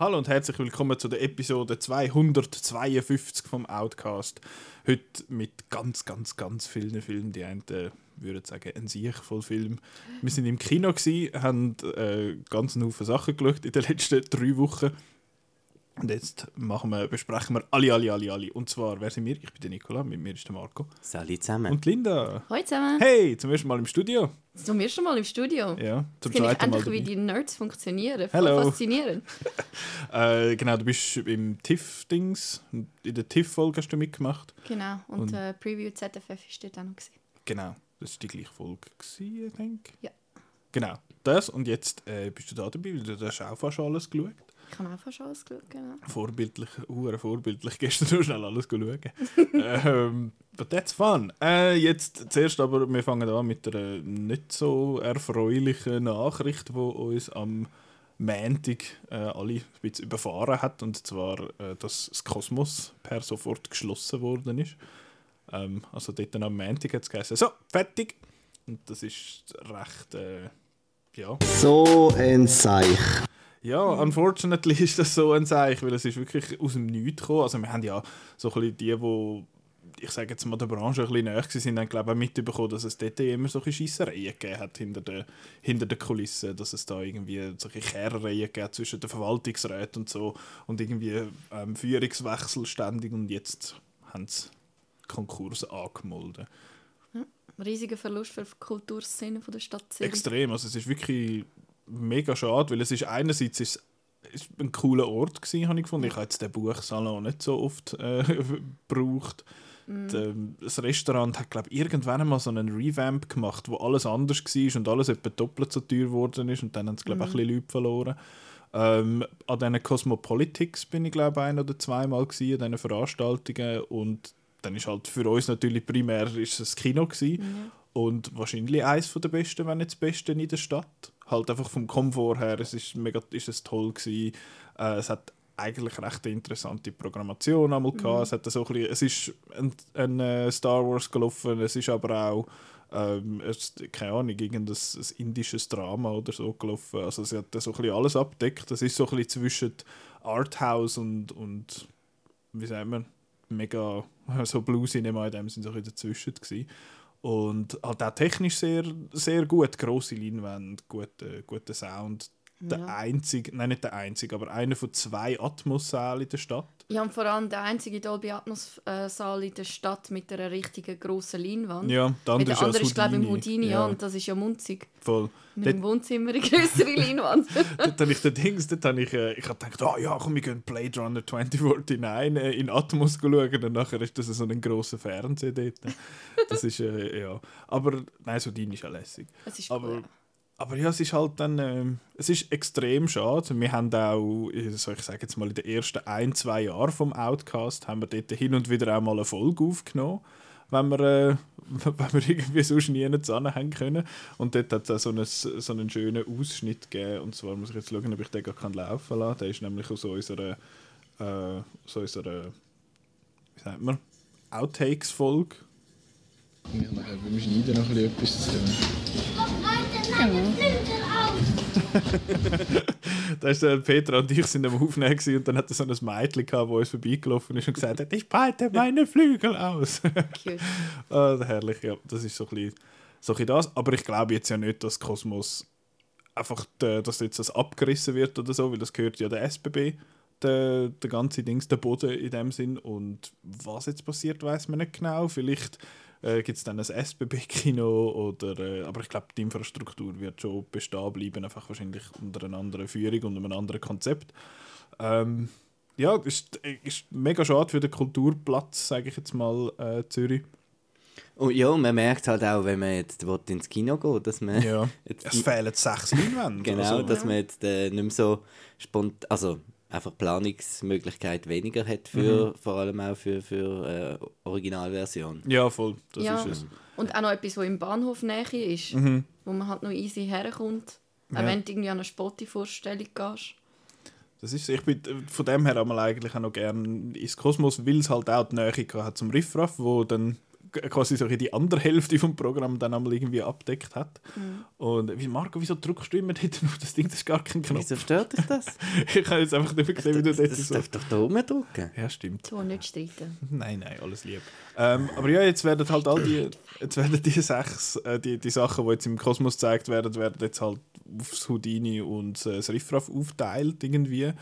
Hallo und herzlich willkommen zu der Episode 252 vom Outcast. Heute mit ganz, ganz, ganz vielen Filmen. Die einen würden sagen, ein Sieg voll Film. Wir sind im Kino, gewesen, haben äh, ganz Haufen Sachen geschaut in den letzten drei Wochen. Und jetzt machen wir, besprechen wir alle, alle, alle, alle. Und zwar, wer sind wir? Ich bin der Nicola, mit mir ist der Marco. Salut zusammen. Und Linda. Hallo zusammen. Hey, zum ersten Mal im Studio. Zum ersten Mal im Studio. Ja, zum zweiten Mal. endlich, wie dabei. die Nerds funktionieren. Voll Hello. faszinierend. Äh, genau, du bist im TIFF-Dings. In der TIFF-Folge hast du mitgemacht. Genau. Und, Und- äh, Preview ZFF war dort auch noch. Gewesen. Genau, das war die gleiche Folge, gewesen, ich denke. Ja. Genau, das und jetzt äh, bist du da dabei, weil du hast auch fast alles geschaut. Ich habe auch fast alles geschaut, genau. Vorbildlich, hure vorbildlich, gestern nur schnell alles schauen. ähm, but that's fun. Äh, jetzt zuerst aber, wir fangen an mit einer nicht so erfreulichen Nachricht, die uns am Montag äh, alle ein bisschen überfahren hat. Und zwar, äh, dass das Kosmos per sofort geschlossen worden ist. Ähm, also dort am Montag hat es geheißen, so, fertig. Und das ist recht, äh, ja. So ein Seich. Ja, unfortunately ist das so ein Zeichen, weil es ist wirklich aus dem Nichts gekommen. Also wir haben ja so ein bisschen die, die ich sage jetzt mal der Branche ein bisschen näher sind, haben glaube ich mitbekommen, dass es dort immer solche Scheissereien gegeben hat hinter den, hinter den Kulissen, dass es da irgendwie solche Kehrereien gegeben zwischen den Verwaltungsräten und so und irgendwie ähm, Führungswechsel ständig und jetzt haben sie Konkurs angemeldet. Riesiger Verlust für die Kulturszene von der Stadt Zürich. Extrem, also es ist wirklich mega schade, weil es ist einerseits ist, ist ein cooler Ort gewesen, habe ich gefunden. Ich habe jetzt den Buchsalon nicht so oft äh, gebraucht. D- Das Restaurant hat glaube irgendwann mal so einen Revamp gemacht, wo alles anders war und alles etwa doppelt so teuer geworden ist und dann haben sie glaube ich auch ein bisschen Leute verloren. Ähm, an diesen Cosmopolitics bin ich glaube ein oder zweimal gewesen, an diesen Veranstaltungen und dann ist halt für uns natürlich primär ist es das Kino gewesen. und wahrscheinlich eines der besten, wenn nicht das Beste in der Stadt. Halt einfach vom Komfort her, es ist mega, ist es toll gewesen. Äh, es hat eigentlich recht interessante Programmation einmal gehabt. Es hat so ein bisschen, es ist ein, ein äh, Star Wars gelaufen, es ist aber auch ähm, keine Ahnung, irgendein ein indisches Drama oder so gelaufen. Also sie hat so ein bisschen alles abdeckt. Das ist so ein bisschen zwischen Arthouse und, und wie sagen wir, mega so Blue Cinema in dem sind so ein dazwischen gewesen. Und halt auch technisch sehr, sehr gut, grosse Leinwand, guter guter Sound. Der Ja. einzige, nein nicht der einzige, aber einer von zwei Atmos-Sälen in der Stadt. Ja, und vor allem der einzige Dolby Atmos äh, Saal in der Stadt mit einer richtigen grossen Leinwand. Ja, der andere der ja andere das ist, glaube ich, im Houdini. Houdini, ja. und das ist ja munzig. voll. Mit dem Wohnzimmer eine größere Leinwand. dort habe ich den Dings, dort habe ich, äh, ich hab gedacht, ah ja, komm, wir gehen Blade Runner 2049 äh, in Atmos schauen und nachher ist das so ein grosser Fernseher dort. Das ist, äh, ja. Aber, nein, so Ding ist ja lässig. Es ist Aber, cool. Aber ja, es ist halt dann, ähm, es ist extrem schade. Wir haben auch, also ich sage jetzt mal, in den ersten ein, zwei Jahren vom Outcast haben wir dort hin und wieder auch mal eine Folge aufgenommen, wenn wir, äh, wenn wir irgendwie sonst nie zusammenhängen können. Und dort hat es auch so einen, so einen schönen Ausschnitt gegeben. Und zwar muss ich jetzt schauen, ob ich den gar kann laufen lassen Der ist nämlich aus unserer, äh, aus unserer wie sagt man, Outtakes-Folge. Wir schneiden noch ein bisschen etwas zu Da ist der Petra und ich sind am Aufnehmen und dann hat er so ein Mädchen gehabt, das uns vorbeigelaufen ist und gesagt hat, ich breite meine Flügel aus. Cute. ah, herrlich, ja, das ist so ein, bisschen, so ein bisschen das. Aber ich glaube jetzt ja nicht, dass Kosmos einfach, der, dass jetzt das abgerissen wird oder so, weil das gehört ja der SBB, der, der ganze Dings, der Boden in dem Sinn. Und was jetzt passiert, weiß man nicht genau. Vielleicht äh, gibt es dann ein SBB-Kino oder, äh, aber ich glaube, die Infrastruktur wird schon bestehen bleiben, einfach wahrscheinlich unter einer anderen Führung und einem anderen Konzept. Ähm, ja, ist, ist mega schade für den Kulturplatz, sage ich jetzt mal, äh, Zürich. Und ja, man merkt halt auch, wenn man jetzt ins Kino geht, dass man Ja, jetzt es fehlen sechs Leinwände. genau, also, dass man jetzt äh, nicht mehr so spontan, also einfach Planungsmöglichkeit weniger hat für vor allem auch für, für äh, Originalversion. Ja, voll, das ja. ist es. Und auch noch etwas, was im Bahnhof näher ist, Mhm. wo man halt noch easy herkommt. Auch Ja. wenn du irgendwie an eine Spotify-Vorstellung gehst. Das ist, ich bin von dem her einmal eigentlich auch noch gerne ins Kosmos, weil es halt auch die Nähe hat zum Riffraff, wo dann quasi so die andere Hälfte vom Programm dann einmal irgendwie abdeckt hat. Und wie Marco, wieso drückst du immer dort auf das Ding? Das ist gar kein Knopf. Wieso stört dich das? Ich habe jetzt einfach nicht gesehen, wie du das dort das so... darf doch da oben drücken. Ja, stimmt. So, nicht streiten. Nein, nein, alles lieb. Ähm, aber ja, jetzt werden halt all die, jetzt werden die sechs, äh, die, die Sachen, die jetzt im Kosmos gezeigt werden, werden jetzt halt aufs Houdini und äh, das Riffraff aufteilt irgendwie.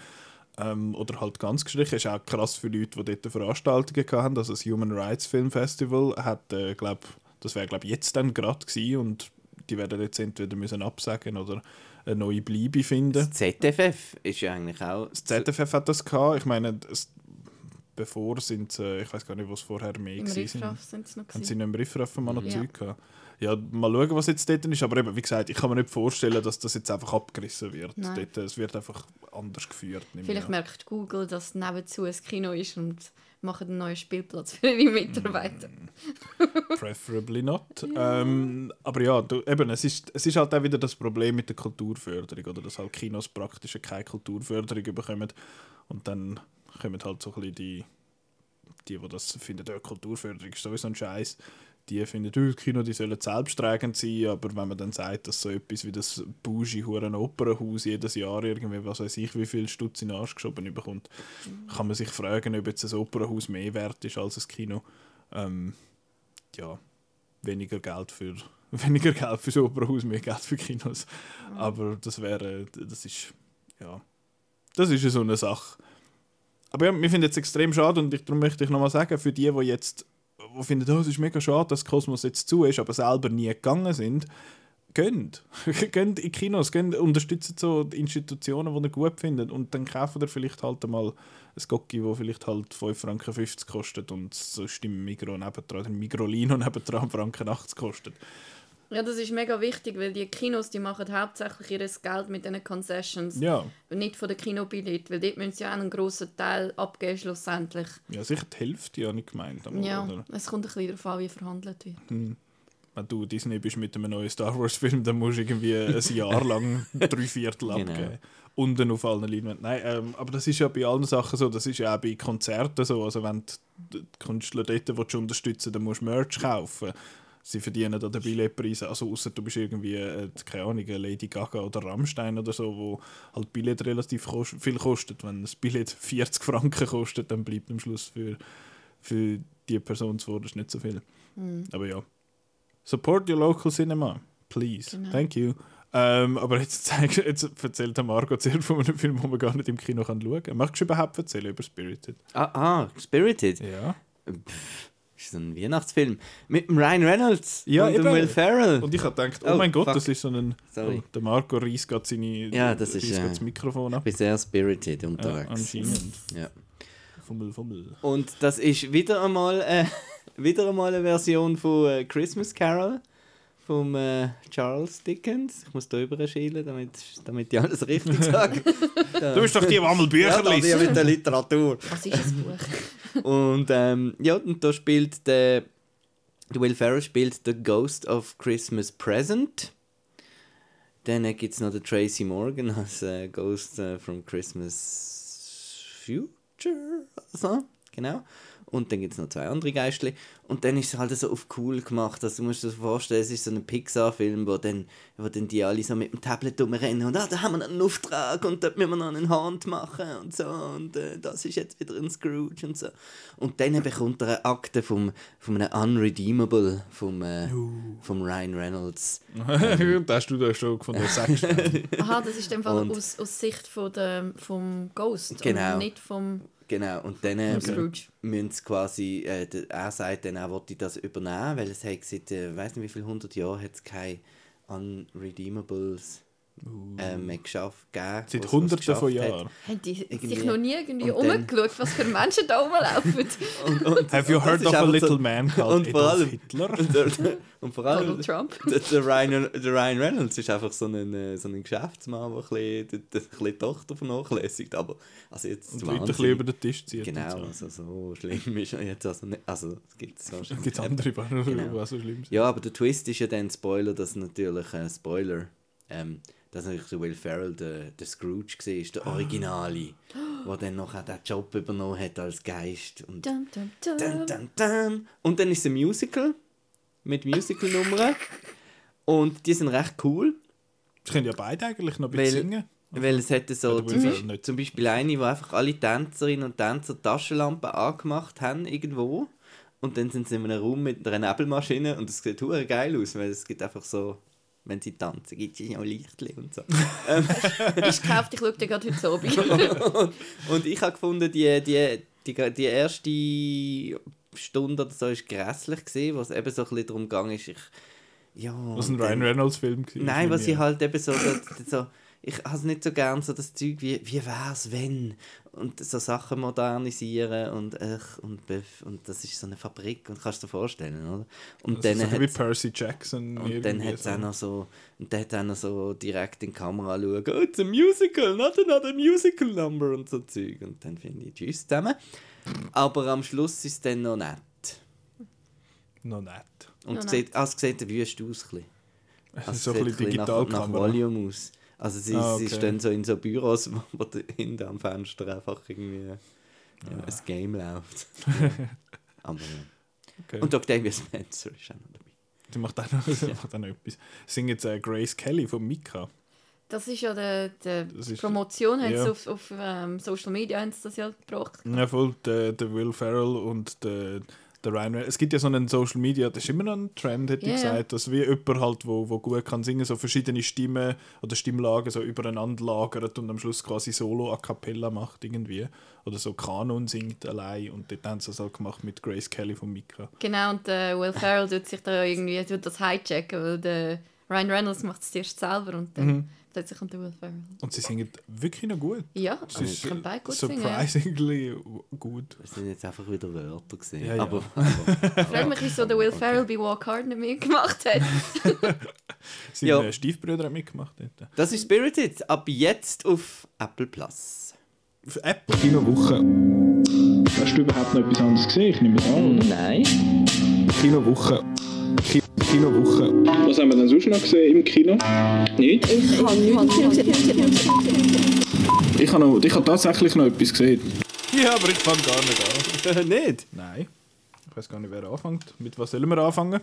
Ähm, oder halt ganz gestrichen. ist auch krass für Leute, die dort Veranstaltungen hatten. Also das Human Rights Film Festival hat, äh, glaub, das wäre glaube jetzt dann gerade gewesen und die werden jetzt entweder müssen absagen oder eine neue Bleibe finden. Das ZFF ist ja eigentlich auch... Das ZFF hat das gehabt. Ich meine, das, bevor sind äh, ich weiß gar nicht, was vorher mehr Im gewesen sind. Riffraff sind es noch Haben sie nicht im Riffraff mal noch Ja. Zeug gehabt? Ja, mal schauen, was jetzt dort ist. Aber eben, wie gesagt, ich kann mir nicht vorstellen, dass das jetzt einfach abgerissen wird. Dort, äh, es wird einfach anders geführt. Vielleicht merkt Google, dass nebenzu ein Kino ist und machen einen neuen Spielplatz für ihre Mitarbeiter. Preferably not. Ähm, aber ja, du, eben, es, ist, es ist halt auch wieder das Problem mit der Kulturförderung, oder dass halt Kinos praktisch keine Kulturförderung bekommen. Und dann kommen halt so ein bisschen die, die, die das finden, ja, Kulturförderung ist sowieso ein Scheiß. Die finden, oh, die Kino die sollen selbsttragend sein, aber wenn man dann sagt, dass so etwas wie das bougie huren Opernhaus jedes Jahr irgendwie, was weiß ich, wie viel Stutz in den Arsch geschoben bekommt, kann man sich fragen, ob jetzt ein Opernhaus mehr wert ist als ein Kino. Ähm, ja, weniger Geld für weniger Geld fürs Opernhaus, mehr Geld für Kinos. Aber das wäre, das ist, ja, das ist ja so eine Sache. Aber ja, wir finden es extrem schade und ich, darum möchte ich nochmal sagen, für die, die jetzt die finden, oh, es ist mega schade, dass Kosmos jetzt zu ist, aber selber nie gegangen sind, gönnt. gönnt in Kinos, gönnt, unterstützt so die Institutionen, die ihr gut findet und dann kauft ihr vielleicht halt einmal ein Gocki, das vielleicht halt 5,50 Franken kostet und sonst im Migro nebendran, ein Migrolino nebendran Franken 80 kostet. Ja, das ist mega wichtig, weil die Kinos die machen hauptsächlich ihr Geld mit diesen Concessions. Ja, Und nicht von den Kinobillett, weil dort müssen sie ja auch einen grossen Teil abgeben schlussendlich. ja sicher die Hälfte, habe ich gemeint. einmal, Ja, Oder? es kommt ein bisschen darauf an, wie verhandelt wird. Wenn du Disney bist mit einem neuen Star Wars Film, dann musst du irgendwie ein Jahr lang drei Viertel Genau. abgeben. Unten auf allen Leinwänden. Nein, ähm, aber das ist ja bei allen Sachen so. Das ist ja auch bei Konzerten so. Also wenn du die Künstler dort willst du unterstützen dann musst du Merch kaufen. Sie verdienen an den Billetpreisen. Also außer du bist irgendwie, äh, keine Ahnung, Lady Gaga oder Rammstein oder so, wo halt Billett relativ kost viel kostet. Wenn das Billett 40 Franken kostet, dann bleibt am Schluss für, für die Person zuvorderst nicht so viel. Aber ja. Support your local cinema, please. Genau. Thank you. Ähm, aber jetzt, zeig, jetzt erzählt der Marco zuerst von einem Film, den man gar nicht im Kino kann schauen kann. Magst du überhaupt erzählen über Spirited? Ah, ah Spirited. Ja. Ist so ein Weihnachtsfilm. Mit dem Ryan Reynolds Ja, und dem eben. Will Ferrell. Und ich habe gedacht, oh, Oh, mein Gott, fuck. das ist so ein... Sorry. Oh, der Marco reißt gerade seine... Ja, das ist, äh, das Mikrofon Ich ab. bin sehr spirited unterwegs. anscheinend. Ja. Fummel, fummel. Und das ist wieder einmal, äh, wieder einmal eine Version von äh, Christmas Carol vom äh, Charles Dickens. Ich muss da drüber schielen, damit, damit ich alles richtig sage. Du bist doch die, die einmal Bücher ja, ich liest. mit der Literatur. Was ist das Buch? Und ähm, ja, und da spielt der, Will Ferrell spielt The Ghost of Christmas Present. Dann gibt es noch den Tracy Morgan als äh, Ghost äh, from Christmas Future. So, genau. Und dann gibt es noch zwei andere Geistli. Und dann ist es halt so auf cool gemacht. Also, du musst dir das vorstellen, es ist so ein Pixar-Film, wo dann, wo dann die alle so mit dem Tablet rumrennen und ah, da haben wir noch einen Auftrag und dort müssen wir noch einen Hand machen und so. Und äh, das ist jetzt wieder ein Scrooge und so. Und dann bekommt er eine Akte vom, von einem Unredeemable vom, äh, vom Ryan Reynolds. da hast du da schon gefunden, sagst du. Aha, das ist Und- aus, aus Sicht von der, vom Ghost Genau. und nicht vom, Genau, und dann äh, müssen sie quasi, äh, er sagt dann auch, wollte ich das übernehmen, weil es hat seit, äh, weiß nicht wie viele hundert Jahren hat es keine Unredeemables äh, mehr geschafft, gegeben. Seit hunderten von hat. Jahren. Haben die Irgendwie. sich noch nie irgendwie Und umgeschaut, was für Menschen da rumlaufen? Und, und, Have you heard of a little so- man called und vor Adolf allem- Hitler? Und, der, und vor allem, Donald Trump. der, der, Ryan, der Ryan Reynolds ist einfach so ein, äh, so ein Geschäftsmann, der ein bisschen, die, die, ein bisschen die Tochter vernachlässigt. Aber also jetzt Und Leute ein bisschen über den Tisch ziehen. Genau, also so schlimm ist er jetzt also nicht. Also es gibt es wahrscheinlich. Gibt es andere, die Genau. was so schlimm sind? Ja, aber der Twist ist ja dann Spoiler, dass natürlich äh, Spoiler, ähm, dass natürlich der Will Ferrell der, der Scrooge war, der Originale, der dann noch den Job übernommen hat als Geist. Und, Dum, dum, dum. dun, dun, dun. und dann ist es ein Musical mit Musical-Nummern. Und die sind recht cool. Sie können ja beide eigentlich noch ein bisschen singen. Weil es hätte so der zum, Beispiel, zum Beispiel eine, wo einfach alle Tänzerinnen und Tänzer Taschenlampen angemacht haben irgendwo. Und dann sind sie in einem Raum mit einer Nebelmaschine und es sieht geil aus, weil es gibt einfach so, wenn sie tanzen, gibt es ja auch Lichtli und so. Ist gekauft, ich schaue dir gerade heute Abend. und ich habe gefunden, die, die, die, die erste Stunde oder so war grässlich, gewesen, wo es eben so ein bisschen darum ging, ist, ich, ja... Was ein Ryan Reynolds-Film war. Nein, was ich halt eben so, so, so ich habe es nicht so gern, so das Zeug wie, wie wär's, wenn? Und so Sachen modernisieren und ach und böff und das ist so eine Fabrik und kannst du dir vorstellen, oder? Und Das ist dann so wie hat's- Percy Jackson. und dann hat es so. auch noch so, und dann hat auch noch so direkt in die Kamera schauen, oh, it's a musical, not another musical number und so Zeug. Und dann finde ich, tschüss zusammen. Aber am Schluss ist es dann noch nett. Noch nett. Und Noch es sieht, ah, es sieht wüst aus. Ein bisschen. Es Also ist so es ein sieht bisschen nach, nach Digitalkamera. Volume aus. Also sie, Ah, sie okay. stehen so in so Büros, wo, wo da hinten am Fenster einfach irgendwie ja, Ah. ein Game läuft. Aber ja. Okay. Und Octavia Spencer ist auch noch dabei. Die macht auch noch, die macht auch noch etwas. Singt jetzt äh, Grace Kelly von Mika. Das ist ja der, der Das ist- Promotion, ja. sie auf, auf ähm, Social Media haben sie das ja gebracht. Ja, voll. Der, der Will Ferrell und der, der Ryan Reynolds. Es gibt ja so einen Social Media, das ist immer noch ein Trend, hätte Ja, ich gesagt, dass wie jemand halt, wo, wo gut kann singen, so verschiedene Stimmen oder Stimmlagen so übereinander lagert und am Schluss quasi Solo a cappella macht irgendwie. Oder so Kanon singt allein und dort haben sie das halt gemacht mit Grace Kelly von Mika. Genau, und der Will Ferrell tut sich da irgendwie tut das hijacken, weil der Ryan Reynolds macht es zuerst selber und dann Mhm. plötzlich kommt der Will Ferrell. Und sie singen wirklich noch gut. Ja, Es also ist können beide gut singen. surprisingly gut. Das sind jetzt einfach wieder Wörter gesehen. Ja, ja. Aber, Ich frage mich, wieso der Will Ferrell bei Walk Hard nicht mitgemacht hat. Seine Ja. Stiefbrüder haben mitgemacht dort. das ist Spirited. Ab jetzt auf Apple Plus. Für Apple Kinowoche. Hast du überhaupt noch etwas anderes gesehen? Ich nehme es an. Nein. Kinowoche. Ki Kinowoche. Was haben wir denn sonst noch gesehen im Kino? Nicht? Ich habe, noch, ich habe tatsächlich noch etwas gesehen. Ja, aber ich fange gar nicht an. nicht? Nein. Ich weiß gar nicht, wer anfängt. Mit was sollen wir anfangen?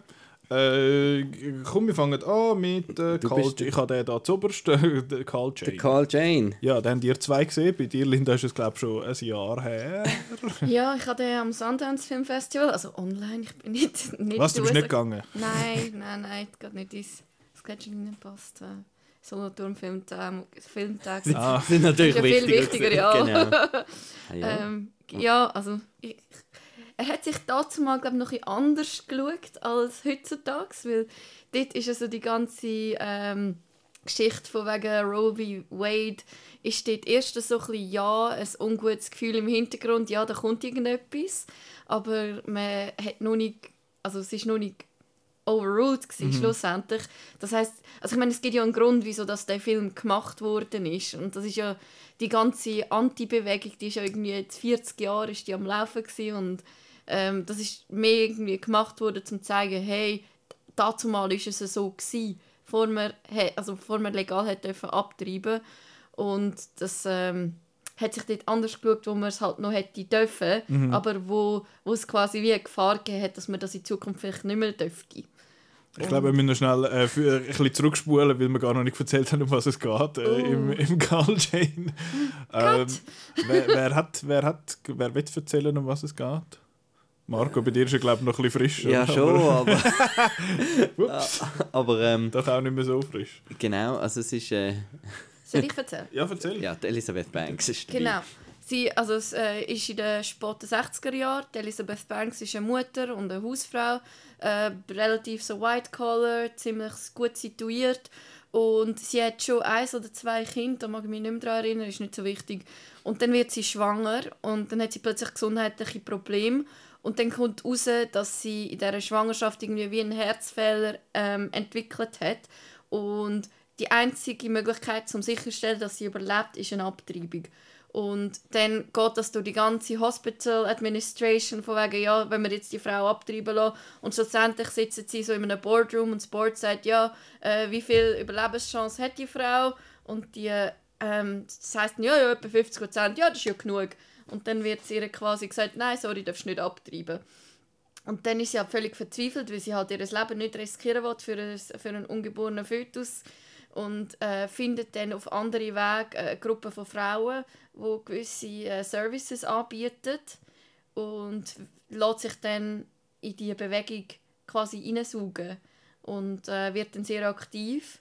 Äh, komm, wir fangen an mit äh, Carl Ich habe den da zuoberst, äh, den Carl Jane. Carl Jane. ja, den haben ihr zwei gesehen. Bei dir, Linda, ist es, glaube ich, schon ein Jahr her. ja, ich hatte den am Sundance Film Festival, also online, ich bin nicht, nicht Was, du bist nicht gegangen? Nein, nein, nein, geht nicht ins Scheduling nicht passt. Äh, Solothurn-Filmtag. Filmtag. Ah, sind natürlich Ist ja viel wichtiger. wichtiger, ja. Genau. Ah, ja. Ähm, ja, also ich, er hat sich dazu mal glaub, noch ein bisschen anders geschaut als heutzutage, weil dort ist also die ganze ähm, Geschichte von wegen Roe v. Wade ist dort erst so ein bisschen, ja, ein ungutes Gefühl im Hintergrund, ja, da kommt irgendetwas, aber man hat noch nicht, also es ist noch nicht overruled gewesen, schlussendlich. Das heißt, also ich meine, es gibt ja einen Grund, wieso dass der Film gemacht worden ist und das ist ja die ganze Anti-Bewegung, die ist ja irgendwie jetzt 40 Jahre ist die am Laufen gewesen und ähm, das ist mehr irgendwie gemacht worden, um zu zeigen, hey, dazu mal ist es so gewesen, bevor man, also bevor man legal hat dürfen abtreiben und das ähm, hat sich dort anders geschaut, wo man es halt noch hätte dürfen, aber wo, wo es quasi wie eine Gefahr gegeben hat, dass man das in Zukunft vielleicht nicht mehr dürfte. ich glaube, wir müssen noch schnell äh, für, ein bisschen zurückspulen, weil wir gar noch nicht erzählt haben, um was es geht äh, im, im Carl Jane. Ähm, wer, wer, hat, wer, hat, wer will erzählen, um was es geht? Marco, bei dir ist er, glaube ich, noch ein bisschen frisch. Ja, schon, aber, aber ähm, doch auch nicht mehr so frisch. genau, also es ist, äh, Soll ich erzählen? Ja, erzähl. ja, die Elisabeth Banks ist dabei. Genau. Sie, also es äh, ist in den späten 60er Jahren. Die Elisabeth Banks ist eine Mutter und eine Hausfrau. Äh, relativ so white collar, ziemlich gut situiert. Und sie hat schon eins oder zwei Kinder, da mag ich mich nicht mehr daran erinnern, ist nicht so wichtig. Und dann wird sie schwanger und dann hat sie plötzlich gesundheitliche Probleme. Und dann kommt heraus, dass sie in dieser Schwangerschaft irgendwie wie einen Herzfehler ähm, entwickelt hat. Und die einzige Möglichkeit, um sicherzustellen, dass sie überlebt, ist eine Abtreibung. Und dann geht das durch die ganze Hospital Administration von wegen, ja, wenn wir jetzt die Frau abtreiben lassen. Und schlussendlich sitzen sie so in einem Boardroom und das Board sagt, ja, äh, wie viel Überlebenschance hat die Frau? Und die, ähm, das heisst, ja, ja, etwa 50 Prozent, ja, das ist ja genug. Und dann wird ihr quasi gesagt, nein, sorry, du darfst nicht abtreiben. Und dann ist sie halt völlig verzweifelt, weil sie halt ihr Leben nicht riskieren will für, ein, für einen ungeborenen Fötus und äh, findet dann auf andere Wege eine Gruppe von Frauen, die gewisse äh, Services anbieten und lässt sich dann in diese Bewegung quasi hineinsaugen und äh, wird dann sehr aktiv.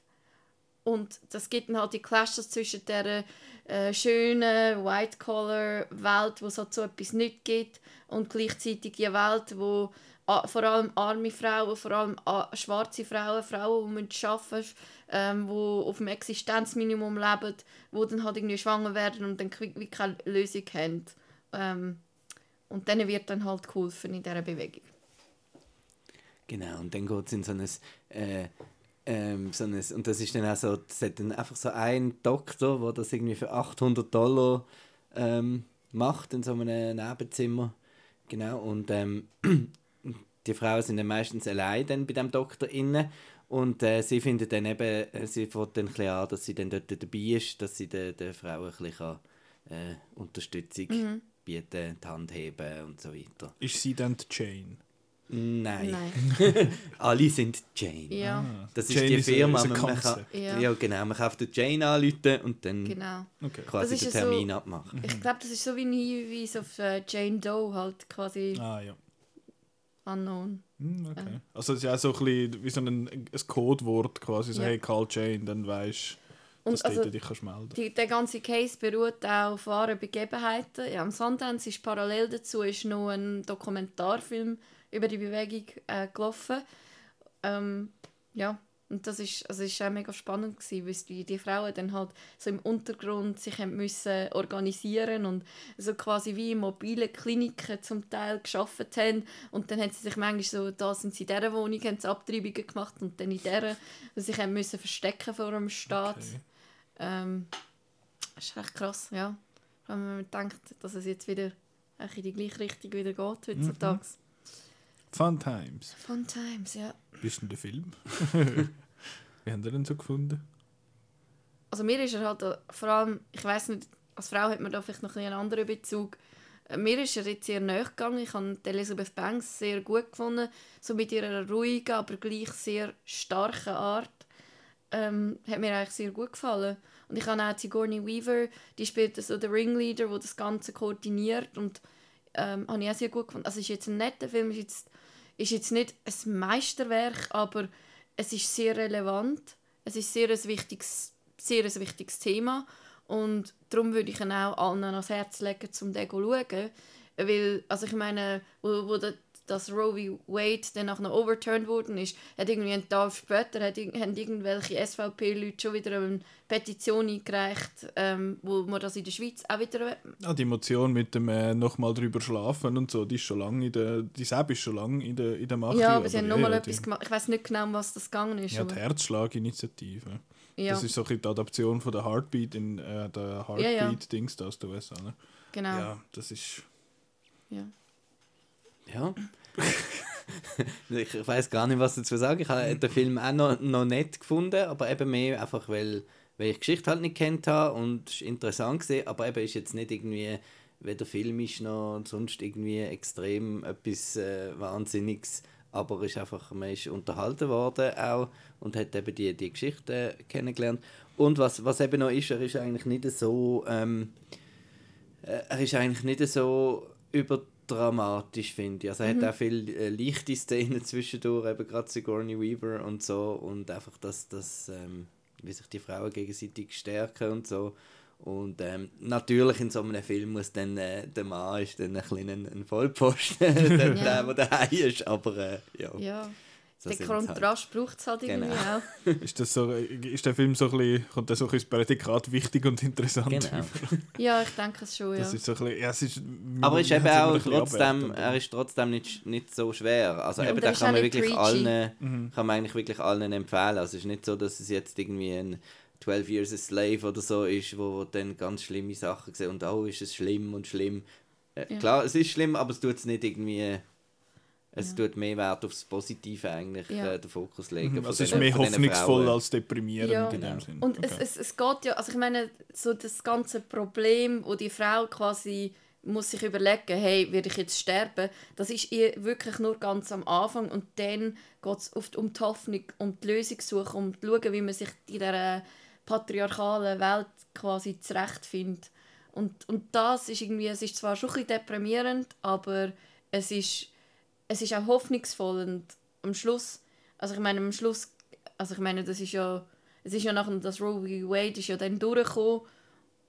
Und das gibt dann halt die Clashes zwischen der äh, schönen White-Collar-Welt, wo es halt so etwas nicht gibt, und gleichzeitig die Welt, wo a- vor allem arme Frauen, vor allem a- schwarze Frauen, Frauen, die müssen arbeiten ähm, die auf dem Existenzminimum leben, die dann halt irgendwie schwanger werden und dann wie keine Lösung haben. Ähm, und denen wird dann halt geholfen in dieser Bewegung. Genau, und dann geht es in so ein, äh, ähm, so ein, und das ist dann auch so, das hat dann einfach so ein Doktor, der das irgendwie für 800 Dollar ähm, macht in so einem Nebenzimmer. Genau, und ähm, die Frauen sind dann meistens allein dann bei dem Doktor inne und äh, sie findet dann eben, äh, sie fängt dann ein an, dass sie dann dort dabei ist, dass sie der, der Frau ein bisschen kann, äh, Unterstützung bieten, die Hand heben und so weiter. Ist sie dann die Jane? Nein. Nein. Alle sind Jane. Ja, Das ist Jane die Firma. is a man, kann, ja. Ja. genau. Man kann auf den Jane anrufen und dann genau. Okay. quasi Das den ist Termin so- abmachen. Ich glaube, das ist so wie ein Hinweis auf äh, Jane Doe, halt quasi Ah ja. unknown. Hm, okay. Also es ist ja auch so ein bisschen wie so ein, ein Codewort quasi, so Ja. hey, call Jane, dann weißt du, dass Und du also, dich kannst melden die, der ganze Case beruht auch auf wahren Begebenheiten. Ja, am Sundance ist parallel dazu ist noch ein Dokumentarfilm über die Bewegung äh, gelaufen. Ähm, ja, und das ist, also ist auch mega spannend gewesen, weil die, die Frauen dann halt so im Untergrund sich haben müssen organisieren und so quasi wie in mobilen Kliniken zum Teil geschafft haben und dann haben sie sich manchmal so, da sind sie in dieser Wohnung, haben sie Abtreibungen gemacht und dann in dieser, und sich haben müssen verstecken vor dem Staat. Okay. Ähm, das ist echt krass, ja. Wenn man denkt, dass es jetzt wieder in die gleiche Richtung wieder geht heutzutage. Fun Times. Fun Times, ja. Wie ist denn der Film? Wie haben ihr den so gefunden? Also mir ist er halt äh, vor allem, ich weiß nicht, als Frau hat man da vielleicht noch ein einen anderen Bezug. Äh, Mir ist er jetzt sehr nahe gegangen. Ich habe Elizabeth Banks sehr gut gefunden. So mit ihrer ruhigen, aber gleich sehr starken Art. Ähm, hat mir eigentlich sehr gut gefallen. Und ich habe auch Sigourney Weaver, die spielt so den Ringleader, der das Ganze koordiniert. Und ähm, habe ich auch sehr gut gefunden. Also es ist jetzt ein netter Film, ist jetzt, ist jetzt nicht ein Meisterwerk, aber es ist sehr relevant. Es ist sehr ein wichtiges, sehr ein wichtiges Thema. Und darum würde ich ihn auch allen ans Herz legen, um den zu schauen. Weil, also ich meine, wo, wo der, das Roe v. Wade dann nachher overturned worden ist, hat irgendwie einen Tag später hat, haben irgendwelche SVP-Leute schon wieder eine Petition eingereicht, ähm, wo man das in der Schweiz auch wieder Ah, die Emotion mit dem äh, nochmal drüber schlafen und so, die ist schon lange in der, die Sepp ist schon lange in der, in der Mache. Ja, aber sie haben ja, nochmal ja, etwas die- gemacht. Ich weiß nicht genau, was das gegangen ist. Ja, die aber, Herzschlaginitiative. ja Das ist so ein bisschen die Adaption von der Heartbeat in äh, der Ja, ja. Heartbeat-Dings da aus den USA. Ne? genau. Ja. Ja. das ist. Ja. Ich ich weiß gar nicht, was dazu sagen. Ich habe den Film auch noch, noch nett gefunden, aber eben mehr einfach, weil, weil ich die Geschichte halt nicht kennt habe und es ist interessant gesehen, aber eben ist jetzt nicht irgendwie weder filmisch noch sonst irgendwie extrem etwas äh, Wahnsinniges, aber ist einfach, man ist unterhalten worden auch und hat eben die, die Geschichte kennengelernt. Und was, was eben noch ist, er ist eigentlich nicht so, ähm, äh, er ist eigentlich nicht so überdramatisch, finde ich. Also er hat auch viele äh, leichte Szenen zwischendurch, eben gerade Sigourney Weaver und so und einfach, dass, dass ähm, wie sich die Frauen gegenseitig stärken und so. Und ähm, natürlich in so einem Film muss dann äh, der Mann ist dann ein, bisschen ein, ein Vollpfosten, der, Ja. der, der daheim ist, aber äh, ja. ja. Den sind's halt. Kontrast braucht es halt irgendwie Genau. auch. Ist, das so, ist der Film so ein bisschen, kommt der so ein bisschen das Prädikat wichtig und interessant Genau. Ja, ich denke es schon, ja. Das ist so ein bisschen, ja, es ist, Aber ist eben auch trotzdem, er ist trotzdem nicht, nicht so schwer. Also Ja. eben, da kann man wirklich preachy. allen, Mhm. kann man eigentlich wirklich allen empfehlen. Also es ist nicht so, dass es jetzt irgendwie ein 12 Years a Slave oder so ist, wo, wo dann ganz schlimme Sachen sehen und oh, ist es schlimm und schlimm. Äh, Ja. Klar, es ist schlimm, aber es tut es nicht irgendwie. Es Ja. tut mehr Wert aufs Positive eigentlich Ja. äh, den Fokus legen. von Also es ist mehr hoffnungsvoll als deprimierend Ja. in Genau. dem Sinn. Und Okay. es, es, es geht ja, also ich meine, so das ganze Problem, wo die Frau quasi muss sich überlegen, hey, werde ich jetzt sterben, das ist ihr wirklich nur ganz am Anfang und dann geht es oft um die Hoffnung, um die Lösungssuche, um zu schauen, wie man sich in dieser patriarchalen Welt quasi zurechtfindet. Und, und das ist irgendwie, es ist zwar schon ein bisschen deprimierend, aber es ist, es ist auch hoffnungsvoll und am Schluss, also ich meine, am Schluss, also ich meine, das ist ja, es ist ja nachher, das Roe v. Wade ist ja dann durchgekommen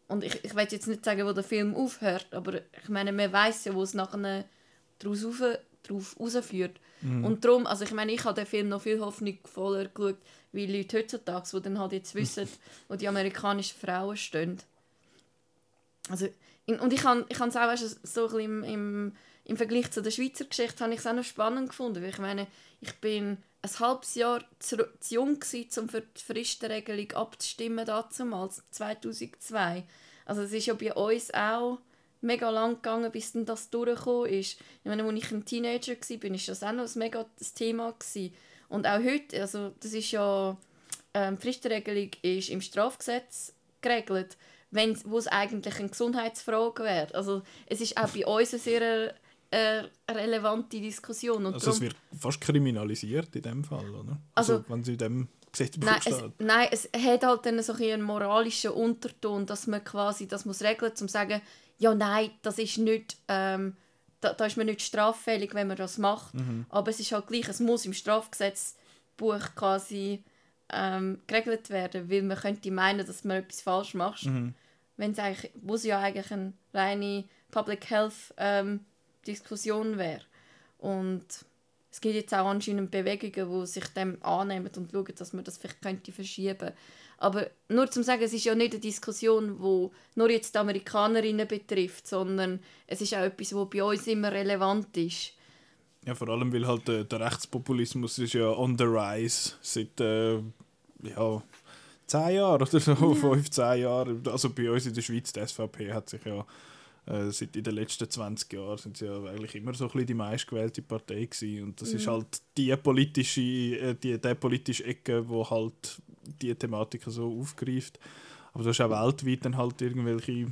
und ich, ich will jetzt nicht sagen, wo der Film aufhört, aber ich meine, man weiß ja, wo es nachher daraus rauf, drauf rausführt. Und darum, also ich meine, ich habe den Film noch viel hoffnungsvoller geschaut, wie Leute heutzutage, die dann halt jetzt wissen, wo die amerikanischen Frauen stehen. Also, und ich habe ich es auch weißt, so ein bisschen im, im, im Vergleich zu der Schweizer Geschichte habe ich es auch noch spannend gefunden, weil ich meine, ich bin ein halbes Jahr zu, zu jung gewesen, um für die Fristenregelung abzustimmen damals, 2002. Also es ist ja bei uns auch mega lang gegangen, bis dann das durchgekommen ist. Ich meine, als ich ein Teenager war, ich das auch noch ein mega Thema gewesen. Und auch heute, also das ist ja, ähm, Fristenregelung ist im Strafgesetz geregelt, wenn, wo es eigentlich eine Gesundheitsfrage wäre. Also es ist auch bei uns eine sehr äh, relevante Diskussion. Und Also es darum- wird fast kriminalisiert in dem Fall, oder? Also- Also, wenn sie in dem Gesetzbuch Nein, es, nein, es hat halt dann so ein einen moralischen Unterton, dass man quasi das muss regeln, um zu sagen, ja nein, das ist nicht, ähm, da, da ist man nicht straffällig, wenn man das macht. Aber es ist halt gleich, es muss im Strafgesetzbuch quasi ähm, geregelt werden, weil man könnte meinen, dass man etwas falsch macht, wenn es eigentlich, es ja eigentlich eine reine Public Health ähm, Diskussion wäre. Und es gibt jetzt auch anscheinend Bewegungen, die sich dem annehmen und schauen, dass man das vielleicht könnte verschieben Aber nur zum sagen, es ist ja nicht eine Diskussion, die nur jetzt die Amerikanerinnen betrifft, sondern es ist auch etwas, was bei uns immer relevant ist. Ja, vor allem, weil halt der, der Rechtspopulismus ist ja on the rise seit äh, ja, 10 Jahren oder so, 15 Jahren. Also bei uns in der Schweiz, die SVP hat sich ja äh, seit in den letzten 20 Jahren sind sie ja eigentlich immer so ein bisschen die meistgewählte Partei gewesen. Und das ist halt die politische, äh, die, die politische Ecke, wo halt die Thematiken so aufgreift. Aber du hast auch weltweit dann halt irgendwelche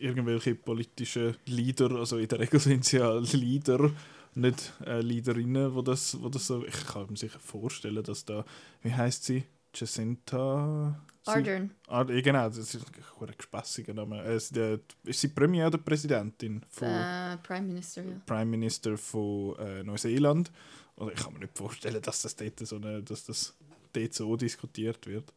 irgendwelche politischen Leader, also in der Regel sind es ja Leader, nicht äh, Leaderinnen, wo das, wo das so, ich kann mir sicher vorstellen, dass da, wie heißt sie? Jacinta? Ardern. Ja, genau, das ist ein gespässiger Name. Äh, sie- der- ist sie Premier oder Präsidentin von Äh, Prime Minister, ja. Prime Minister von äh, Neuseeland? Oder ich kann mir nicht vorstellen, dass das dort so, eine, dass das dort so diskutiert wird.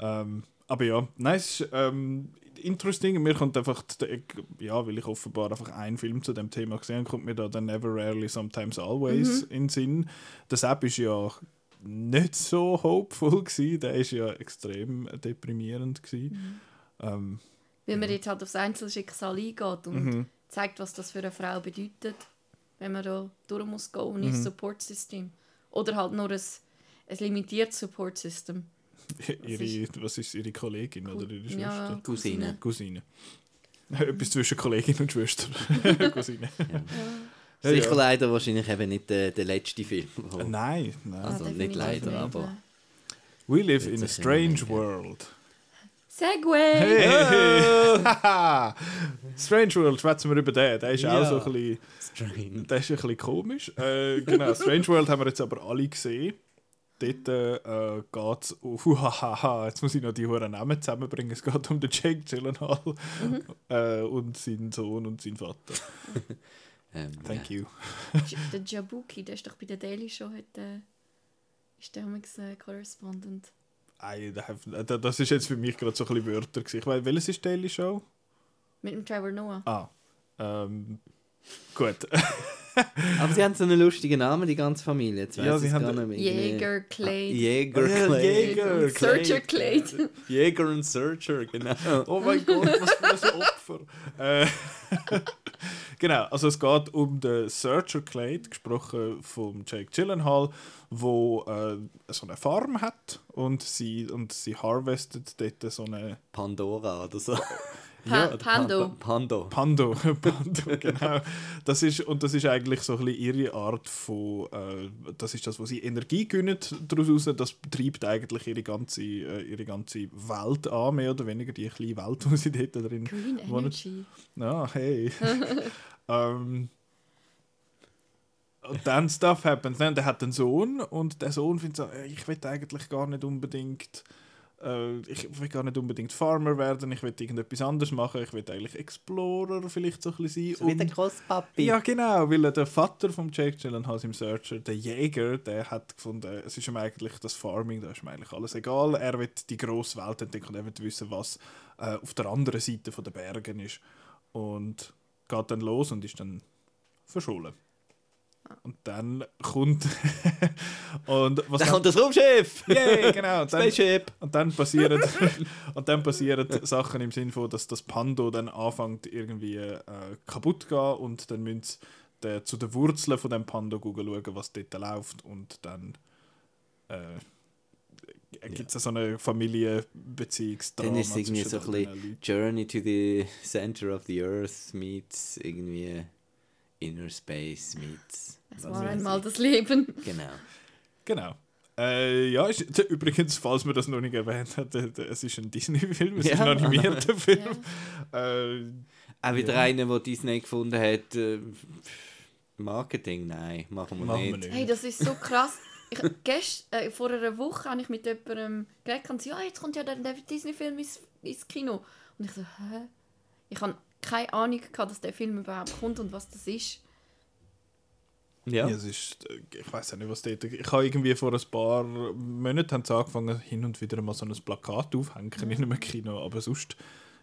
Ähm, aber ja, nein, es ist ähm, interesting. Mir kommt einfach, die- ja, weil ich offenbar einfach einen Film zu dem Thema gesehen habe, kommt mir da dann Never Rarely Sometimes Always in den Sinn. Das App ist ja nicht so hopeful gewesen. Der ist ja extrem deprimierend gewesen. Ähm, Weil man jetzt halt aufs Einzelschicksal eingeht und mhm. zeigt, was das für eine Frau bedeutet, wenn man da durch muss gehen und ein Support-System. Oder halt nur ein, ein limitiertes Support-System. ihre, was ist ihre Kollegin oder ihre Schwester? Ja, Cousine. Cousine. Etwas zwischen Kollegin und Schwester. Cousine. Ja, Sicher ja. leider wahrscheinlich eben nicht der, der letzte Film. Äh, Nein, nein. Also Ah, nicht leider, nicht, aber-. We live in a strange world. Segway! Hey! strange World, schwätzen wir über den. Der ist Ja. auch so ein bisschen, Strange. der ist ein bisschen komisch. Äh, genau, Strange World haben wir jetzt aber alle gesehen. Dort äh, geht es um, huhahaha, jetzt muss ich noch die hohen Namen zusammenbringen. Es geht um den Jake Gyllenhaal äh, und seinen Sohn und seinen Vater. Ähm, Thank you. der Jabuki, der ist doch bei der Daily Show heute. Ist der damals äh, Correspondent. I have, da- das ist jetzt für mich gerade so ein bisschen Wörter. gewesen. Ich weiß, welches ist Daily Show? Mit dem Trevor Noah. Ah, ähm, gut. Aber sie haben so einen lustigen Namen, die ganze Familie. Jetzt Ja, sie haben- gar nicht mehr. Irgendwie- Jäger, Ah, Clade. Jäger, Ja, Clade. Jäger. Searcher. Clade. Jäger und Searcher, genau. Oh mein Gott, was für ein Opfer. Genau, also es geht um den Searcher Clade, gesprochen von Jake Gyllenhaal, wo äh, so eine Farm hat und sie, und sie harvestet dort so eine Pandora oder so. Pa Pando. Pa- Pando. Pando, Pando, genau. Das ist, und das ist eigentlich so ein bisschen ihre Art von, äh, das ist das, was sie Energie gewinnen daraus raus. Das treibt eigentlich ihre ganze, äh, ihre ganze Welt an, mehr oder weniger die kleine Welt, wo sie dort drin Green wohnen. Energy. Ah, hey. ähm, und dann Stuff happens. Dann, der hat einen Sohn und der Sohn findet so, äh, ich will eigentlich gar nicht unbedingt äh, ich will gar nicht unbedingt Farmer werden, ich will irgendetwas anderes machen, ich will eigentlich Explorer vielleicht so ein bisschen sein. Wie der Großpapi. ja, genau, weil der Vater von Jake Gyllenhaal im Searcher, der Jäger, der hat gefunden, es ist ihm eigentlich das Farming, da ist ihm eigentlich alles egal. Er will die grosse Welt entdecken und er will wissen, was äh, auf der anderen Seite von der Bergen ist. Und geht dann los und ist dann verschollen. Und dann kommt. und was Da dann, kommt das Raumschiff! Yay, genau. Und dann, Spaceship! und dann passieren und dann passieren Sachen im Sinne von, dass das Pando dann anfängt irgendwie äh, kaputt zu gehen und dann müssen sie den, zu den Wurzeln von dem Pando schauen, was dort läuft und dann äh, gibt es so eine Familienbeziehungsdrama Dann ist es irgendwie so ein bisschen Leuten. Journey to the Center of the Earth meets irgendwie Inner Space meets. Es war einmal ich. das Leben. Genau. Genau. Äh, ja, ist, übrigens, falls man das noch nicht erwähnt hat, äh, es ist ein Disney-Film, es ist Ja. ein animierter Film. Äh, Auch wieder Ja. einer, der Disney gefunden hat. Äh, Marketing, nein, machen wir Machen wir nicht. nicht. Hey, das ist so krass. Ich, gest, äh, vor einer Woche habe ich mit jemandem geredet und sie, ja, jetzt kommt ja der, der Disney-Film ins, ins Kino. Und ich so, hä? Ich habe keine Ahnung gehabt, dass der Film überhaupt kommt und was das ist. Ja. Ja, es ist, äh, ich weiß auch nicht, was dort. Ich habe irgendwie vor ein paar Monaten haben sie angefangen, hin und wieder mal so ein Plakat aufhängen in einem Kino, aber sonst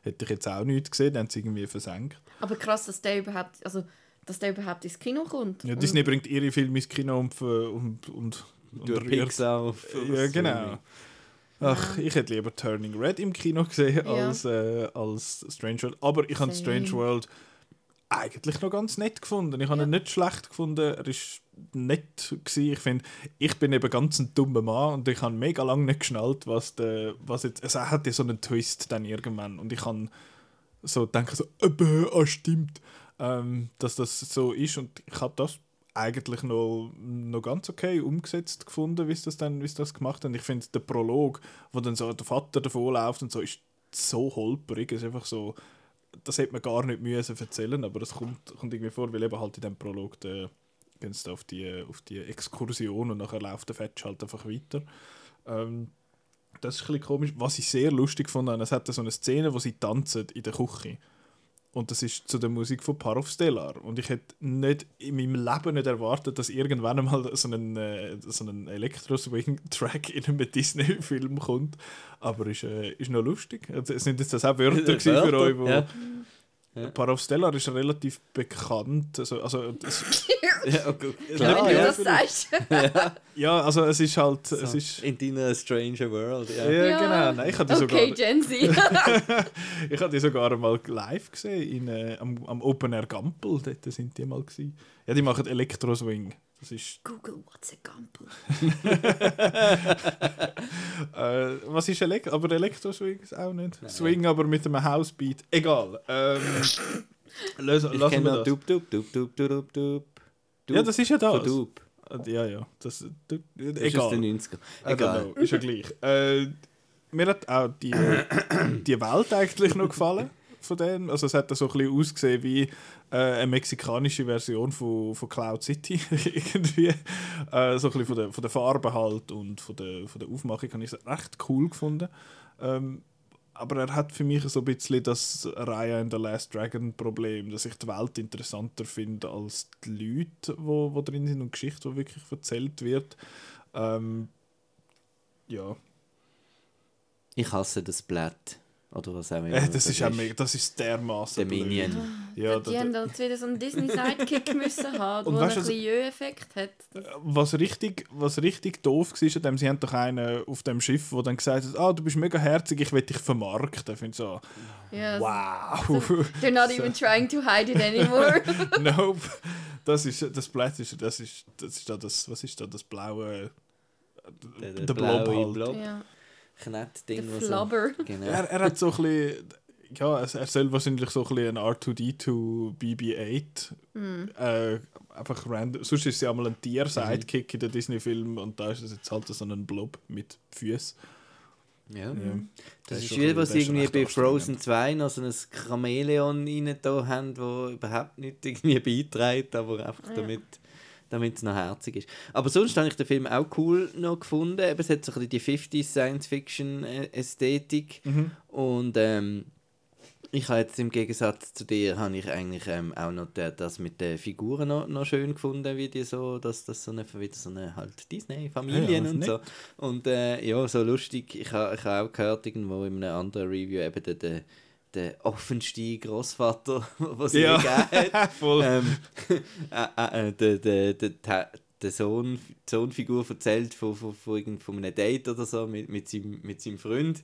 hätte ich jetzt auch nichts gesehen, dann haben sie irgendwie versenkt. Aber krass, dass der überhaupt, also, dass der überhaupt ins Kino kommt. Ja, Und- Disney bringt ihre Filme ins Kino und, ver- und, und, und rührt- Pixar auf, Ja, genau. Ach, ich hätte lieber Turning Red im Kino gesehen Ja. als, äh, als Strange World. Aber ich habe. Strange World eigentlich noch ganz nett gefunden. Ich habe Ja. ihn nicht schlecht gefunden. Er ist nett gewesen. Ich finde, ich bin eben ganz ein dummer Mann und ich habe mega lange nicht geschnallt, was der, was jetzt, also er hatte so einen Twist dann irgendwann und ich habe so denke so, äh, ah, stimmt, ähm, dass das so ist und ich habe das eigentlich noch, noch ganz okay umgesetzt gefunden, wie sie das dann, wie das gemacht haben. Ich finde der Prolog, wo dann so der Vater davon läuft und so, ist so holperig, ist einfach so, das hätte man gar nicht müssen erzählen, aber das kommt, kommt irgendwie vor, weil eben halt in dem Prolog der, gehen sie auf die, auf die Exkursion und nachher läuft der Fetch halt einfach weiter. Ähm, das ist ein komisch. Was ich sehr lustig fand, es hat so eine Szene, wo sie tanzen in der Küche. Und das ist zu der Musik von Parov Stellar. Und ich hätte nicht in meinem Leben nicht erwartet, dass irgendwann einmal so einen, äh, so einen Elektro-Swing-Track in einem Disney-Film kommt. Aber ist, äh, ist noch lustig. Also, sind jetzt das auch Wörter gewesen für euch, wo Ja. Parov Stellar ist relativ bekannt. Also, also das, Ja, okay. Klar, du ja. das sagst. ja, also es ist halt, So, es ist, in deiner Stranger World, ja. ja, Ja. genau. Nein, ich habe die Okay, sogar, Gen Z. ich habe die sogar mal live gesehen in, äh, am, am Open Air Gampel. Dort sind die mal gewesen. Ja, die machen Electro Swing. Das ist, Google, what's a Gampel? äh, was ist Elektro? Aber Electro Swing ist auch nicht. Swing, aber mit einem Housebeat. Egal. Ähm, lösen, Ich lassen kenne wir noch das. Dup, Dup, Dup, Dup, Dup, Dup, Dup. Ja, das ist ja Von das. Dup. Ja, ja. Das, du, Das ist aus egal. den 90er. I don't Egal. ist ja gleich. Äh, mir hat auch die, die Welt eigentlich noch gefallen von dem. Also es hat so ein bisschen ausgesehen wie äh, eine mexikanische Version von, von Cloud City irgendwie. Äh, so ein bisschen von der, von der Farbe halt und von der, von der Aufmachung habe ich es recht cool gefunden. Ähm, aber er hat für mich so ein bisschen das Raya and the Last Dragon Problem, dass ich die Welt interessanter finde als die Leute, wo, wo drin sind und die Geschichte, die wirklich erzählt wird. Ähm, ja, Ich hasse das Blatt. Oder was auch immer. Äh, das, ist auch mega, das ist dermaßen Der Minion. Ja, die da, haben da, halt wieder so einen Disney-Sidekick müssen haben, Und der ein weißt du, bisschen Jö-Effekt hat. Das, was, richtig, was richtig doof war, an dem, sie haben doch einen auf dem Schiff, der dann gesagt hat, ah, du bist mega herzig, ich will dich vermarkten. Ich finde so, ja, wow. They're not even trying to hide it anymore. nope. Das ist, das Blatt ist, das ist, das ist da das, was ist da, das blaue, Der, der Blob halt. Blob. ja. Knettding. Der was so- Flubber. Genau. Er, er hat so ein bisschen, ja, er er soll wahrscheinlich so ein bisschen ein R2D2 BB-8. Äh, einfach random. Sonst ist es ja einmal ein Tier-Sidekick in den Disney-Filmen und da ist es jetzt halt so ein Blob mit Füßen. Ja. Ja. Das ist ist wie, was irgendwie das bei. Frozen 2 noch so ein Chamäleon rein da haben, wo überhaupt nicht irgendwie beiträgt, aber einfach Ja. damit damit es noch herzig ist. Aber sonst habe ich den Film auch cool noch gefunden. Eben, es hat so ein bisschen die 50s Science-Fiction-Ästhetik. Und ähm, ich habe jetzt im Gegensatz zu dir habe ich eigentlich ähm, auch noch der, das mit den Figuren noch, noch schön gefunden, wie die so, dass das so eine, wieder so eine halt Disney-Familien Ja, und so. Und äh, ja, so lustig. Ich habe ich ha auch gehört irgendwo in einem anderen Review eben der, der, der offenste Großvater, was sie Ja. gegeben hat. Voll. ähm, äh, äh, äh, der, der, der, der, der Sohn, die Sohnfigur erzählt von, von, von, von einem Date oder so mit, mit, seinem, mit seinem Freund.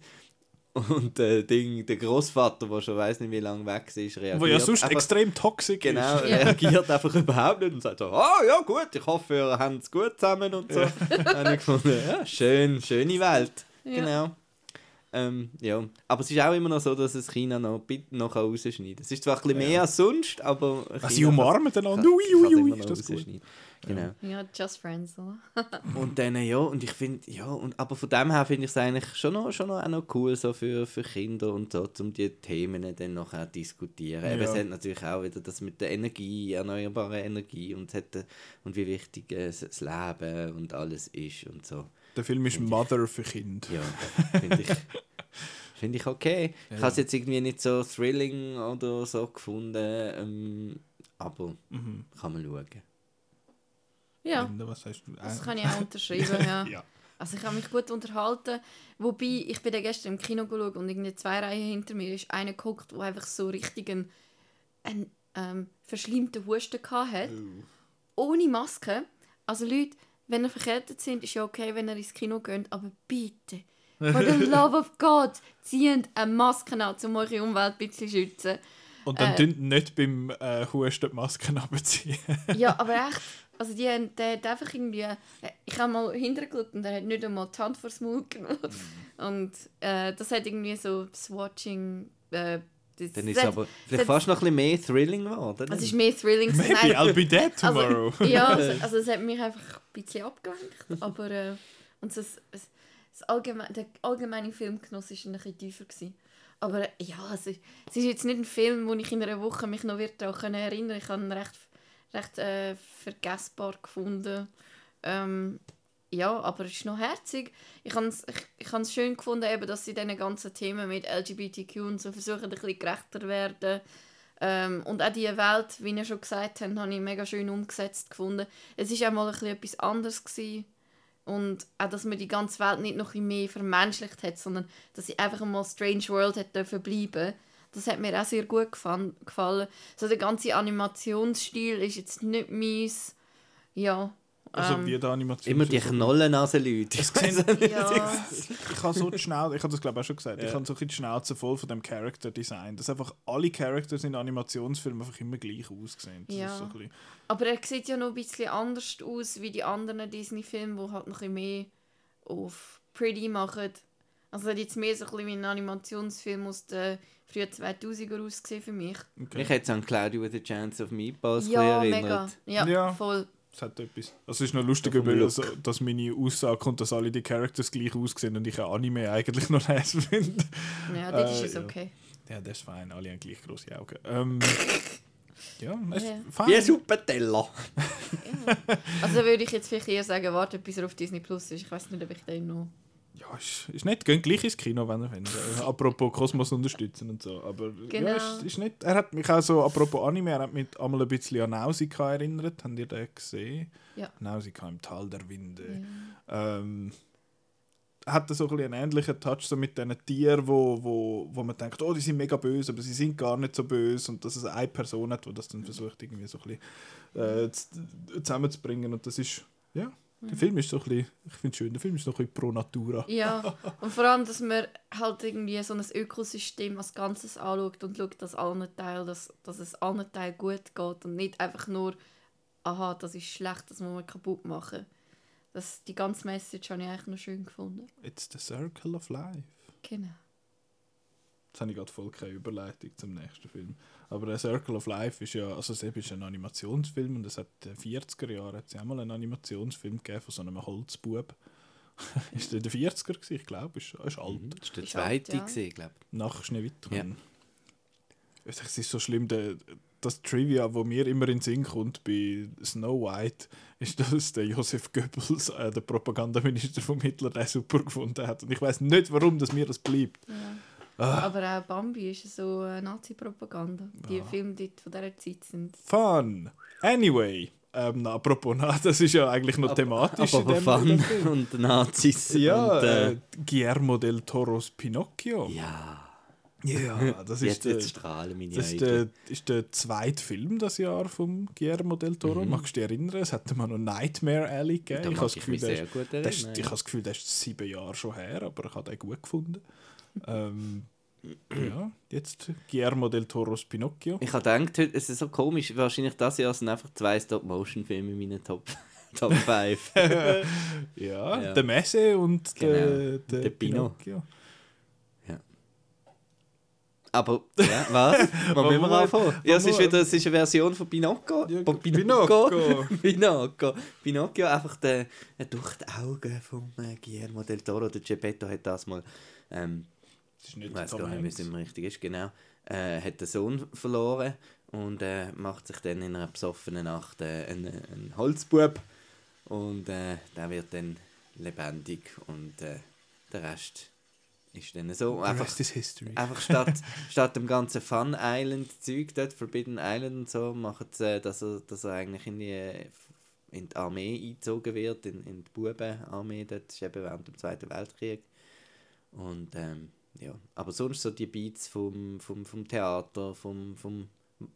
Und äh, Ding, der Großvater, der schon weiß nicht wie lange weg ist, reagiert. Wo ja sonst einfach- extrem toxisch Genau, ist. Ja. reagiert einfach überhaupt nicht und sagt so, ah ja gut, ich hoffe, ihr habt es gut zusammen und so. Habe ich gefunden, ja, schön, schöne Welt. Ja. Genau. Ähm, ja. Aber es ist auch immer noch so, dass es China noch, bit- noch rausschneiden kann. Es ist zwar ein bisschen mehr als sonst, aber Also, China sie umarmen einander. kann- Ui, ui, ui, ist das gut. rausschneiden. Genau. Ja, just friends. Oder? Und dann, ja, und ich finde, ja, und, aber von dem her finde ich es eigentlich schon noch, schon noch, auch noch cool so für, für Kinder und so, um die Themen dann noch auch diskutieren. Eben, Ja. es hat natürlich auch wieder das mit der Energie, erneuerbare Energie und, hat, äh, und wie wichtig äh, das Leben und alles ist und so. Der Film ist Mother für Kind. Ja, finde ich, find ich okay. Ich habe es jetzt irgendwie nicht so thrilling oder so gefunden, ähm, aber Mhm. kann man schauen. Ja, Linda, Was heißt du? das kann ich auch unterschreiben. Ja. Ja. Also ich habe mich gut unterhalten. Wobei, ich bin gestern im Kino geschaut und irgendwie zwei Reihen hinter mir ist einer geguckt, der einfach so richtig einen, einen ähm, verschleimten Husten hatte. Ohne Maske. Also Leute, wenn ihr verkältet sind, ist ja okay, wenn ihr ins Kino geht, aber bitte, for the love of God, zieht eine Maske an, um eure Umwelt ein bisschen zu schützen. Und dann Äh. nicht beim äh, Husten die Masken abziehen. Ja, aber echt. Also die haben, der hat einfach irgendwie... äh, Ich habe mal hintergeschaut und er hat nicht einmal die Hand vors Maul genommen. Und äh, das hat irgendwie so das Watching... Äh, das, Dann ist es aber das vielleicht fast noch ein bisschen mehr Thrilling geworden. Es ist mehr Thrilling. Maybe I'll be dead tomorrow. Also, ja, also, also es hat mich einfach ein bisschen abgelenkt. Aber äh, und das, das, das allgemein, der allgemeine Filmgenuss war ein bisschen tiefer. Gewesen. Aber ja, es ist, es ist jetzt nicht ein Film, wo ich in einer Woche mich noch wird daran erinnern Ich habe ihn recht, recht äh, vergessbar gefunden. Ähm, ja, aber es ist noch herzig. Ich habe es ich, ich schön gefunden, eben, dass sie diesen ganzen Themen mit LGBTQ und so versuchen, ein bisschen gerechter werden. Ähm, und auch die Welt, wie ihr schon gesagt habt, habe ich mega schön umgesetzt gefunden. Es war auch mal ein etwas anderes. Gewesen. Und auch, dass man die ganze Welt nicht noch ein mehr vermenschlicht hat, sondern dass sie einfach mal Strange World hat dürfen bleiben. Das hat mir auch sehr gut gefallen. gefallen. So der ganze Animationsstil ist jetzt nicht meins. Ja. Also ähm, wie der Animation. Immer die Knollennasen-Leute. Sehen, ja. ich habe so die Schnauze, ich habe das glaube ich auch schon gesagt, ich Ja. habe so ein bisschen die Schnauze voll von dem Character Design, dass einfach alle Characters in Animationsfilmen einfach immer gleich aussehen. Ja. so Aber er sieht ja noch ein bisschen anders aus wie die anderen Disney-Filme, die halt noch ein bisschen mehr auf Pretty machen. Also er hat jetzt mehr so ein bisschen wie ein Animationsfilm aus den frühen 2000er ausgesehen für mich. okay. Mich hat es an Cloudy with a Chance of Meatballs ja, erinnert. mega. Ja, Ja. voll. Es hat etwas. Also es ist noch lustig, Vom über, also, dass meine Aussage kommt, dass alle die Characters gleich aussehen und ich ein Anime eigentlich noch nice finde. Ja, ist Äh, ja. okay. Ja, das ist fein, alle haben gleich große Augen. Ähm, ja, das ist Ja. fein. Wie ein Suppenteller. Also würde ich jetzt vielleicht eher sagen, wartet bis er auf Disney Plus ist. Ich weiß nicht, ob ich den noch... Ja, ist, ist nett. Geht gleich ins Kino, wenn ihr wollt. Äh, apropos Kosmos unterstützen und so. Aber Genau. ja, ist, ist nicht. Er hat mich auch so, apropos Anime, er hat mich einmal ein bisschen an Nausicaa erinnert. Habt ihr den gesehen? Ja. Nausicaa im Tal der Winde. Ähm, hat so ein bisschen einen ähnlichen Touch so mit diesen Tieren, wo, wo, wo man denkt, oh, die sind mega böse, aber sie sind gar nicht so böse und dass es eine Person hat, die das dann versucht irgendwie so ein bisschen äh, zusammenzubringen und das ist, ja, der Film ist so ein bisschen, ich finde es schön, der Film ist so ein bisschen pro natura. Ja, und vor allem, dass man halt irgendwie so ein Ökosystem als Ganzes anschaut und schaut, dass, allen Teil, dass, dass es allen Teilen gut geht und nicht einfach nur, aha, das ist schlecht, das muss man kaputt machen. Das, die ganze Message habe ich eigentlich noch schön gefunden. It's the circle of life. Genau. Jetzt habe ich gerade voll keine Überleitung zum nächsten Film. Aber der Circle of Life ist ja, also es ist ein Animationsfilm und es hat in den 40er Jahren hat es ja mal einen Animationsfilm gegeben von so einem Holzbub. ist der in den 40er gewesen? Ich glaube, ist, ist alt. Mhm. Das war der zweite, ja. glaube Nach Schneewittchen. Ja. Es ist so schlimm, der, das Trivia, wo mir immer in den Sinn kommt bei Snow White, ist, dass der Josef Goebbels, äh, der Propagandaminister von Hitler, den super gefunden hat. Und ich weiß nicht, warum das mir das bleibt. Ja. Ah. Aber auch Bambi ist so Nazi-Propaganda. Die Filme dort von dieser Zeit sind. Fun. Anyway, ähm, na, apropos, na, das ist ja eigentlich noch thematisch Aber Fun und Nazis. Ja, und, äh, äh, Guillermo del Toros Pinocchio. ja. Ja, das Jetzt, ist der, jetzt strahlen meine das ist der, ist der zweite Film das Jahr von Guillermo del Toro. Magst du dich erinnern? Es hat mal noch Nightmare Alley gegeben. Da Ich habe das Gefühl, der ist, der ist, ich habe das Gefühl, der ist sieben Jahre schon her, aber ich habe den gut gefunden. Ähm, ja, jetzt Guillermo del Toros Pinocchio. Ich habe gedacht, heute- es ist so komisch, wahrscheinlich das Jahr sind einfach zwei Stop-Motion-Filme in meinen Top, Top 5. Ja, Ja. der Messe und der, Genau. der, Der Pino. Pinocchio. Aber, ja, was? Wann müssen wir Wo- anfangen? Ja, es ist wo- wieder es ist eine Version von Pinocchio. Ja, von Pinocchio. Pinocchio. Pinocchio. Pinocchio, einfach der, der durch die Augen von äh, Guillermo del Toro. Der Geppetto hat das mal, ähm, Das ist nicht ich weiß gar nicht, wie es immer richtig ist, genau, äh, hat den Sohn verloren und äh, macht sich dann in einer besoffenen Nacht äh, einen, einen Holzbub und äh, der wird dann lebendig und äh, der Rest ist dann so. The Einfach, rest is history. einfach statt, statt dem ganzen Fun Island Zeug dort, Forbidden Island und so, machen sie, äh, dass er, dass er eigentlich in die, in die Armee eingezogen wird, in, in die Bubenarmee, dort ist eben während dem Zweiten Weltkrieg. Und ähm, ja, aber sonst so die Beats vom, vom, vom Theater, vom, vom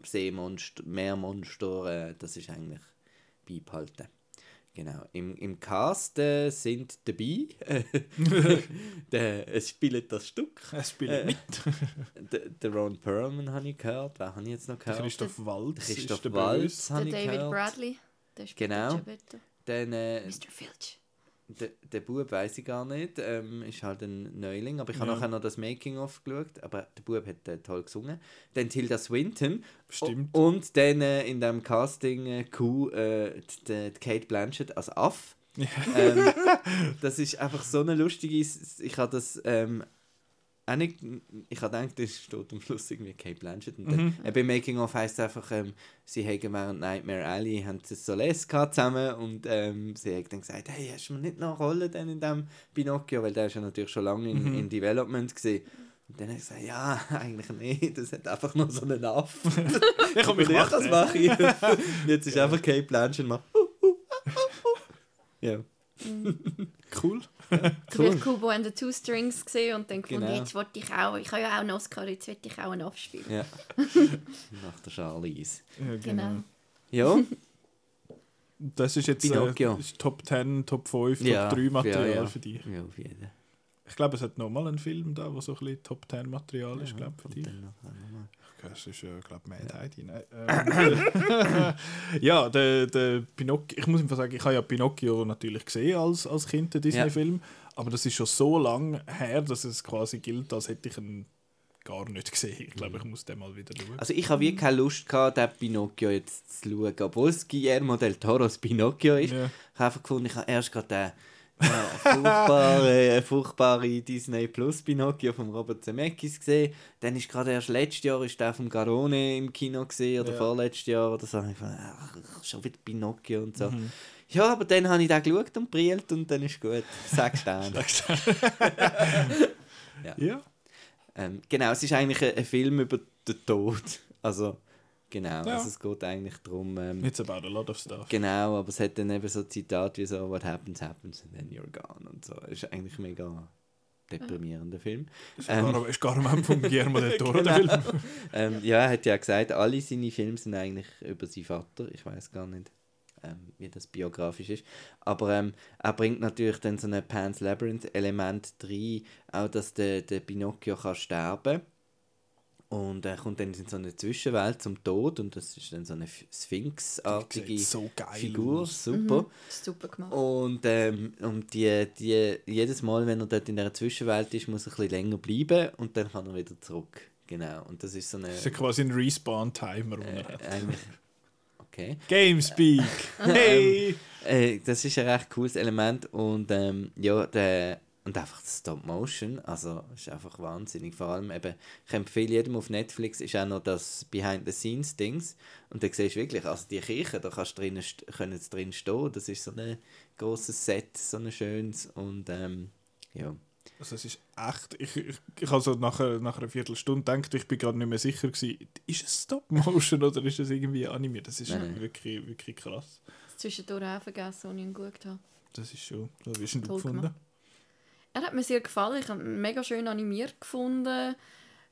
Seemonster, Meermonster, äh, das ist eigentlich beibehalten. Genau. Im, im Cast äh, sind dabei, äh, der, es spielt das Stück. Es spielt Äh, mit. Der, der Ron Perlman habe ich gehört. Wer habe ich jetzt noch Der gehört? Christoph Waltz Christoph ist der Waltz Der ich David gehört. Bradley. Der spielt Genau. Dann, äh, Mr. Filch. Der, der Bub weiß ich gar nicht. Ähm, ist halt ein Neuling. Aber ich habe Ja. nachher noch das Making-of geschaut. Aber der Bub hat äh, toll gesungen. Dann Tilda Swinton. Stimmt. O- Und dann äh, in dem Casting äh, Q, äh, die, die Kate Blanchett als Aff. ähm, das ist einfach so eine lustige. Ich habe das. Ähm, auch nicht, ich habe gedacht, das steht am Schluss irgendwie Kate Blanchett. Und dann, äh, bei Making of heisst es einfach, ähm, sie haben während Nightmare Alley haben sie Solace gehabt zusammen und ähm, sie haben dann gesagt, hey, hast du mir nicht noch Rolle denn in dem Pinocchio? Weil der ist ja natürlich schon lange in, in Development gesehen. Und dann habe ich gesagt, ja, eigentlich nicht, das hat einfach nur so einen Aff. Ich komme ich, das mache ich. Jetzt ist einfach Kate Blanchett macht. Ja. Cool. Du hast Kubo and the Two Strings gesehen und dann gefunden, Genau. jetzt wollte ich auch, ich habe ja auch einen Oscar, jetzt will ich auch einen abspielen. ja. Nach der Charlize. Ja, Genau. Ja, Das ist jetzt äh, ist Top 10, Top 5, Top Ja, 3 Material ja, ja. für dich. ja auf jeden Ich glaube, es hat nochmal einen Film da, wo so ein bisschen Top 10 Material ist, glaube für dich. Das ist, äh, glaube ich, Mad Heidi. Nein. Ähm, ja, der, der Pinocchio, ich muss einfach sagen, ich habe ja Pinocchio natürlich gesehen als, als Kind, den Disney-Film, aber das ist schon so lange her, dass es quasi gilt, als hätte ich ihn gar nicht gesehen. Ich glaube, ich muss den mal wieder schauen. Also ich habe wirklich keine Lust gehabt, den Pinocchio jetzt zu schauen, obwohl es Guillermo del Toros Pinocchio ist. Ja. Ich habe einfach gefunden, ich habe erst gerade den äh, furchtbare, furchtbare Disney Plus Pinocchio von Robert Zemeckis gesehen. Dann ist gerade erst letztes Jahr ist der von Garone im Kino gesehen oder Ja. vorletztes Jahr oder so. Ich fand, ach, schon wieder Pinocchio und so. Mhm. Ja, aber dann habe ich den geschaut und brillt und dann ist gut. Sechs Sterne. ja. Ähm, genau, es ist eigentlich ein, ein Film über den Tod. Also, Genau, Ja. also es geht eigentlich darum, ähm, It's about a lot of stuff. genau, aber es hat dann eben so Zitate wie so, what happens, happens and then you're gone und so. Ist eigentlich ein mega deprimierender Film. Ist Ähm. gar, ist gar am Ende von Guillermo del Toro, der Genau. Film. Ähm, ja, er hat ja gesagt, alle seine Filme sind eigentlich über seinen Vater. Ich weiß gar nicht, ähm, wie das biografisch ist. Aber ähm, er bringt natürlich dann so ein Pan's Labyrinth-Element rein, auch dass der, der Pinocchio kann sterben und er kommt dann in so eine Zwischenwelt zum Tod und das ist dann so eine Sphinx-artige so Figur, super. Super gemacht. Und, ähm, und die, die, jedes Mal, wenn er dort in der Zwischenwelt ist, muss er ein bisschen länger bleiben und dann kann er wieder zurück. Genau. Und das ist so eine. Das ist ja quasi ein Respawn-Timer, den Äh, er hat. Okay. Gamespeak! Hey! Äh, das ist ein recht cooles Element und ähm, ja, der, und einfach das Stop Motion, also ist einfach wahnsinnig. Vor allem eben, ich empfehle jedem auf Netflix ist auch noch das Behind the Scenes Dings und da siehst du wirklich, also die Kirche, da kannst du drinnen, st- können sie drin stehen, das ist so ein grosses Set, so ein schönes und ähm, ja. Also es ist echt, ich, ich, ich also nach, einer- nach einer Viertelstunde gedacht, ich bin gerade nicht mehr sicher gewesen, ist es Stop-Motion oder ist es irgendwie animiert? Das ist Nein, wirklich, wirklich krass. Zwischendurch auch vergessen, als ich ihn geschaut habe. Das ist schon, das hast du Toll gefunden. gemacht. Er hat mir sehr gefallen. Ich habe ihn mega schön animiert gefunden.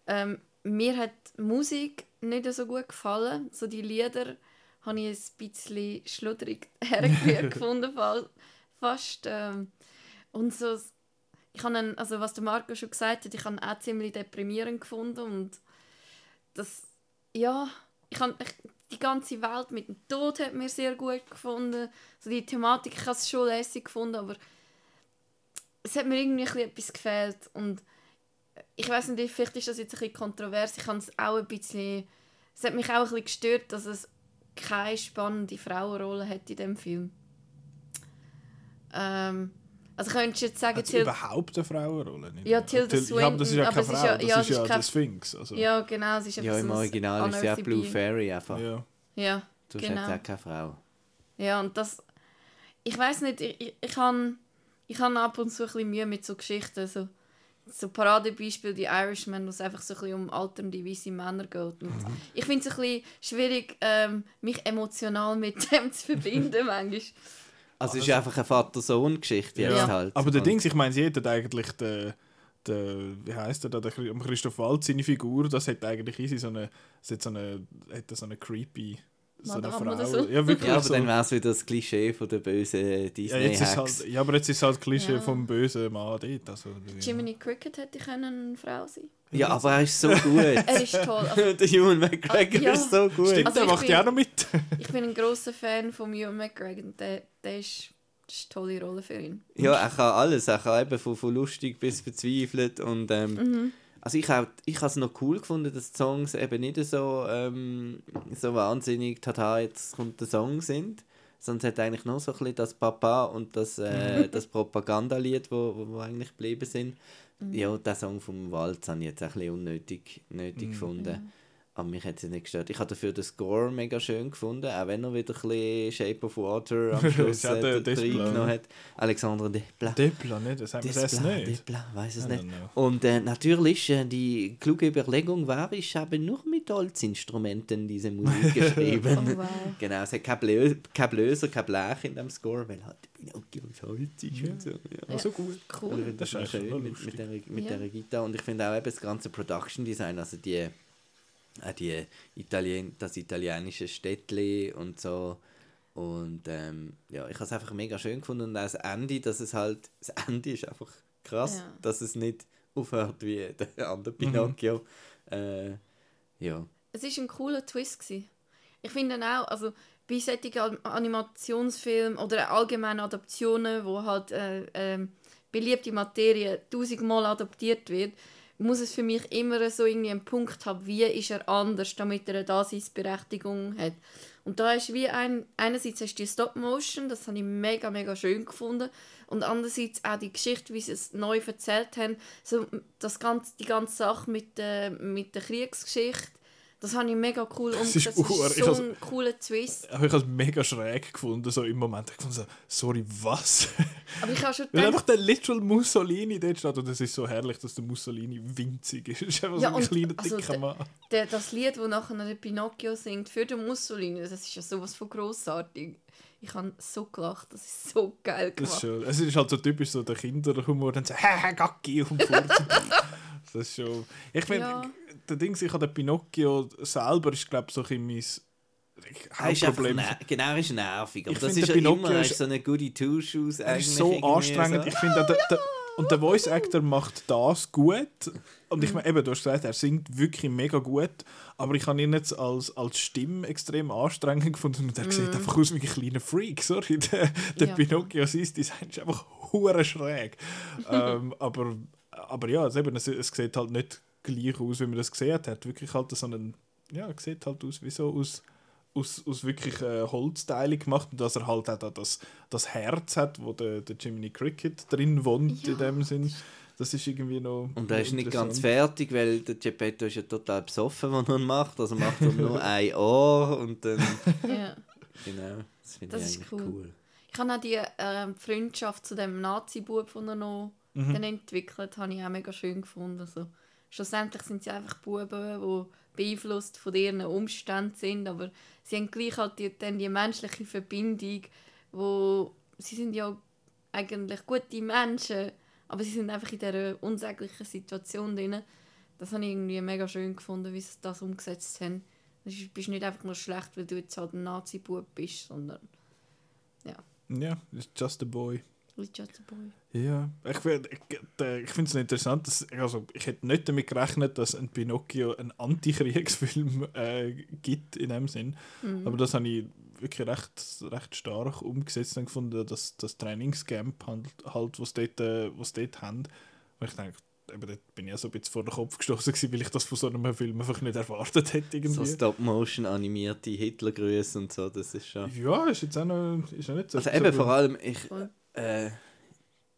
Ähm, mir hat die Musik nicht so gut gefallen. So die Lieder habe ich ein bisschen schludrig hergerührt gefunden. Fast. Ähm, und so, ich habe ihn, also was der Marco schon gesagt hat, ich habe ihn auch ziemlich deprimierend gefunden. Und das, ja, ich habe die ganze Welt mit dem Tod hat mir sehr gut gefunden. So die Thematik, ich habe es schon lässig gefunden, aber es hat mir irgendwie etwas gefehlt und ich weiß nicht, vielleicht ist das jetzt ein bisschen kontrovers. Ich habe es auch ein bisschen, es hat mich auch ein bisschen gestört, dass es keine spannende Frauenrolle hat in dem Film. Ähm, also könntest du jetzt sagen, Hat es Til- überhaupt eine Frauenrolle? Nicht Ja, mehr? Tilda Ja, aber das ist ja Swinton, keine aber es ist Frau, ja- ja, das es ist ja der Sphinx. Also, ja genau, es ist Ja, im Original ist sie ja Blue. Fairy einfach. ja. Ja, genau. es auch keine Frau. Ja, und das. Ich weiß nicht, ich, ich, ich habe ich han ab und zu ein bisschen Mühe mit so Geschichten. So, so Paradebeispiel die Irishman, wo es einfach so ein bisschen um alternde weiße Männer geht. Und Ich finde es ein bisschen schwierig, ähm, mich emotional mit dem zu verbinden, manchmal. Also es ist einfach eine Vater-Sohn-Geschichte jetzt Ja. halt. Aber der Und- Dings, ich meine, sie hat eigentlich der, der wie heißt der, da, der Chri- Christoph Waltz, seine Figur, das hat eigentlich easy so eine, hat so eine, hat so eine creepy, so eine Frau. so. Ja, wirklich Ja, aber so. dann wäre es wieder das Klischee von der bösen ja, jetzt ist Disney-Hacks. halt, ja, aber jetzt ist halt Klischee Ja. vom bösen Mann dort. Also, Jiminy Cricket hätte können eine Frau sein Ja, aber er ist so gut. Er ist toll. Also, der Ewan McGregor Ah, ja. ist so gut. Stimmt, Also der ich macht bin- ja auch noch mit. ich bin ein grosser Fan von Ewan McGregor. und Der, der ist, das ist eine tolle Rolle für ihn. Ja, er kann alles. Er kann eben von, von lustig bis verzweifelt. Und, ähm, Mhm. Also ich habe ich es noch cool gefunden, dass die Songs eben nicht so, ähm, so wahnsinnig «Tata, jetzt kommt der Song» sind. Sonst hat eigentlich noch so ein bisschen das Papa und das, äh, das Propagandalied, wo, wo, wo eigentlich geblieben sind. Ja, der Song vom Walz habe ich jetzt ein bisschen unnötig nötig gefunden. Aber mich hat es nicht gestört. Ich habe dafür den Score mega schön gefunden, auch wenn er wieder ein bisschen «Shape of Water» am Schluss Ja, der äh, Desplat. reingenommen hat. Alexandre Desplat. Depla, nicht? Das haben wir es Desplat, nicht. Desplat, weiß es I nicht. Und äh, natürlich, äh, die kluge Überlegung war, ich habe nur mit Holzinstrumenten diese Musik geschrieben. Oh, wow. Genau, es hat kein, Blö kein Blöser, kein Blech in dem Score, weil halt Pinocchio aus Holz ist und so. Ja. Also gut. Cool. Das ist noch eigentlich schön mit, mit, der, mit Ja. der Gitarre. Und ich finde auch eben das ganze Production Design, also die, auch die Italien, das italienische Städtli und so. Und ähm, ja, ich habe es einfach mega schön gefunden. Und auch das Ende, dass es halt, das Ende ist einfach krass, Ja. dass es nicht aufhört wie der andere Pinocchio. Äh, ja. Es war ein cooler Twist. Gewesen. Ich finde auch, also bei solchen An- Animationsfilmen oder allgemeinen Adaptionen, wo halt äh, ähm, beliebte Materie tausendmal adaptiert wird, muss es für mich immer so irgendwie einen Punkt haben, wie ist er anders, damit er eine Daseinsberechtigung hat. Und da ist wie ein, einerseits hast du die Stop-Motion, das habe ich mega, mega schön gefunden, und andererseits auch die Geschichte, wie sie es neu erzählt haben, so das ganze, die ganze Sache mit der, mit der Kriegsgeschichte, Das habe ich mega cool Das ist umgesetzt. Das ist ich so has- ein cooler Twist. Aber ich habe es mega schräg gefunden, so im Moment. Ich fand so, sorry, was? Aber ich habe schon Weil einfach gedacht, der literal Mussolini dort steht und es ist so herrlich, dass der Mussolini winzig ist. Es ist einfach Ja, so ein kleiner, also dicker Mann. der, das Lied, das nachher der Pinocchio singt für den Mussolini, das ist ja sowas von grossartig. Ich habe so gelacht, das ist so geil Das ist gemacht. schon, es ist halt so typisch so der Kinderhumor, dann so, hä, Gacki und furzen. Das ist schon... Ich finde, Ja. Der Ding, ich habe den Pinocchio selber, ist glaube ich so ein bisschen mein Er ist Hauptproblem. genau, er ist nervig. Aber Ich das finde, ist ja immer Pinocchio er ist- so eine goody Two-Shoes Er ist so anstrengend. Ich finde, der, der, und der Voice Actor macht das gut. Und ich meine, eben, du hast gesagt, er singt wirklich mega gut. Aber ich habe ihn jetzt als, als Stimme extrem anstrengend gefunden. Und er sieht einfach aus wie ein kleiner Freak. Sorry, der, der Ja. Pinocchio, sein Design ist einfach hure schräg. ähm, aber, aber ja, es, eben, es, es sieht halt nicht gleich aus, wie man das gesehen hat. Hat wirklich halt so einen, ja, sieht halt aus wie so aus aus, aus wirklich äh, Holzteilen gemacht und dass er halt auch da das, das Herz hat, wo der, der Jiminy Cricket drin wohnt Ja, in dem Sinn. Das ist irgendwie noch Und er ist nicht ganz fertig, weil der Geppetto ist ja total besoffen, was er macht. Also macht er nur ein Ohr und dann. Ja. Genau, das finde ich ist eigentlich cool. cool. Ich habe auch die ähm, Freundschaft zu dem Nazi-Bub, den er noch Mhm. entwickelt habe ich auch mega schön gefunden. Also, schlussendlich sind sie einfach Buben, die beeinflusst von ihren Umständen sind, aber sie haben gleich halt die, dann die menschliche Verbindung, wo sie sind ja eigentlich gute Menschen, aber sie sind einfach in dieser unsäglichen Situation drin. Das habe ich irgendwie mega schön gefunden, wie sie das umgesetzt haben. Du bist nicht einfach nur schlecht, weil du jetzt halt ein Nazi-Bub bist, sondern Ja, it's just a boy. Boy. Ja, ich, ich, äh, ich finde es interessant, dass, also ich hätte nicht damit gerechnet, dass ein Pinocchio einen Antikriegsfilm äh, gibt in dem Sinn. Aber das habe ich wirklich recht, recht stark umgesetzt und gefunden, dass das Trainingscamp halt, halt was dort, äh, was dort haben. Und ich denke, eben dort bin ich ja so ein bisschen vor den Kopf gestoßen gewesen, weil ich das von so einem Film einfach nicht erwartet hätte irgendwie. So Stop-Motion animierte Hitlergrüße und so, das ist schon. ja, ist jetzt auch noch, ist ja nicht so. Also so eben vor allem, ich. Äh,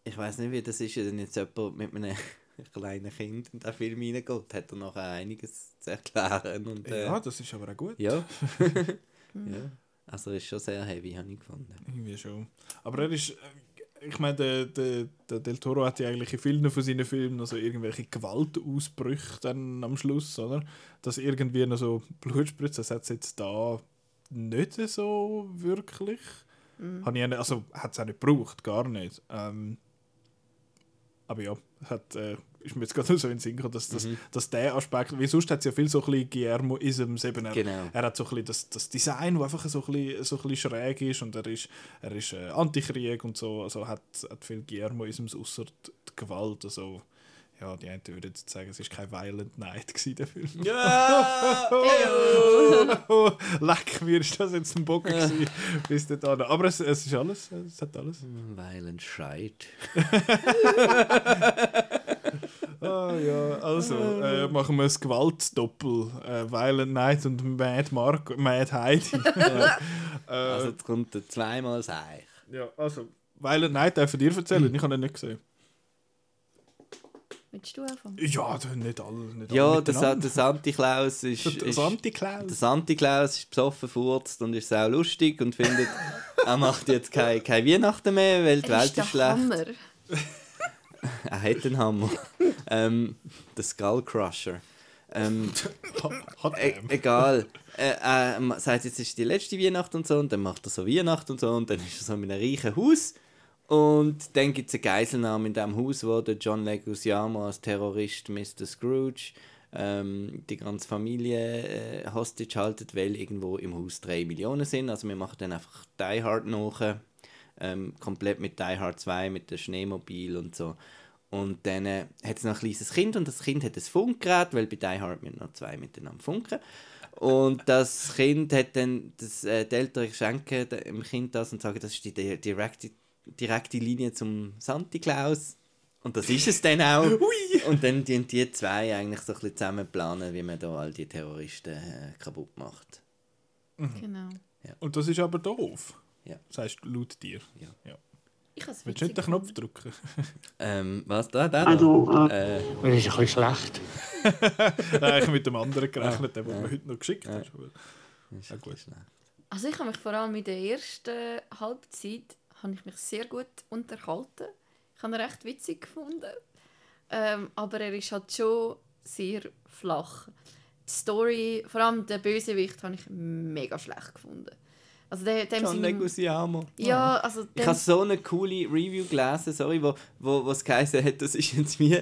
ich weiß nicht, wie das ist, wenn jetzt jemand mit einem kleinen Kind in den Film reingeht, hat er noch einiges zu erklären. Und, äh, Ja, das ist aber auch gut. ja. ja. Also ist schon sehr heavy, habe ich gefunden. Irgendwie schon. Aber er ist, äh, ich meine, der, der, der Del Toro hat ja eigentlich in vielen von seinen Filmen also irgendwelche Gewaltausbrüche dann am Schluss, oder? Dass irgendwie noch so Blutspritzen, das hat es jetzt da nicht so wirklich. Habe ich nicht, also hat es auch nicht gebraucht, gar nicht. Ähm, aber ja, hat, äh, ist mir jetzt gerade so in den Sinn gekommen, dass, dass, dass der Aspekt, wie sonst hat es ja viel so ein bisschen Guillermo-Isms, eben er, Genau. er hat so ein bisschen das, das Design, das einfach so ein, bisschen, so ein bisschen schräg ist und er ist, er ist äh, Antikrieg und so, also hat, hat viel Guillermo-Isms außer die, die Gewalt, also ja, die einen würden jetzt sagen, es war kein Violent Night gewesen, der Film. Ja! Leck mir, ist das jetzt ein Bogen gewesen, bis dahin. Aber es, es ist alles, es hat alles. Violent Scheit. Ah ja, also äh, machen wir das Gewaltdoppel. Äh, Violent Night und Mad Mark, Mad Heidi. äh, Also jetzt kommt er zweimal Seich. ja, also Violent Night darf ich dir erzählen, ich habe ihn nicht gesehen. Willst du anfangen? Ja, das nicht alle. Nicht Ja, alle miteinander. der Santi-Klaus ist... Das ist Antiklaus. der Santi-Klaus ist besoffen, furzt und ist sehr lustig und findet, er macht jetzt keine, keine Weihnachten mehr, weil die Er Welt ist der ist schlecht. Hammer. Er hat einen Hammer. ähm, der Skullcrusher. Ähm, Hat e er. egal. Äh, ma- sagt, jetzt ist die letzte Weihnacht und so, und dann macht er so Weihnacht und so, und dann ist er so in einem reichen Haus. Und dann gibt es eine Geiselnahme in diesem Haus, wo der John Leguizamo als Terrorist Mr. Scrooge ähm, die ganze Familie äh, hostage haltet, weil irgendwo im Haus 3 Millionen sind. Also wir machen dann einfach Die Hard nach, ähm, komplett mit Die Hard 2, mit dem Schneemobil und so. Und dann äh, hat es noch ein kleines Kind und das Kind hat ein Funkgerät, weil bei Die Hard müssen noch zwei miteinander funken. Und das Kind hat dann, das, äh, die Eltern schenken dem Kind das und sagen, das ist die di- direkte, Linie zum Santi Claus. Und das ist es dann auch. Und dann die, die zwei eigentlich so ein bisschen zusammen planen, wie man da all die Terroristen äh, kaputt macht. Genau. Und das ist aber doof. Ja. Das heißt laut dir. Ja. Ich habe es Willst du nicht den Knopf drücken? Ähm, was da? da Also, äh, Das ist ein bisschen schlecht. Nein, ich habe mit dem anderen gerechnet, den, den du heute noch geschickt hast. aber- Ist Ja, gut. schlecht. Also ich habe mich vor allem in der ersten Halbzeit habe ich mich sehr gut unterhalten. Ich habe ihn recht witzig gefunden. Ähm, aber er ist halt schon sehr flach. Die Story, vor allem der Bösewicht, habe ich mega schlecht gefunden. Also der, dem John Leguizamo. Ja, also Ich habe so eine coole Review gelesen, sorry, wo, wo, wo es geheißen hat, das ist jetzt wie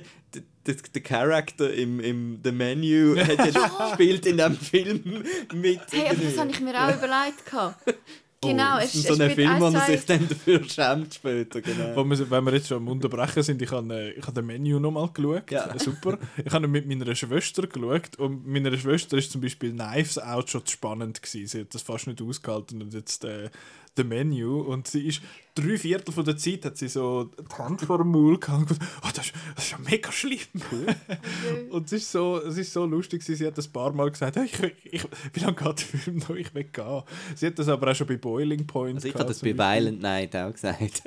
der, Charakter im, im The Menu hat ja spielt in dem Film mit. hey, aber das habe ich mir auch überlegt. gehabt. Genau, oh, es, ist so ein Film, wo zwei- sich dann dafür schämt später, genau. Wir, wenn wir jetzt schon am Unterbrechen sind, ich habe, äh, ich habe das Menü nochmal geschaut. Ja. Super. Ich habe mit meiner Schwester geschaut und meiner Schwester ist zum Beispiel Knives Out schon zu spannend gewesen. Sie hat das fast nicht ausgehalten und jetzt äh, das Menü und sie ist drei Viertel von der Zeit hat sie so die Hand vor dem Maul gehabt und gesagt, oh, das, ist, das ist ja mega schlimm. und es ist so, es ist so lustig, sie hat ein paar Mal gesagt, hey, ich, ich, wie lange geht der Film noch, ich will gehen. Sie hat das aber auch schon bei Boiling Point Also ich gehabt, habe das bei. Violent Night auch gesagt.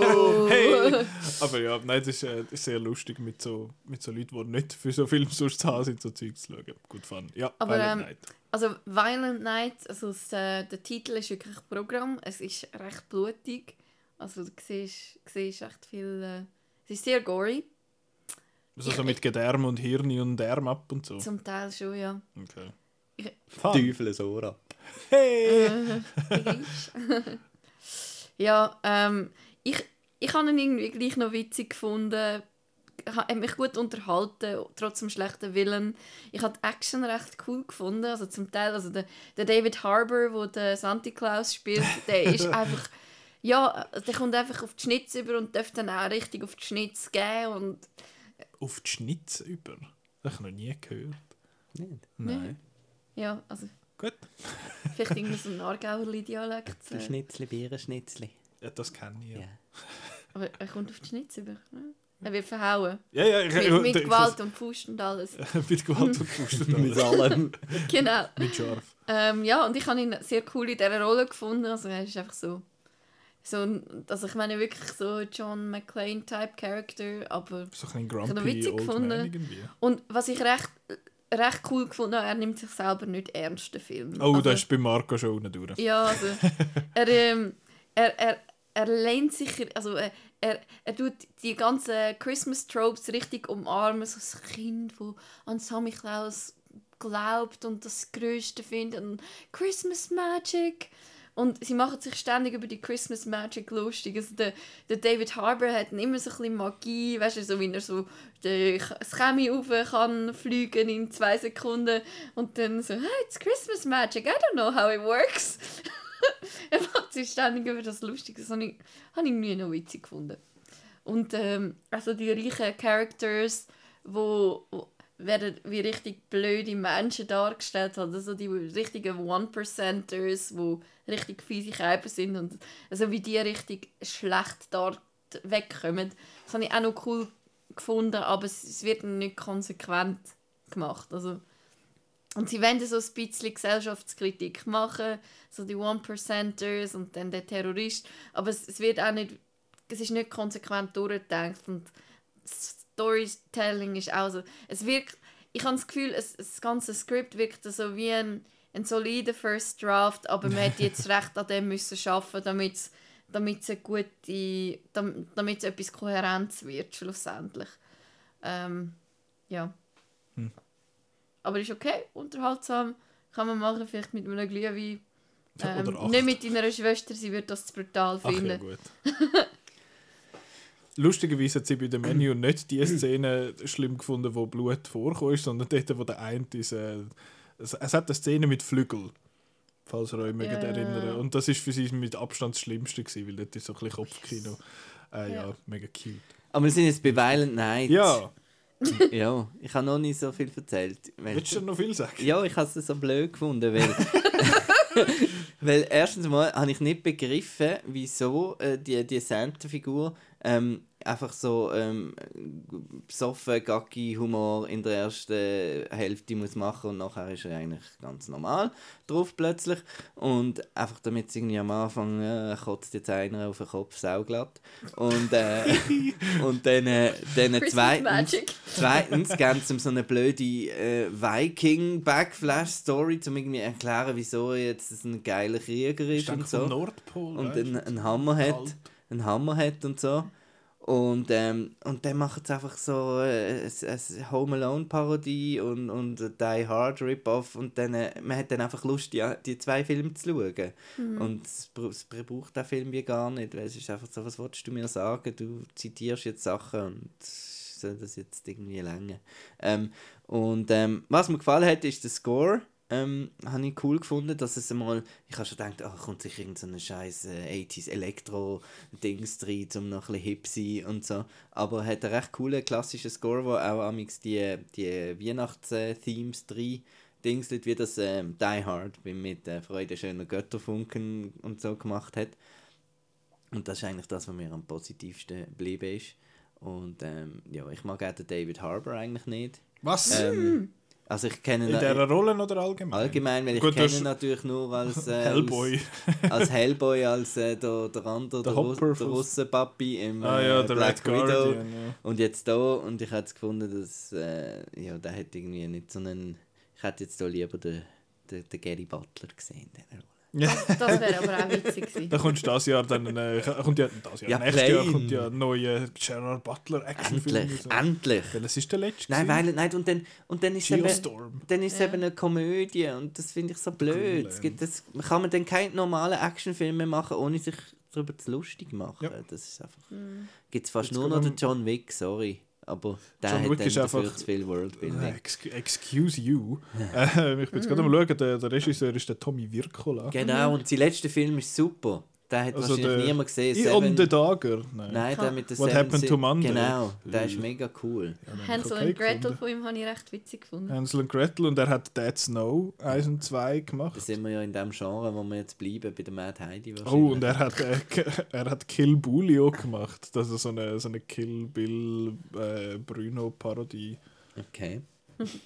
Oh. Hey! Aber ja, nein, das ist, äh, das ist sehr lustig mit so, mit so Leuten, die nicht für so Filme sonst zu haben sind, so Zeug zu schauen. Gut fun. Ja, Aber, Violent ähm, Night. Also Violent Night, also das, äh, der Titel ist wirklich Programm. Es ist recht blutig. Also du siehst, siehst echt viel... Äh, es ist sehr gory, Also so mit Gedärm und Hirn und Darm ab und so. zum Teil schon, ja. Okay. Teufel so ab. Hey! Ja, ähm, ich, ich habe ihn irgendwie gleich noch witzig gefunden. Ich habe mich gut unterhalten, trotz dem schlechten Willen. Ich habe die Action recht cool gefunden. Also zum Teil, also der, der David Harbour, der Santa Claus spielt, der ist einfach... Ja, der kommt einfach auf die Schnitz über und darf dann auch richtig auf die Schnitz geben und... Auf die Schnitz über. Das habe ich noch nie gehört. Nicht? Nein. Ja, also Gut. vielleicht irgendwie so ein Aargauerli-Dialekt. Äh, Schnitzli, Bierenschnitzli. Ja, das kenne ich ja. Ja. aber er kommt auf die Schnitz über. ne? Er wird verhauen. Ja, ja, ich, Mit, mit ich- Gewalt und Faust und alles. mit Gewalt und Faust und Mit alles. allem. genau. Mit scharf. Ähm, ja, und ich habe ihn sehr cool in dieser Rolle gefunden. Also er ist einfach so... so ein- also ich meine wirklich so John McClane-Type Character, aber... So ein grumpy witzig gefunden. Und was ich recht, recht cool gefunden habe, er nimmt sich selber nicht ernst, den Film. Oh, also, das ist bei Marco schon unten durch. Ja, also er, ähm, er, er, er lehnt sich, also er, er, er tut die ganzen Christmas-Tropes richtig umarmen, so das Kind, das an Sammy Klaus glaubt und das Größte findet und Christmas Magic. Und sie machen sich ständig über die Christmas Magic lustig. Also der, der David Harbour hat immer so ein bisschen Magie, weißt du, so wie er so das Chemie rauf kann fliegen in zwei Sekunden und dann so, hey, it's Christmas Magic, I don't know how it works. er macht sich ständig über das lustig. Das habe ich, habe ich irgendwie noch witzig gefunden. Und ähm, also die reichen Characters, wo werden wie richtig blöde Menschen dargestellt. Also die richtigen One-Percenters, die richtig fiese Käfer sind und also wie die richtig schlecht dort wegkommen. Das habe ich auch noch cool gefunden, aber es, es wird nicht konsequent gemacht. Also, und sie wollen so ein bisschen Gesellschaftskritik machen, so die One-Percenters und dann der Terrorist, aber es, es wird auch nicht, es ist nicht konsequent durchgedacht und Storytelling ist auch so, es wirkt, ich habe das Gefühl, es, das ganze Skript wirkt so wie ein, ein solider First Draft, aber man hätte jetzt recht an dem müssen schaffen, damit es damit es eine gute, dam- damit es etwas Kohärenz wird schlussendlich. Ähm, ja. Hm. Aber ist okay, unterhaltsam, kann man machen, vielleicht mit einem Glühwein. Ja, Ähm, nicht mit deiner Schwester, sie wird das brutal Ach ja, finden. gut. Lustigerweise hat sie bei dem Menü nicht die Szene schlimm gefunden, wo Blut vorkommt, sondern dort, wo der eine ist, äh, es, es hat eine Szene mit Flügel, falls ihr euch Ja. erinnern. Und das ist für sie mit Abstand das Schlimmste gewesen, weil dort ist so ein bisschen Kopfkino. Äh, ja. Ja. mega cute. Aber wir sind jetzt bei Violent Night. Ja, Ja, ich habe noch nicht so viel erzählt. Weil, willst du noch viel sagen? ja, ich habe es so blöd gefunden, weil... weil erstens mal habe ich nicht begriffen, wieso äh, die, die Santa-Figur Ähm, einfach so ähm, besoffen, gacki Humor in der ersten Hälfte muss machen und nachher ist er eigentlich ganz normal drauf plötzlich. Und einfach damit es irgendwie am Anfang äh, kotzt jetzt einer auf den Kopf sauglatt. Und, äh, und dann, äh, dann zweitens, zweitens geben sie so eine blöde äh, Viking-Backflash-Story, um irgendwie erklären, wieso er jetzt ein geiler Krieger ist Ist und so Nordpol. und weißt einen, Hammer hat, Kalt. Einen Hammer hat und so. Und, ähm, und dann macht es einfach so äh, eine Home Alone Parodie und, und ein Die Hard Rip-Off und dann, äh, man hat dann einfach Lust, die, die zwei Filme zu schauen. Und es, es braucht den Film wie gar nicht, weil es ist einfach so, was wolltest du mir sagen? Du zitierst jetzt Sachen und soll das jetzt irgendwie länger. Ähm, und ähm, was mir gefallen hat, ist der Score. Ähm, habe ich cool gefunden, dass es einmal, ich habe schon gedacht, ach, kommt sicher irgendein so scheiß äh, 80s Elektro-Dings rein, um noch ein bisschen hip sein und so. Aber er hat einen recht coolen klassischen Score, wo auch amix die, die Weihnachts-Themes drin Dingslet, wie das ähm, Die Hard wie mit äh, Freude schöner Götterfunken und so gemacht hat. Und das ist eigentlich das, was mir am positivsten geblieben ist. Und ähm, ja, ich mag auch den David Harbour eigentlich nicht. Was? Ähm, also ich kenne in dieser Rolle oder allgemein? allgemein, weil ich Gut, kenne natürlich nur als äh, Hellboy. als, als Hellboy, als äh, der, der andere, Der Hopper der Russenpapi im Ah ja, äh, Black Red Widow. Guardian. Ja. Und jetzt da, und ich hätte gefunden, dass äh, ja, der hat irgendwie nicht so einen. Ich hätte jetzt da lieber den, den, den Gary Butler gesehen. in dieser Rolle. Das wäre aber auch witzig gewesen. Da kommst du das Jahr dann, äh, kommt ja, das Jahr, Ja, nächstes Jahr kommt ja ein neuer Gerard Butler Actionfilm. Endlich, raus. endlich! Welches ist der letzte? Nein, weil, nein, und dann, und dann ist es eben, dann ist Ja. eben eine Komödie und das finde ich so blöd. Es gibt, das, kann man dann keinen normalen Actionfilm mehr machen, ohne sich darüber zu lustig machen. Ja. Das ist einfach... Gibt es fast Jetzt nur noch den John Wick, sorry. Aber der John hat Wick dann ist dafür einfach- zu viel Äh, Worldbuilding. Ex excuse you. Äh, ich bin jetzt gerade am schauen, der, der Regisseur ist der Tommy Wirkola. Genau, und sein letzter Film ist super. Den hat Also wahrscheinlich der- niemand gesehen. I on the Dagger. Nein. Nein, der mit der What Seven Happened to Monday? Genau, der ist mega cool. Ja, Hansel okay und Gretel gefunden. von ihm habe ich recht witzig gefunden. Hansel und Gretel und er hat Dead Snow 1 und 2 gemacht. Da sind wir ja in dem Genre, wo wir jetzt bleiben, bei der Mad Heidi wahrscheinlich. Oh, und er hat, äh, er hat Kill Bulio gemacht. Das ist so eine, so eine Kill Bill äh, Bruno Parodie. Okay,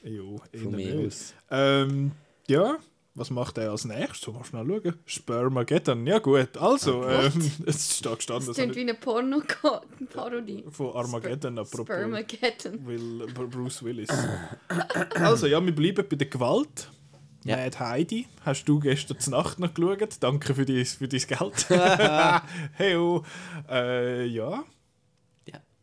Jo, von mir aus. Ähm, ja, was macht er als nächstes? So, mal schnell schauen. Spermageddon. Ja, gut. Also, Oh ähm, es steht Das gestanden. klingt so wie eine Porno-Parodie. von Armageddon apropos. Spermageddon. Will, Bruce Willis. also, ja, wir bleiben bei der Gewalt. Ja. Mad Heidi, hast du gestern zur Nacht noch geschaut? Danke für dein, für dein Geld. hey, oh. äh, ja.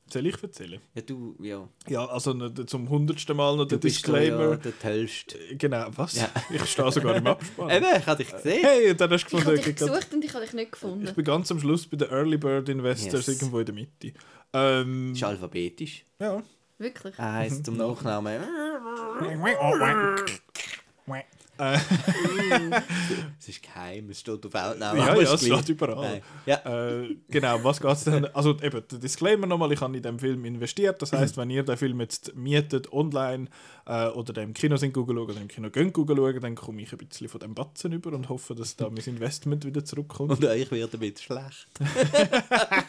Soll ich erzählen? Ja, du, ja. Ja, also zum hundertsten Mal noch der Du bist da ja Disclaimer. der Tollste. Genau, was? Ja. Ich stehe sogar im Abspann. Eben, ich habe dich gesehen. Hey, und dann hast du Ich habe gefunden, dich gesucht und ich habe dich nicht ich gefunden. bin ganz am Schluss bei den Early Bird Investors Yes. irgendwo in der Mitte. Ähm, Ist alphabetisch. ja. Wirklich. Er heisst zum Nachnamen. Äh, Es ist geheim, es steht auf Outnow. ja, ja, es steht überall. Ja, Äh, genau, was geht es denn? Also eben, der Disclaimer nochmal, ich habe in dem Film investiert. Das heißt, wenn ihr den Film jetzt mietet online äh, oder im Kino sind schauen oder im Kino gehen schauen, dann komme ich ein bisschen von dem Batzen über und hoffe, dass da mein Investment wieder zurückkommt. und wird ein bisschen schlecht.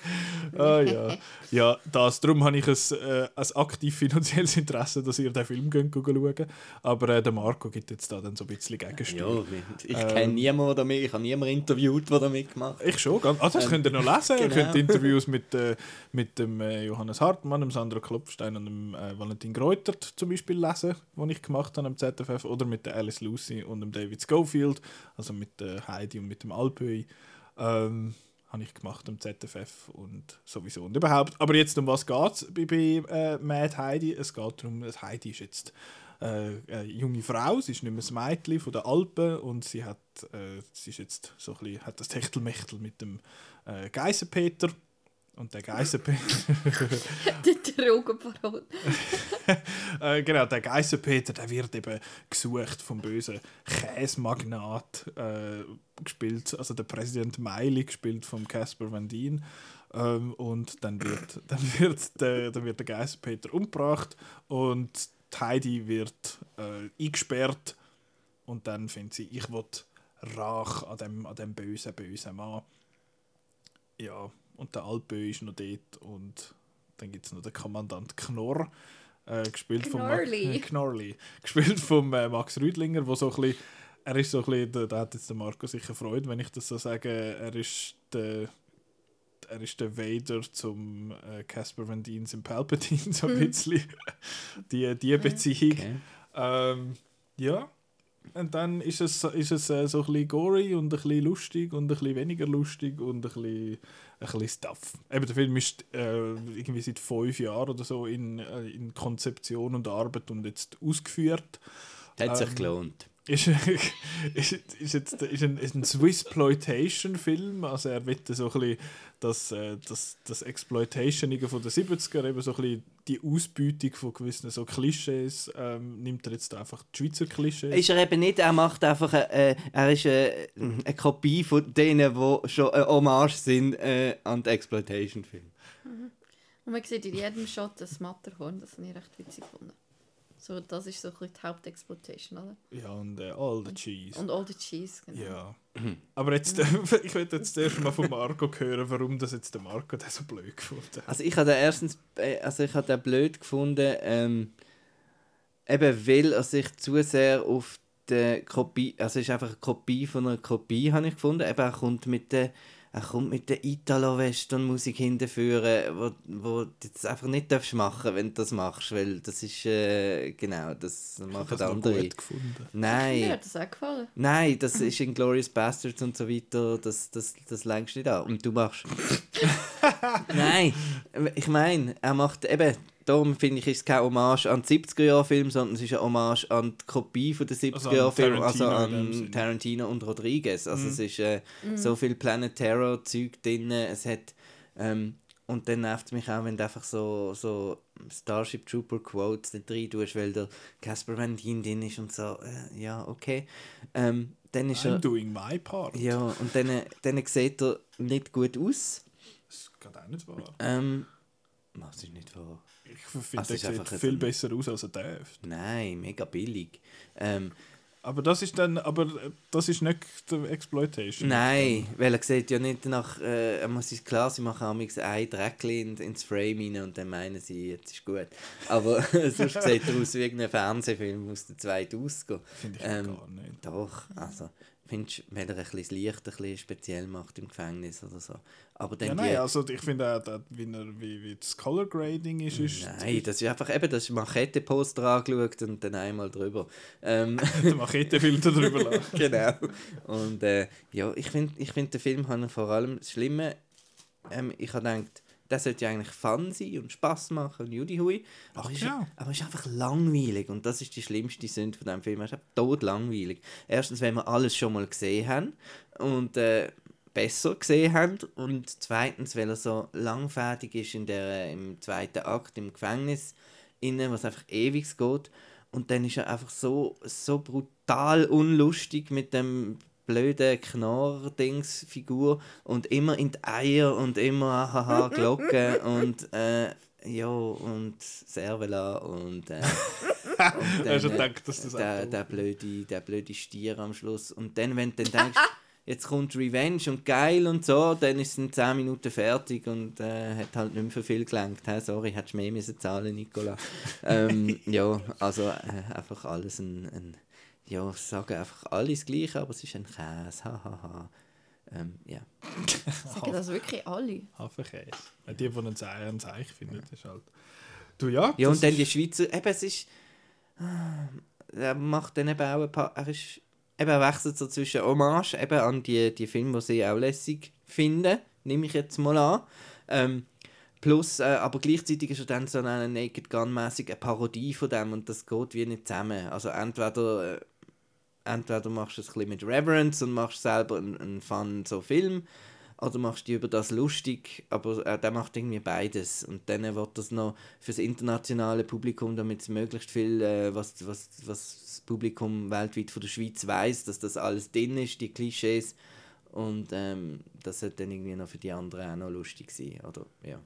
Ah, ja. ja, das. Darum habe ich ein, äh, ein aktiv finanzielles Interesse, dass ihr den Film geht schauen. Aber äh, der Marco gibt jetzt da dann so ein bisschen Gegensteuer. Ja, ich Ähm. kenne niemanden, der damit, ich habe niemanden interviewt, der da mitgemacht hat. Ich schon, ganz. Ah, das Ähm, könnt ihr noch lesen. Ihr genau. könnt Interviews mit, äh, mit dem äh, Johannes Hartmann, dem Sandro Klopfstein und dem äh, Valentin Greutert zum Beispiel lesen, die ich gemacht habe am ZFF. Oder mit der Alice Lucy und dem David Schofield, also mit der Heidi und mit dem Alpöi. Ähm, habe ich gemacht am ZFF und sowieso und überhaupt. Aber jetzt um was geht es bei, bei äh, Mad Heidi? Es geht darum, dass Heidi ist jetzt äh, eine junge Frau, sie ist nicht mehr das Mädchen von der Alpen und sie hat, äh, sie ist jetzt so ein bisschen, hat das Techtelmechtel mit dem äh, Geissenpeter und der Geissenpeter, Die Drogenparole. äh, genau, der Geissenpeter, der wird eben gesucht vom bösen Käsemagnat äh, gespielt, also der Präsident Meili gespielt vom Casper Van Dien. Ähm, und dann wird, dann wird der, dann wird der Geissenpeter umgebracht und Heidi wird äh, eingesperrt und dann findet sie, ich will Rach an dem, an dem bösen, bösen Mann. Ja, und der Alpö ist noch dort und dann gibt es noch den Kommandant Knorr, äh, gespielt von Ma- Knorrli. äh, Knorrli, gespielt von äh, Max Rüdlinger, wo so ein bisschen, er ist so ein bisschen, da, da hat jetzt der Marco sicher Freude, wenn ich das so sage, er ist der er ist der Vader zum äh, Casper Van Dien im Palpatine, so ein bisschen. die, die Beziehung. Okay. Ähm, ja. Und dann ist es, ist es äh, so ein bisschen gory und ein bisschen lustig und ein bisschen weniger lustig und ein bisschen, ein bisschen Stuff. Eben, der Film ist äh, irgendwie seit fünf Jahren oder so in, äh, in Konzeption und Arbeit und jetzt ausgeführt. Hat sich Ähm, gelohnt. Ist, ist, ist, jetzt, ist ein, ist ein Swissploitation-Film, also er will so ein bisschen das, äh, das, das Exploitationige von den 70er, eben so ein bisschen die Ausbeutung von gewissen so Klischees, ähm, nimmt er jetzt einfach die Schweizer Klischees. Ist er eben nicht, er macht einfach, äh, er ist äh, eine Kopie von denen, die schon eine Hommage sind äh, an die Exploitation-Filme. Und man sieht in jedem Shot das Matterhorn, das habe ich recht witzig gefunden. So, das ist so ein bisschen die Hauptexploitation, oder? Ja, und äh, all the cheese. Und all the cheese, genau. Ja. Aber jetzt, ich würde jetzt zuerst mal von Marco hören, warum das jetzt der Marco das so blöd gefunden hat. Also ich habe den erstens, äh, also ich habe den blöd gefunden, ähm, eben weil er sich zu sehr auf die Kopie, also es ist einfach eine Kopie von einer Kopie, habe ich gefunden. Eben, er kommt mit der er kommt mit der Italo-Western-Musik hinterführen, wo, wo du jetzt einfach nicht darfst machen, wenn du das machst, weil das ist, äh, genau, das machen das andere. gut gefunden. Nein. Mir hat das auch gefallen. Nein, das ist in Glorious Bastards und so weiter, das, das, das längst nicht an. Und du machst. Nein, ich meine, er macht eben. Darum finde ich, ist es kein Hommage an die 70er-Jahre-Film, sondern es ist eine Hommage an die Kopie von der Also 70er-Jahre-Film, an also Tarantino in dem an. Tarantino und Rodriguez. Also Mhm. es ist äh, so viel Planet Terror-Zeug drin. Es hat. Ähm, und dann nervt es mich auch, wenn du einfach so, so Starship Trooper Quotes nicht rein tust, weil der Casper Van Dien drin ist und so. Äh, ja, okay. Ähm, dann ist I'm er. doing my part. Ja, und dann, dann sieht er nicht gut aus. Das geht auch nicht wahr. Ähm, was ist nicht wahr? Ich finde, Also der sieht viel besser aus, als er darf. Nein, mega billig. Ähm, Aber das ist dann, aber das ist nicht die Exploitation. nein, weil er sieht ja nicht nach, äh, er muss klar, sie machen amigs ein Dreckchen in, ins Frame rein und dann meinen sie, jetzt ist gut. Aber sonst sieht er aus wie irgendein Fernsehfilm aus der zweiten Ausgabe. Finde ich Ähm, gar nicht. Doch, also, findest wenn er ein bisschen das Licht ein bisschen speziell macht im Gefängnis oder so. Aber dann Ja, die- nein, also ich finde auch, dass, wie, er, wie, wie das Color Grading ist, ist Nein, das ist einfach eben das Machete-Poster angeschaut und dann einmal drüber. Ähm, der Machete-Filter drüber lassen. genau. Und äh, ja, ich finde, ich find, der Film hat vor allem das Schlimme. Ähm, ich habe gedacht, der sollte ja eigentlich Fun sein und Spass machen und Judy Hui. Aber, Ach, ist, genau. aber ist einfach langweilig und das ist die schlimmste Sünde von diesem Film. Er ist einfach tot langweilig. Erstens, wenn wir alles schon mal gesehen haben und äh, besser gesehen haben und zweitens, weil er so langfertig ist in der, im zweiten Akt im Gefängnis, innen, was einfach ewig geht. Und dann ist er einfach so, so brutal unlustig mit dem blöden Knorr-Dings-Figur und immer in die Eier und immer haha Glocke und äh, ja und Servela und, äh, und äh, gedacht, dass das auch der, der, blöde, der blöde Stier am Schluss und dann wenn du dann denkst jetzt kommt Revenge und geil und so, dann ist es in 10 Minuten fertig und äh, hat halt nicht mehr für viel gelangt. He? Sorry, hättest du mehr müssen zahlen, Nicola. ähm, ja, also äh, einfach alles ein, ein ja, ich sage einfach alles Gleiche, aber es ist ein Käse, hahaha. Ähm, ja. Sagen das wirklich alle? Hafenkäse. Ja, Die, die einen Zeichen ein Zeichen finden, ist halt... Du, ja, Ja, und dann ist- die Schweizer, eben, es ist. ah, Er macht dann eben auch ein paar. Er ist. Eben, er wechselt so zwischen Hommage eben an die, die Filme, die sie auch lässig finden, nehme ich jetzt mal an. Ähm, plus, äh, aber gleichzeitig ist er dann so eine Naked Gun-mäßig eine Parodie von dem und das geht wie nicht zusammen. Also entweder. Äh, entweder machst du es ein bisschen mit Reverence und machst selber einen, einen Fun so Film oder machst du über das lustig, aber äh, der macht irgendwie beides und dann wird das noch fürs internationale Publikum, damit es möglichst viel, äh, was, was, was das Publikum weltweit von der Schweiz weiß, dass das alles drin ist, die Klischees und ähm, das sollte dann irgendwie noch für die anderen auch noch lustig sein, oder ja.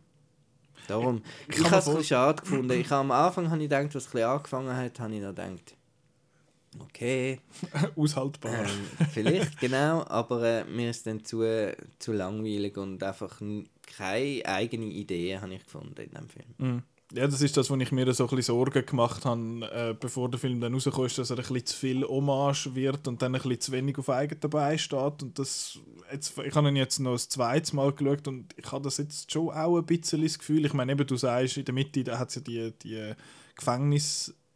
Darum, ich, mir habe es ein bisschen schade gefunden. Ich habe am Anfang habe ich gedacht, was ein bisschen angefangen hat, habe ich noch gedacht, okay, Aushaltbar. ähm, vielleicht, genau, aber äh, mir ist dann zu, zu langweilig und einfach keine eigene Idee habe ich gefunden in dem Film. Mhm. Ja, das ist das, wo ich mir so ein bisschen Sorgen gemacht habe, äh, bevor der Film dann rauskommt, ist, dass er ein bisschen zu viel Hommage wird und dann ein bisschen zu wenig auf eigenen Beinen steht. Und das, jetzt, ich habe ihn jetzt noch das zweite Mal geschaut und ich habe das jetzt schon auch ein bisschen das Gefühl, ich meine eben, du sagst, in der Mitte, da hat es ja die, die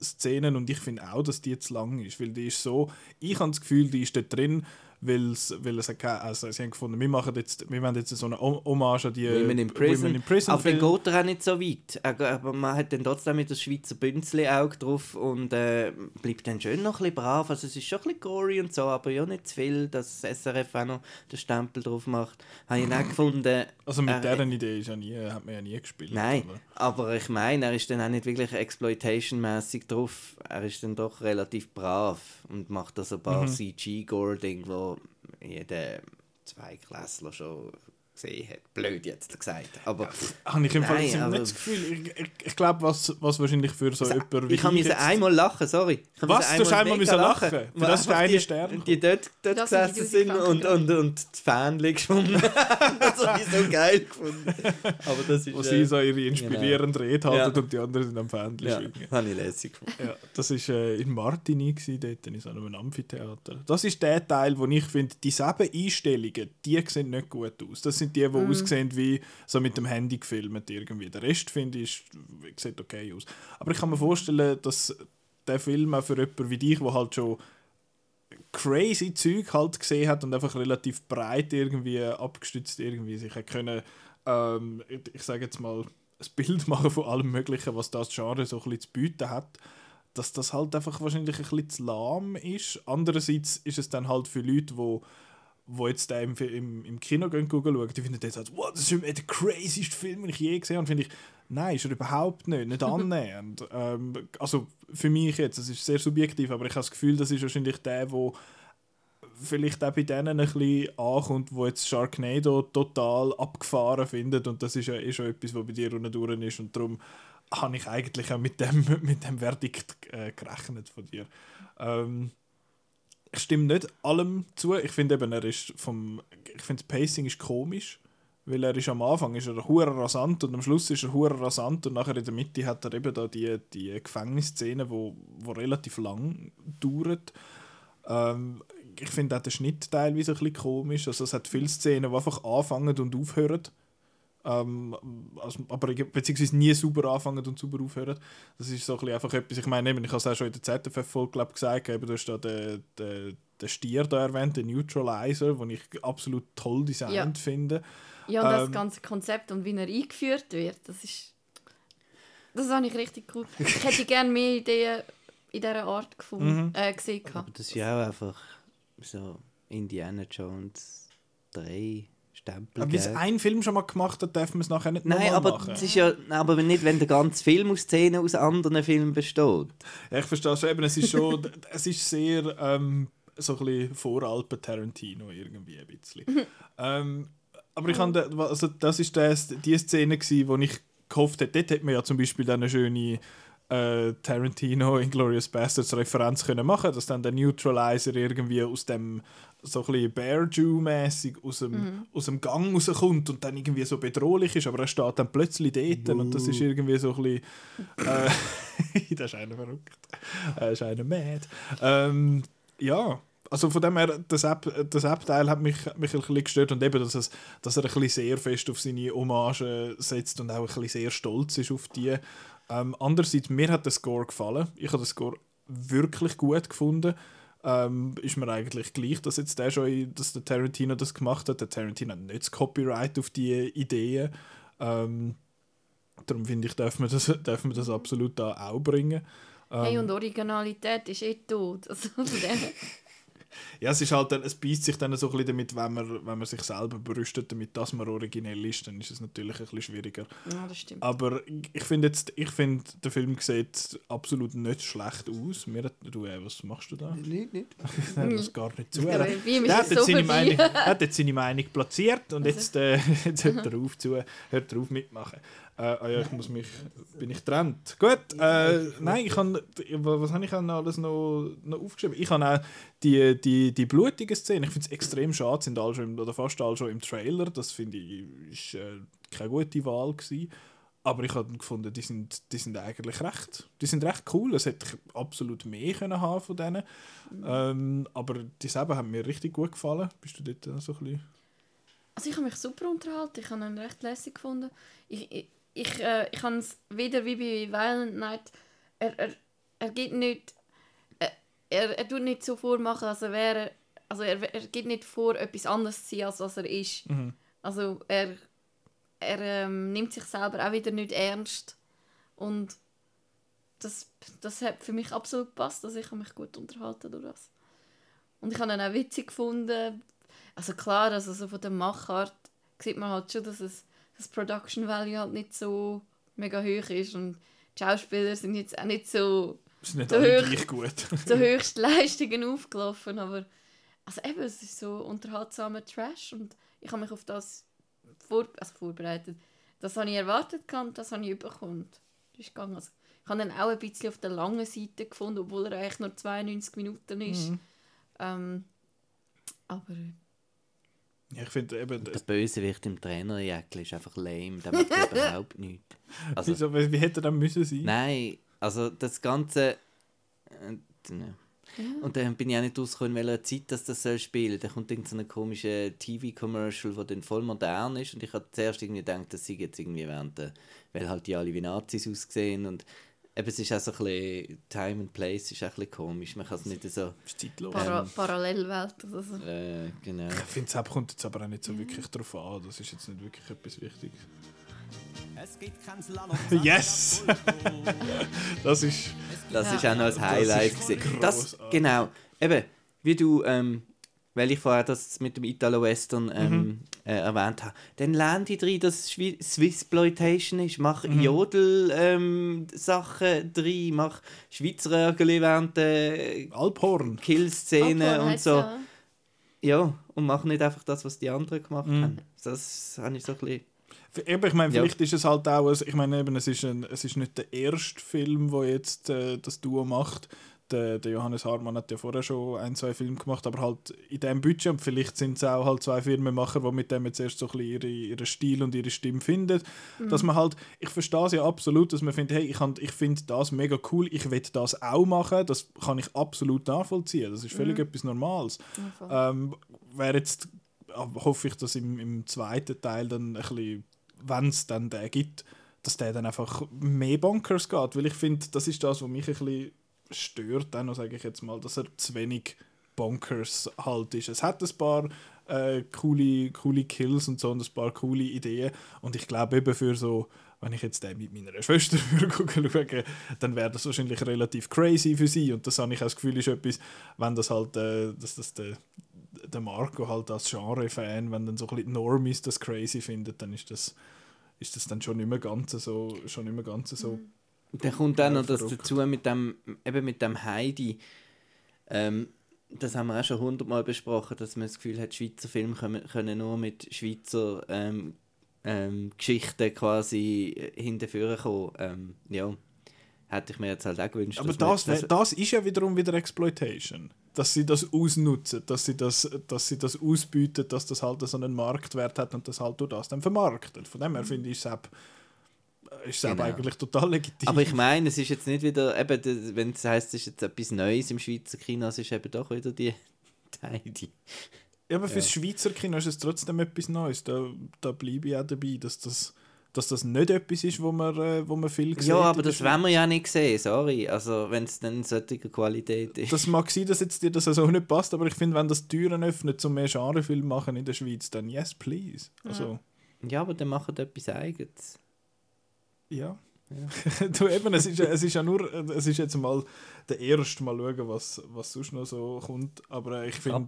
Gefängnisszenen und ich finde auch, dass die jetzt lang ist, weil die ist so, ich habe das Gefühl, die ist dort drin, weil's, weil es also sie haben gefunden, wir machen jetzt, wir machen jetzt so eine Hom- Hommage an die Women in Prison. Women in Prison aber Film. geht er auch nicht so weit. Er- Aber man hat dann trotzdem mit das Schweizer Bünzli-Auge drauf und äh, bleibt dann schön noch ein bisschen brav. Also es ist schon ein bisschen gory und so, aber ja nicht zu viel, dass das SRF auch noch den Stempel drauf macht. Habe ich auch gefunden. Also mit äh, deren Idee ist ja nie, hat man ja nie gespielt. Nein, oder? aber ich meine, er ist dann auch nicht wirklich exploitation-mäßig drauf. Er ist dann doch relativ brav und macht da so ein paar Mhm. CG-Gore-Ding, wo jeder Zweiklässler schon gesehen hat. Blöd jetzt gesagt. Aber Habe ich im Fall Nein, nicht das Gefühl. Ich, ich, ich glaube, was, was wahrscheinlich für so Also, jemand wie ich habe müssen einmal lachen, sorry. Ich Was? Du hast einmal müssen lachen? Für weil das ist eine die, Stern Die dort, dort Das die gesessen sind 1000 und, Franken und, und die Fähnchen geschwommen Das habe ich so geil gefunden. Aber das ist... wo äh, sie so ihre inspirierende Rede Ja. halten und die anderen sind am Fähnchen ja, schwingen. habe ich lässig gefunden. Ja, das war äh, in Martini, gewesen, dort in so einem Amphitheater. Das ist der Teil, wo ich finde, die sieben Einstellungen, die sehen nicht gut aus. Das sind die, die Mhm. aussehen wie so mit dem Handy gefilmt irgendwie. Der Rest, finde ich, ist- sieht okay aus. Aber ich kann mir vorstellen, dass der Film auch für jemanden wie dich, der halt schon crazy Zeug halt gesehen hat und einfach relativ breit irgendwie abgestützt irgendwie sich hat können, ähm, ich, sage jetzt mal, ein Bild machen von allem Möglichen, was das Genre so ein bisschen zu bieten hat, dass das halt einfach wahrscheinlich ein bisschen zu lahm ist. Andererseits ist es dann halt für Leute, die wo jetzt da im, im, im Kino gehen, schauen, die finden jetzt, wow, das ist der crazyste Film, den ich je gesehen habe. finde ich, nein, ist er überhaupt nicht, nicht annähernd. ähm, also für mich jetzt, das ist sehr subjektiv, aber ich habe das Gefühl, das ist wahrscheinlich der, wo vielleicht auch bei denen ein bisschen ankommt, wo jetzt Sharknado total abgefahren findet und das ist ja schon etwas, was bei dir unten ist und darum habe ich eigentlich auch mit dem, mit dem Verdikt äh, gerechnet von dir. Ähm, ich stimme nicht allem zu. Ich finde eben, er ist vom, ich finde das Pacing ist komisch, weil er ist am Anfang ist er hure rasant und am Schluss ist er hure rasant und nachher in der Mitte hat er eben da die, die Gefängnisszene, wo, wo relativ lang dauert. Ähm, ich finde auch der Schnitt teilweise ein bisschen komisch. Also es hat viele Szenen, die einfach anfangen und aufhören. Ähm, also, aber ich- beziehungsweise nie super anfangen und super aufhören. Das ist so ein bisschen einfach etwas, ich meine, eben, ich habe es auch schon in der ZFF-Folge glaub, gesagt, eben, du hast da den, den, den Stier da erwähnt, den Neutralizer, den ich absolut toll designt Ja. finde. Ja, und das Ähm, ganze Konzept und wie er eingeführt wird, das ist. Das habe ich richtig cool. Ich hätte gerne mehr Ideen in dieser Art gefunden, Mhm. äh, gesehen. Aber das ist ja auch einfach so Indiana Jones 3 Stempel. Aber wenn es einen Film schon mal gemacht hat, darf man es nachher nicht Nein, aber machen. das ist ja aber nicht, wenn der ganze Film aus Szenen aus anderen Filmen besteht. Ja, ich verstehe schon, eben, es ist schon, es ist sehr ähm, so ein bisschen Voralpen Tarantino irgendwie ein bisschen. ähm, aber ich habe, also das ist das, die Szene gsi, wo ich gehofft hätte, dort hätte man ja zum Beispiel dann eine schöne äh, Tarantino Inglourious Bastards Referenz können machen, dass dann der Neutralizer irgendwie aus dem so ein bisschen Bear Jew mäßig aus dem, aus dem Gang rauskommt und dann irgendwie so bedrohlich ist, aber er steht dann plötzlich dort und das ist irgendwie so ein bisschen äh, das ist einer verrückt. Das ist einer mad. Ähm, ja, also von dem her, das App, das App-Teil hat mich, hat mich ein bisschen gestört und eben, dass, es, dass er ein bisschen sehr fest auf seine Hommage setzt und auch ein bisschen sehr stolz ist auf die. Ähm, andererseits, mir hat der Score gefallen. Ich habe den Score wirklich gut gefunden. Ähm, ist mir eigentlich gleich, dass jetzt der schon, dass der Tarantino das gemacht hat. Der Tarantino hat nicht das Copyright auf die Ideen. Ähm, darum finde ich, darf man, das, darf man das absolut da auch bringen. Hey, Ähm, und Originalität ist eh tot. Also Ja, es ist halt dann, es beißt sich dann so ein bisschen damit, wenn man, wenn man sich selber berüstet, damit dass man originell ist, dann ist es natürlich ein bisschen schwieriger. ja, das stimmt. Aber ich finde jetzt, ich finde, der Film sieht absolut nicht schlecht aus. Mir hat, du, äh, was machst du da? Nicht, nicht. Ich das gar nicht zu. Ja, Er, er hat, jetzt so seine. Meinung, er hat jetzt seine Meinung platziert und jetzt, äh, jetzt hört, er auf zu, hört er auf mitmachen. Äh, ah ja, ich muss mich. Bin ich getrennt? Gut, äh, nein, ich kann. Was habe ich alles noch, noch aufgeschrieben? Ich habe auch die, die, die blutigen Szenen. Ich finde es extrem schade, sind alle schon im, oder fast alle schon im Trailer. Das finde ich ist, äh, keine gute Wahl gewesen. Aber ich habe gefunden, die sind, die sind eigentlich recht, die sind recht cool. Es hätte ich absolut mehr können haben von denen. Ähm, aber die selber haben mir richtig gut gefallen. Bist du dort so ein bisschen... Also ich habe mich super unterhalten, ich habe ihn recht lässig gefunden. Ich, ich, ich, äh, ich habe es wieder wie bei Violent Night, er, er, er geht nicht, äh, er, er tut nicht so vormachen, als er wäre, also er, er geht nicht vor, etwas anderes zu sein, als was er ist. Also er, er ähm, nimmt sich selber auch wieder nicht ernst und das, das hat für mich absolut gepasst, also ich habe mich gut unterhalten durch das. Und ich habe ihn auch witzig gefunden. Also klar, also so von der Machart sieht man halt schon, dass es, das Production Value halt nicht so mega hoch ist und die Schauspieler sind jetzt auch nicht so sind nicht So alle gleich gut. zu Höchstleistungen aufgelaufen, aber also eben, es ist so unterhaltsamer Trash und ich habe mich auf das vor, also vorbereitet. Das habe ich erwartet gehabt, das habe ich bekommen. Das ist gegangen. Also, ich habe ihn auch ein bisschen auf der langen Seite gefunden, obwohl er eigentlich nur 92 Minuten ist. Ähm, aber ich finde eben... Der Bösewicht im Trainerjäckchen ist einfach lame, der macht überhaupt nichts. Also, Wieso, wie hätte er dann müssen sein? nein, also das Ganze... Äh, ne. Und dann bin ich auch nicht rausgekommen, in welcher Zeit das, das soll spielen. Da kommt irgendein so ein komischer TV-Commercial, der dann voll modern ist. Und ich habe zuerst irgendwie gedacht, das sei jetzt irgendwie während der... Weil halt die alle wie Nazis aussehen. Und eben, es ist auch so ein bisschen... Time and Place ist auch ein bisschen komisch. Man kann es nicht so... ist zeitlos. Para Parallelwelt oder so. Äh, genau. Ich finde, es kommt jetzt aber auch nicht so wirklich drauf an. Das ist jetzt nicht wirklich etwas Wichtiges. Es gibt kein Slalom. Yes! das ist... Das Ja. ist auch noch ein Highlight. ist gewesen. Das, genau. Eben, wie du, ähm, weil ich vorher das mit dem Italo-Western ähm, Mhm. Äh, erwähnt habe, dann lerne ich drin, dass es Swissploitation ist. Mach Mhm. Jodel-Sachen drin, mach Schweizer Örgeli während der Alphorn. Killszene Alphorn und so. ja. Ja, und mach nicht einfach das, was die anderen gemacht Mhm. haben. Das habe ich so ein bisschen... Eben, ich meine, Ja. vielleicht ist es halt auch, ich meine, eben, es ist, ein, es ist nicht der erste Film, wo jetzt äh, das Duo macht. Der, der Johannes Hartmann hat ja vorher schon ein, zwei Filme gemacht, aber halt in diesem Budget. Und vielleicht sind es auch halt zwei Filmemacher, die mit dem jetzt erst so ein bisschen ihre, ihren Stil und ihre Stimme finden. Dass man halt, ich verstehe es ja absolut, dass man findet, hey, ich, kann- ich finde das mega cool, ich will das auch machen. Das kann ich absolut nachvollziehen. Das ist völlig etwas Normales. Ähm, Wäre jetzt, äh, hoffe ich, dass im, im zweiten Teil dann ein bisschen, wenn es dann den gibt, dass der dann einfach mehr Bonkers geht. Weil ich finde, das ist das, was mich ein bisschen stört, dann sage ich jetzt mal, dass er zu wenig Bonkers halt ist. Es hat ein paar äh, coole, coole Kills und so und ein paar coole Ideen. Und ich glaube eben für so wenn ich jetzt den mit meiner Schwester schauen, dann wäre das wahrscheinlich relativ crazy für sie. Und das habe ich auch das Gefühl ist etwas, wenn das halt, äh, dass das der, der Marco halt als Genre-Fan, wenn dann so ein bisschen Normies das crazy findet, dann ist das, ist das dann schon mehr ganz so, schon nicht ganz so Dann kommt auch noch das dazu mit dem, eben mit dem Heidi. Ähm, das haben wir auch schon hundertmal besprochen, dass man das Gefühl hat, Schweizer Filme können, können nur mit Schweizer ähm, ähm, Geschichten quasi äh, hinterführen kommen. Ähm, ja, hätte ich mir jetzt halt auch gewünscht. Aber das, wär- das ist ja wiederum wieder Exploitation. Dass sie das ausnutzen, dass sie das, dass sie das ausbieten, dass das halt so einen Marktwert hat und das halt durch das dann vermarktet. Von dem her finde ich es ist es Genau. aber eigentlich total legitim. aber ich meine, es ist jetzt nicht wieder, eben, wenn es heisst, es ist jetzt etwas Neues im Schweizer Kino, es ist eben doch wieder die, die Heidi. Ja, aber fürs Schweizer Kino ist es trotzdem etwas Neues. Da, da bleibe ich auch dabei, dass das, dass das nicht etwas ist, wo man, äh, wo man viel sieht. Ja, aber das Schweiz. wollen wir ja nicht sehen, sorry. Also, wenn es dann solche Qualität ist. Das mag sein, dass jetzt dir das so nicht passt, aber ich finde, wenn das Türen öffnet, um mehr Genrefilme machen in der Schweiz, dann yes, please. Also, Ja, aber dann machen etwas Eigenes. Ja. du, eben, es, ist, ja- es ist ja nur, es ist jetzt mal der erste Mal schauen, was, was sonst noch so kommt. Aber ich finde,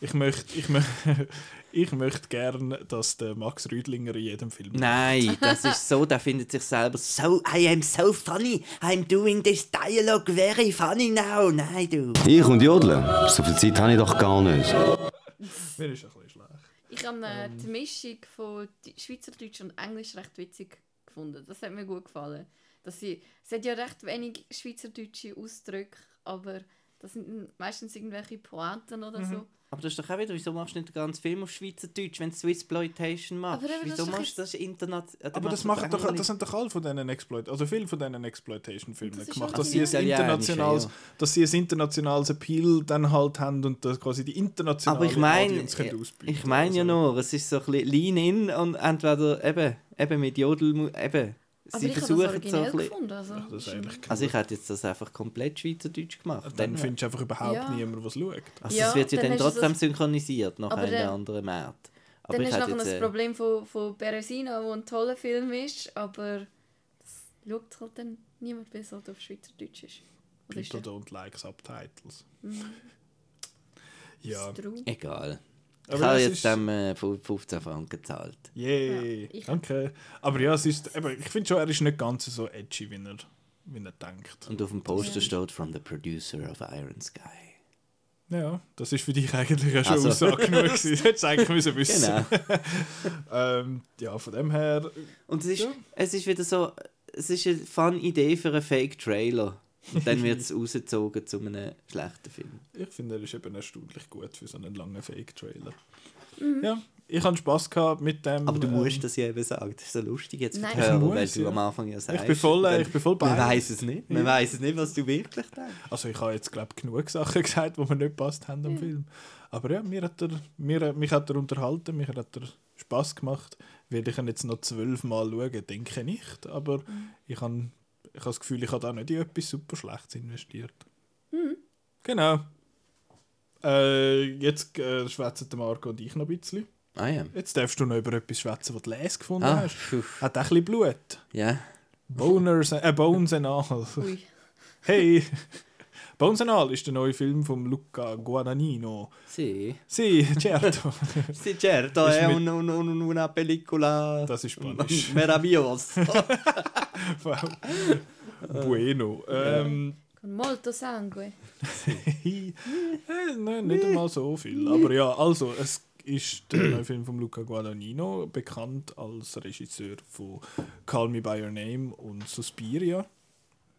ich möchte ich möcht, ich möcht gern, dass der Max Rüdlinger in jedem Film Nein, das ist so, der findet sich selber so, I am so funny, I'm doing this dialogue very funny now. Nein, du. Ich und Jodeln? So viel Zeit habe ich doch gar nicht. Mir ist ein bisschen schlecht. Ich habe äh, Ähm. die Mischung von Schweizerdeutsch und Englisch recht witzig gefunden. Das hat mir gut gefallen. Dass sie, es hat ja recht wenig schweizerdeutsche Ausdrücke, aber das sind meistens irgendwelche Pointen oder so. Aber das ist doch auch wieder, wieso machst du nicht den ganzen Film auf Schweizerdeutsch, wenn du Swissploitation machst? Aber wieso machst du das international? Aber das, machen doch, das sind doch alle von diesen Exploit, also viele von diesen Exploitation-Filmen Das gemacht, dass sie, ein internationales, ja. dass sie ein internationales Appeal dann halt haben und das quasi die internationale Aber ich meine, ausbieten. ich meine ja Also, nur, es ist so ein bisschen Lean-In und entweder eben, eben mit Jodel, eben, sie ich habe das versuchen so ein originell bisschen... gefunden. Also, ist. Also ich hätte jetzt das einfach komplett Schweizerdeutsch gemacht. dann Dann, findest du einfach überhaupt Ja. niemand, was schaut. also Ja, es wird ja dann dann trotzdem synchronisiert nach Aber einem dann- anderen Markt. Aber dann ist nachher jetzt... das äh, Problem von, von Beresina, der ein toller Film ist, aber das schaut halt dann niemand, weil es halt auf Schweizerdeutsch ist. Oder ist People der- don't like subtitles. Mhm. Ja? Egal. Ich habe jetzt ist- dem äh, 15 Franken gezahlt. yay, Ja, ich- danke. Aber ja, es ist, eben, ich finde schon, er ist nicht ganz so edgy, wie er, wie er denkt. Und auf dem Poster Ja. steht «From the producer of Iron Sky». Ja, das ist für dich eigentlich ja schon Also. Aussage genug gewesen. Das hättest du eigentlich müssen wissen. Genau. ähm, ja, von dem her, Und es ist, Ja. es ist wieder so, es ist eine Fun-Idee für einen Fake-Trailer. Und dann wird es rausgezogen zu einem schlechten Film. ich finde, er ist eben erstaunlich gut für so einen langen Fake-Trailer. Mhm. Ja, ich hatte Spass gehabt mit dem. Aber du musst ähm, das ja eben sagen. Das ist so lustig jetzt für Nein. die Hörer, muss, weil du ja. am Anfang ja sagst. Ich bin voll, äh, dann- ich bin voll bei. Man weiß es nicht. Man Ja. weiß es nicht, was du wirklich denkst. Also ich habe jetzt, glaube ich, genug Sachen gesagt, die mir nicht passt haben am Film. Aber ja, mir hat er, mir, mich hat er unterhalten, mich hat er Spass gemacht. Werde ich ihn jetzt noch zwölfmal schauen? Denke nicht. Aber Mhm. ich habe ich habe das Gefühl, ich habe da nicht in etwas super Schlechtes investiert. Mhm. Genau. Äh, jetzt äh, schwätzen Marco und ich noch ein bisschen. Ah ja. Jetzt darfst du noch über etwas schwätzen, was du Les gefunden Ah, hast. pfuh. Hat auch ein bisschen Blut. Ja. Boners, äh, Bones and All. Ui. Hey! Bones and All ist der neue Film von Luca Guadagnino. Sì. Sì, certo. Sì, certo, Ist è mit- un, un, un, una pellicola Das ist Spanisch. meravillosa. Wow. bueno. Ähm, Con molto sangue. äh, nein, nicht einmal so viel. Aber ja, also, es ist der neue Film von Luca Guadagnino, bekannt als Regisseur von Call Me By Your Name und Suspiria.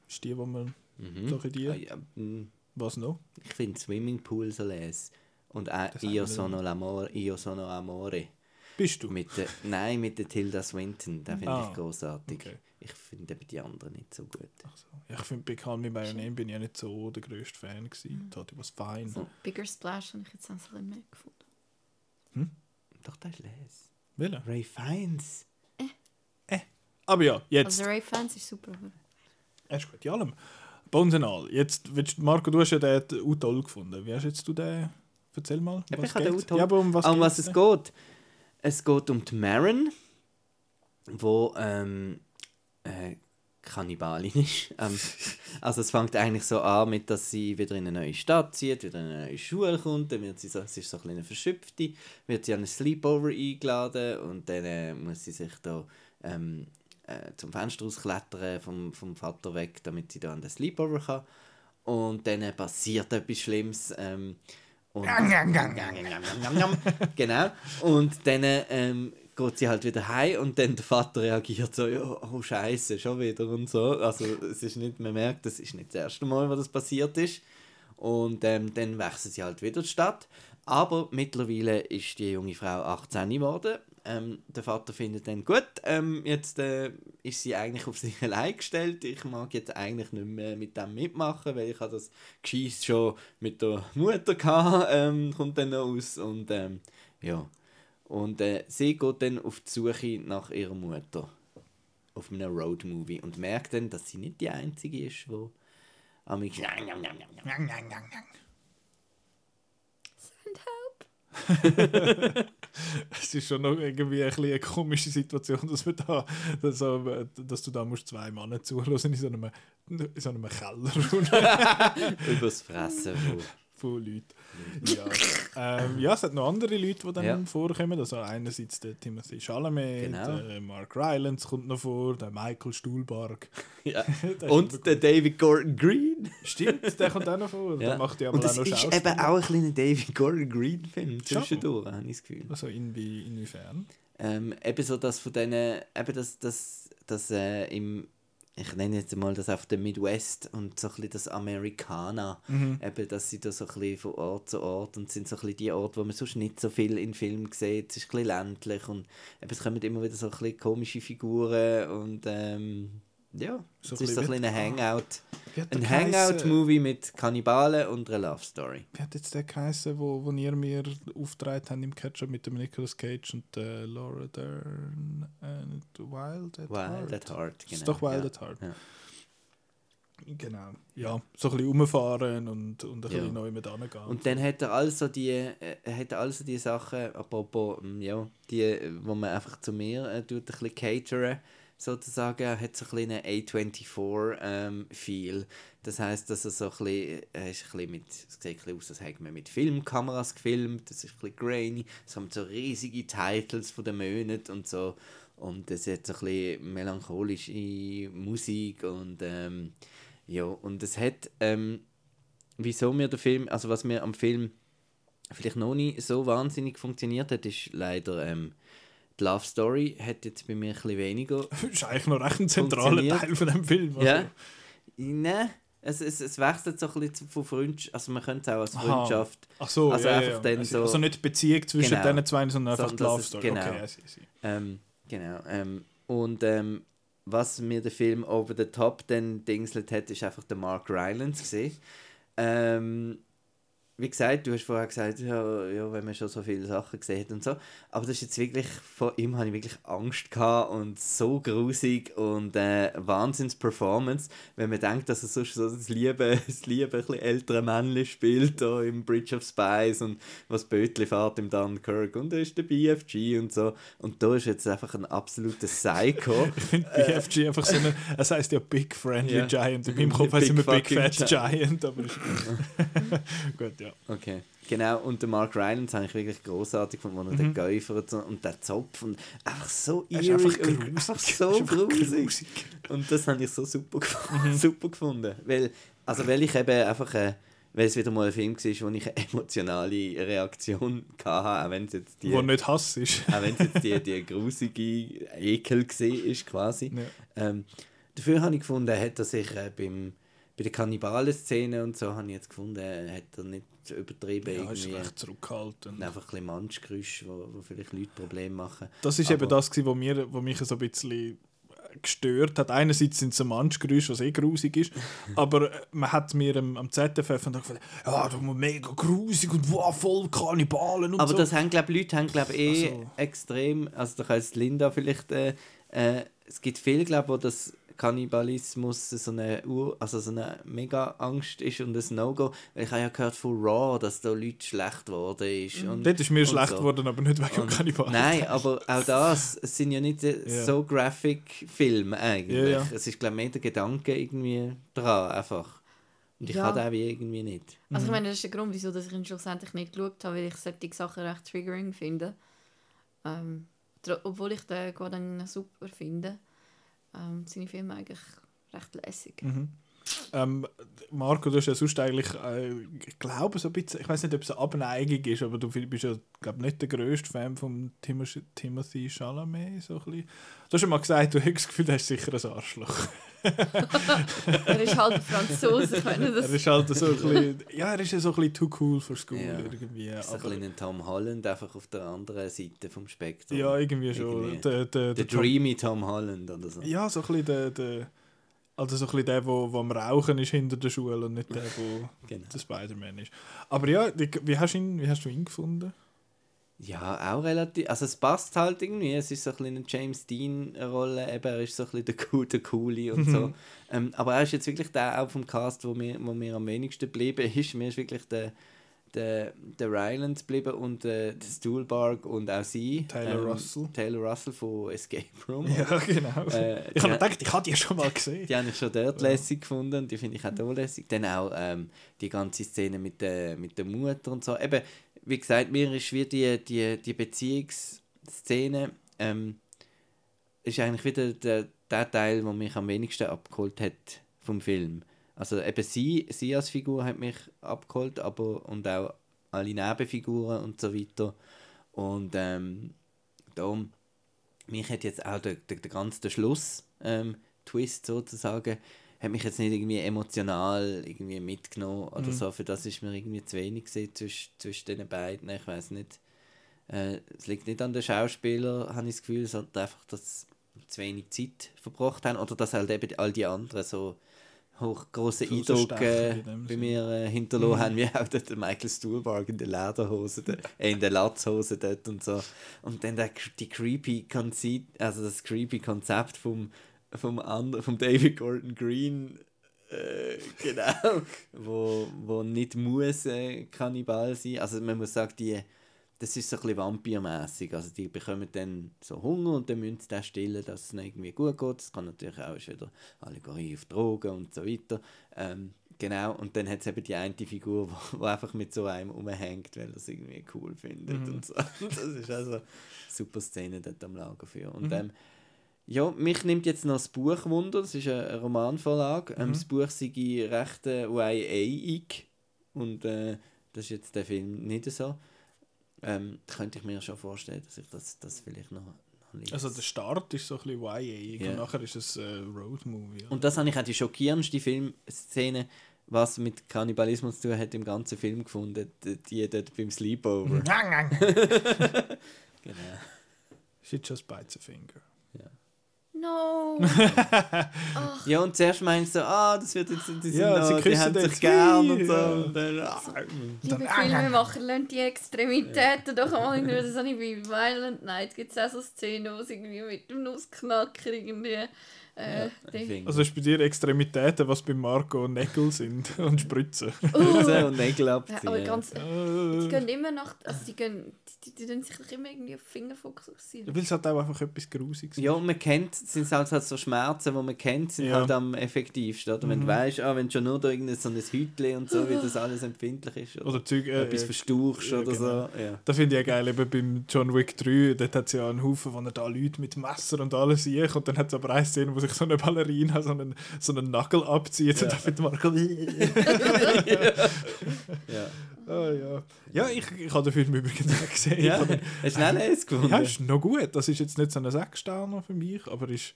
Ist die, die man Mhm. so ein die? Ah, ja, mm, Was noch? ich finde Swimmingpool so les. Und auch Das Io sono, l'amore, Io sono amore. Bist du? Mit der, nein, mit der Tilda Swinton. Den finde Ah, ich großartig. okay. Ich finde eben die anderen nicht so gut. Ach so. Ja, ich finde, bei Call Me By Your Name bin ich ja nicht so der grösste Fan gewesen. Da was fein. So, Bigger Splash habe ich jetzt ein bisschen mehr gefunden. Doch, das ist les. Welcher? Ray Fiennes. Aber ja, jetzt. Also Ray Fans ist super. aber- Er ist gut in allem. All. Jetzt, willst, Marco, du hast ja den auch toll gefunden. Wie hast jetzt du den? Erzähl mal. um was ich habe den toll- Ja, aber um was, um was es denn? geht. Es geht um die Maren, wo ähm, äh, Kannibalin ist. Ähm, also es fängt eigentlich so an mit, dass sie wieder in eine neue Stadt zieht, wieder in eine neue Schule kommt, dann wird sie so, sie ist so ein eine Verschöpfte, wird sie an ein Sleepover eingeladen und dann äh, muss sie sich da ähm, äh, zum Fenster ausklettern vom, vom Vater weg, damit sie da an den Sleepover kann. Und dann passiert etwas Schlimmes. Ähm, und genau. Und dann ähm, geht sie halt wieder heim und dann der Vater reagiert so, oh Scheiße, schon wieder und so. Also es ist nicht, man merkt, das ist nicht das erste Mal, wo das passiert ist. Und ähm, dann wechseln sie halt wieder die Stadt. Aber mittlerweile ist die junge Frau 18 geworden. Ähm, der Vater findet dann, gut, ähm, jetzt äh, ist sie eigentlich auf sich allein gestellt. Ich mag jetzt eigentlich nicht mehr mit dem mitmachen, weil ich das Gescheiss schon mit der Mutter gehabt, ähm, kommt dann noch aus. Und ähm, ja. Und äh, sie geht dann auf die Suche nach ihrer Mutter. Auf einem Roadmovie. Und merkt dann, dass sie nicht die Einzige ist, die am. Es ist schon noch irgendwie ein eine komische Situation, dass, wir da, dass, dass du da musst zwei Männer zuhören in so einem, in so einem Keller. Übers Fressen von Leuten. Ja. ähm, ja, es hat noch andere Leute, die dann Ja. vorkommen. Also einerseits der Timothy Chalamet, Genau. der Mark Rylance kommt noch vor, der Michael Stuhlbarg. Ja. Der Und der David Gordon Green. Stimmt, der kommt auch noch vor. Der macht ja Und mal auch noch ist eben auch ein kleiner David Gordon Green Film Schon? zwischendurch, habe ich das Gefühl. Also inwie, inwiefern? Ähm, eben so, dass von denen, eben das, das, das äh, im, ich nenne jetzt mal das auf dem Midwest und so ein bisschen das Amerikaner, Mhm. eben, dass sie da so ein bisschen von Ort zu Ort und sind so ein bisschen die Orte, wo man sonst nicht so viel in Filmen sieht, es ist ein bisschen ländlich und eben, es kommen immer wieder so ein bisschen komische Figuren und ähm, ja, So es ist so ein bisschen bisschen ein Hangout, ein? Hangout-Movie mit Kannibalen und einer Love Story. Wie hat jetzt der geheißen, wo, wo ihr mir aufgetragen habt im Ketchup mit dem Nicolas Cage und äh, Laura Dern und Wild at Heart? Wild at Heart, genau. ist doch Wild ja. at Heart. Ja. Genau. Ja, so ein bisschen rumfahren und, und ein Ja. bisschen neu mit angehen. Und dann hat er also die, äh, er hat also die Sachen, apropos, ähm, ja, die, wo man einfach zu mir äh, tut, ein bisschen cateren, sozusagen, hat so ein bisschen A24-Feel. das heisst, dass er so ein bisschen, mit, es sieht ein bisschen aus, als hätte man mit Filmkameras gefilmt, das ist ein bisschen grainy, es haben so riesige Titles von den Monaten und so. Und es hat so ein bisschen melancholische Musik und ähm, ja, und es hat, ähm, wieso mir der Film, also was mir am Film vielleicht noch nicht so wahnsinnig funktioniert hat, ist leider ähm, die Love Story hat jetzt bei mir ein bisschen weniger. Das ist eigentlich noch recht ein zentraler. Teil von dem Film. also. Ja. Nein, es, es, es wechselt so ein bisschen von Freundschaft, also man könnte es auch als Aha. Freundschaft, Ach so, Also ja, einfach ja. dann also, so- also nicht Beziehung zwischen Genau. diesen zwei, sondern einfach das Love Story. genau. Okay, I see, I see. ähm, genau, ähm, und ähm, was mir der Film over the top dann dingselt hat, ist einfach der Mark Rylance gesehen. Ähm, wie gesagt, du hast vorher gesagt, ja, ja, wenn man schon so viele Sachen gesehen hat und so. Aber das ist jetzt wirklich, von ihm habe ich wirklich Angst gehabt und so grusig und äh, Wahnsinns-Performance, wenn man denkt, dass er sonst so das liebe, das liebe, ein bisschen ältere Männchen spielt, da im Bridge of Spies und was Bötli fährt im Dunkirk und da ist der BFG und so. Und da ist jetzt einfach ein absoluter Psycho. Ich finde BFG einfach so eine, es heisst ja Big Friendly Ja. Giant. In meinem Kopf heißt es immer Big Fat Giant. Giant, aber ist gut, ja. Okay. Genau, und der Mark Rylance habe ich wirklich großartig gefunden, wo er den Käufer und, der Zopf und einfach so Er eerie einfach und einfach so grusig. Und das habe ich so super, gef- super gefunden. Weil, also weil ich eben einfach, äh, weil es wieder mal ein Film war, wo ich eine emotionale Reaktion hatte, auch wenn es jetzt die, Wo nicht Hass ist. auch wenn es jetzt die, die grusige Ekel ist quasi. Ja. Ähm, dafür habe ich gefunden, hat er sich äh, beim, bei der Kannibalen-Szene und so, habe ich jetzt gefunden, hat er nicht so übertrieben Ja, ist recht zurückhaltend. Einfach ein bisschen Manschgeräusche, wo, wo vielleicht Leute Probleme machen. Das ist Aber- eben das, gewesen, wo, mir, wo mich so ein bisschen gestört hat. Einerseits sind es so Manschgeräusche, was eh grusig ist, aber äh, man hat mir am, am ZFF und gesagt, ja, das ist mega grusig und wow, voll Kannibalen und Aber so. das haben, glaube Leute haben, glaube eh Ach so. extrem, also da kann jetzt Linda vielleicht, äh, äh, es gibt viele, glaube wo das Kannibalismus so eine Ur, also so eine mega Angst ist und ein No-Go. Weil ich habe ja gehört von Raw, dass da Leute schlecht geworden ist. Und, Dort ist mir schlecht so. geworden, aber nicht wegen Kannibalen. Nein, aber auch das, es sind ja nicht Ja. so graphic Filme eigentlich. Ja, ja. Es ist, glaube ich, mehr der Gedanke irgendwie dran, einfach. Und ich Ja. habe den wie irgendwie nicht. Also ich meine, das ist der Grund, wieso dass ich ihn schlussendlich nicht geschaut habe, weil ich solche Sachen recht triggering finde. Ähm, obwohl ich den Guadagnino super finde, ähm, seine Filme eigentlich recht lässig. Mhm. Ähm, Marco, du hast ja sonst eigentlich, äh, ich glaube, so ein bisschen, ich weiß nicht, ob es eine Abneigung ist, aber du bist ja, glaube nicht der grösste Fan von Timothy Chalamet, so ein. Du hast ja mal gesagt, du hast das Gefühl, er ist sicher ein Arschloch. er ist halt Franzose, ich meine, das Er ist halt so ein bisschen, ja, er ist ja so ein bisschen too cool for school Ja. irgendwie. Ist ein Aber, bisschen ein Tom Holland, einfach auf der anderen Seite vom Spektrum. ja, irgendwie schon. Irgendwie. Der, der, Der Tom- dreamy Tom Holland oder so. Ja, so ein bisschen der, der also so ein bisschen der, wo, wo am Rauchen ist hinter der Schule und nicht der, wo Genau. der Spider-Man ist. Aber ja, wie, hast ihn, wie hast du ihn gefunden? Ja, auch relativ. Also es passt halt irgendwie. Es ist so ein bisschen eine James Dean-Rolle. Eben, er ist so ein bisschen der, Cool, der Coole und so. ähm, aber er ist jetzt wirklich der auch vom Cast, wo mir, wo mir am wenigsten geblieben ist. Mir ist wirklich der, der, der Ryland geblieben und äh, der Stuhlbarg und auch sie. ähm, Taylor Russell. Taylor Russell von Escape Room. Ja, genau. Äh, ich habe ja. gedacht, ich habe die schon mal gesehen. Die habe ich schon dort lässig gefunden und die finde ich auch hier lässig. Dann auch ähm, die ganze Szene mit der, mit der Mutter und so. Eben, wie gesagt, mir ist wie die, die, die Beziehungsszene ähm, ist eigentlich wieder der, der Teil, der mich am wenigsten abgeholt hat vom Film. Also eben sie, sie als Figur hat mich abgeholt, aber und auch alle Nebenfiguren und so weiter. Und ähm, darum, mich hat jetzt auch der, der, der ganze Schluss ähm, Twist sozusagen hat mich jetzt nicht irgendwie emotional irgendwie mitgenommen oder so. Für das ist mir irgendwie zu wenig gewesen zwischen, zwischen den beiden. Ich weiß nicht äh, es liegt nicht an den Schauspielern habe ich das Gefühl sondern einfach dass zu wenig Zeit verbracht haben oder dass halt eben all die anderen so in dem bei mir äh, hinterlassen haben, wie auch der Michael Stuhlbarg in der Lederhose, der, äh, in der Latzhose dort und so. Und dann der, die creepy Konzept, also das creepy Konzept vom, vom, anderen, vom David Gordon Green, äh, genau, wo, wo nicht muss äh, Kannibal sein. Also man muss sagen, die, das ist so ein bisschen vampirmäßig. Also die bekommen dann so Hunger und dann müssen sie den stillen, dass es ihnen irgendwie gut geht. Das kann natürlich auch ist wieder Allegorie auf Drogen und so weiter. Ähm, genau, und dann hat es eben die eine Figur, wo, wo einfach mit so einem umhängt, weil er es irgendwie cool findet und so. Das ist also eine super Szene dort am Lager für. Und ähm, ja, mich nimmt jetzt noch das Buch Wunder, das ist eine eine Romanvorlage. Ähm, das Buch sei recht äh, YA-ig und äh, das ist jetzt der Film nicht so. Ähm, könnte ich mir schon vorstellen, dass ich das, das vielleicht noch, noch lese. Also der Start ist so ein bisschen YA Ja. und nachher ist es äh, Road-Movie. Und das habe ich auch die schockierendste Filmszene, was mit Kannibalismus zu tun hat, im ganzen Film gefunden. Die, die dort beim Sleepover. genau. She just bites a finger. No! Ja, und zuerst meinst du, ah, das wird jetzt, die, sind Ja, noch, sie die küssen haben sich gern und so. Und dann, ah. Liebe Filmemacher, lernt die Extremitäten doch mal in Das habe ich bei Violent Night gibt es auch so Szenen, wo es irgendwie mit dem Nussknacker irgendwie äh, Finger. Also ist bei dir Extremitäten, was bei Marco Nägel sind und Spritzen. Putzen und Nägel Ja, abziehen. aber ganz, die Äh, gehen immer nach, also die gehen, die, die, die tun sich immer irgendwie auf Finger fokussieren. Weil es halt auch einfach etwas Grusiges Ja, und man kennt, sind halt, halt so Schmerzen, die man kennt, sind Ja. halt am effektivsten. Oder? Wenn du weißt, ah, wenn du schon nur da irgendein so ein Hütchen und so, wie das alles empfindlich ist. Oder, Oder Zeug, äh, etwas äh, verstauchst ja, oder genau. so. Ja. Da finde ich ja geil, eben beim John Wick 3, dort hat es ja einen Haufen, wo er da Leute mit Messer und alles sieht und dann hat es aber eine Szene, wo sich so eine Ballerina so einen, so einen Nagel abzieht und dann findet Marco... Ja. oh, ja, ja ich, ich habe den Film übrigens auch gesehen. Ja, habe- hast du schnell eins gefunden? ja, ist noch gut. Das ist jetzt nicht so ein Sechssterner für mich, aber ist,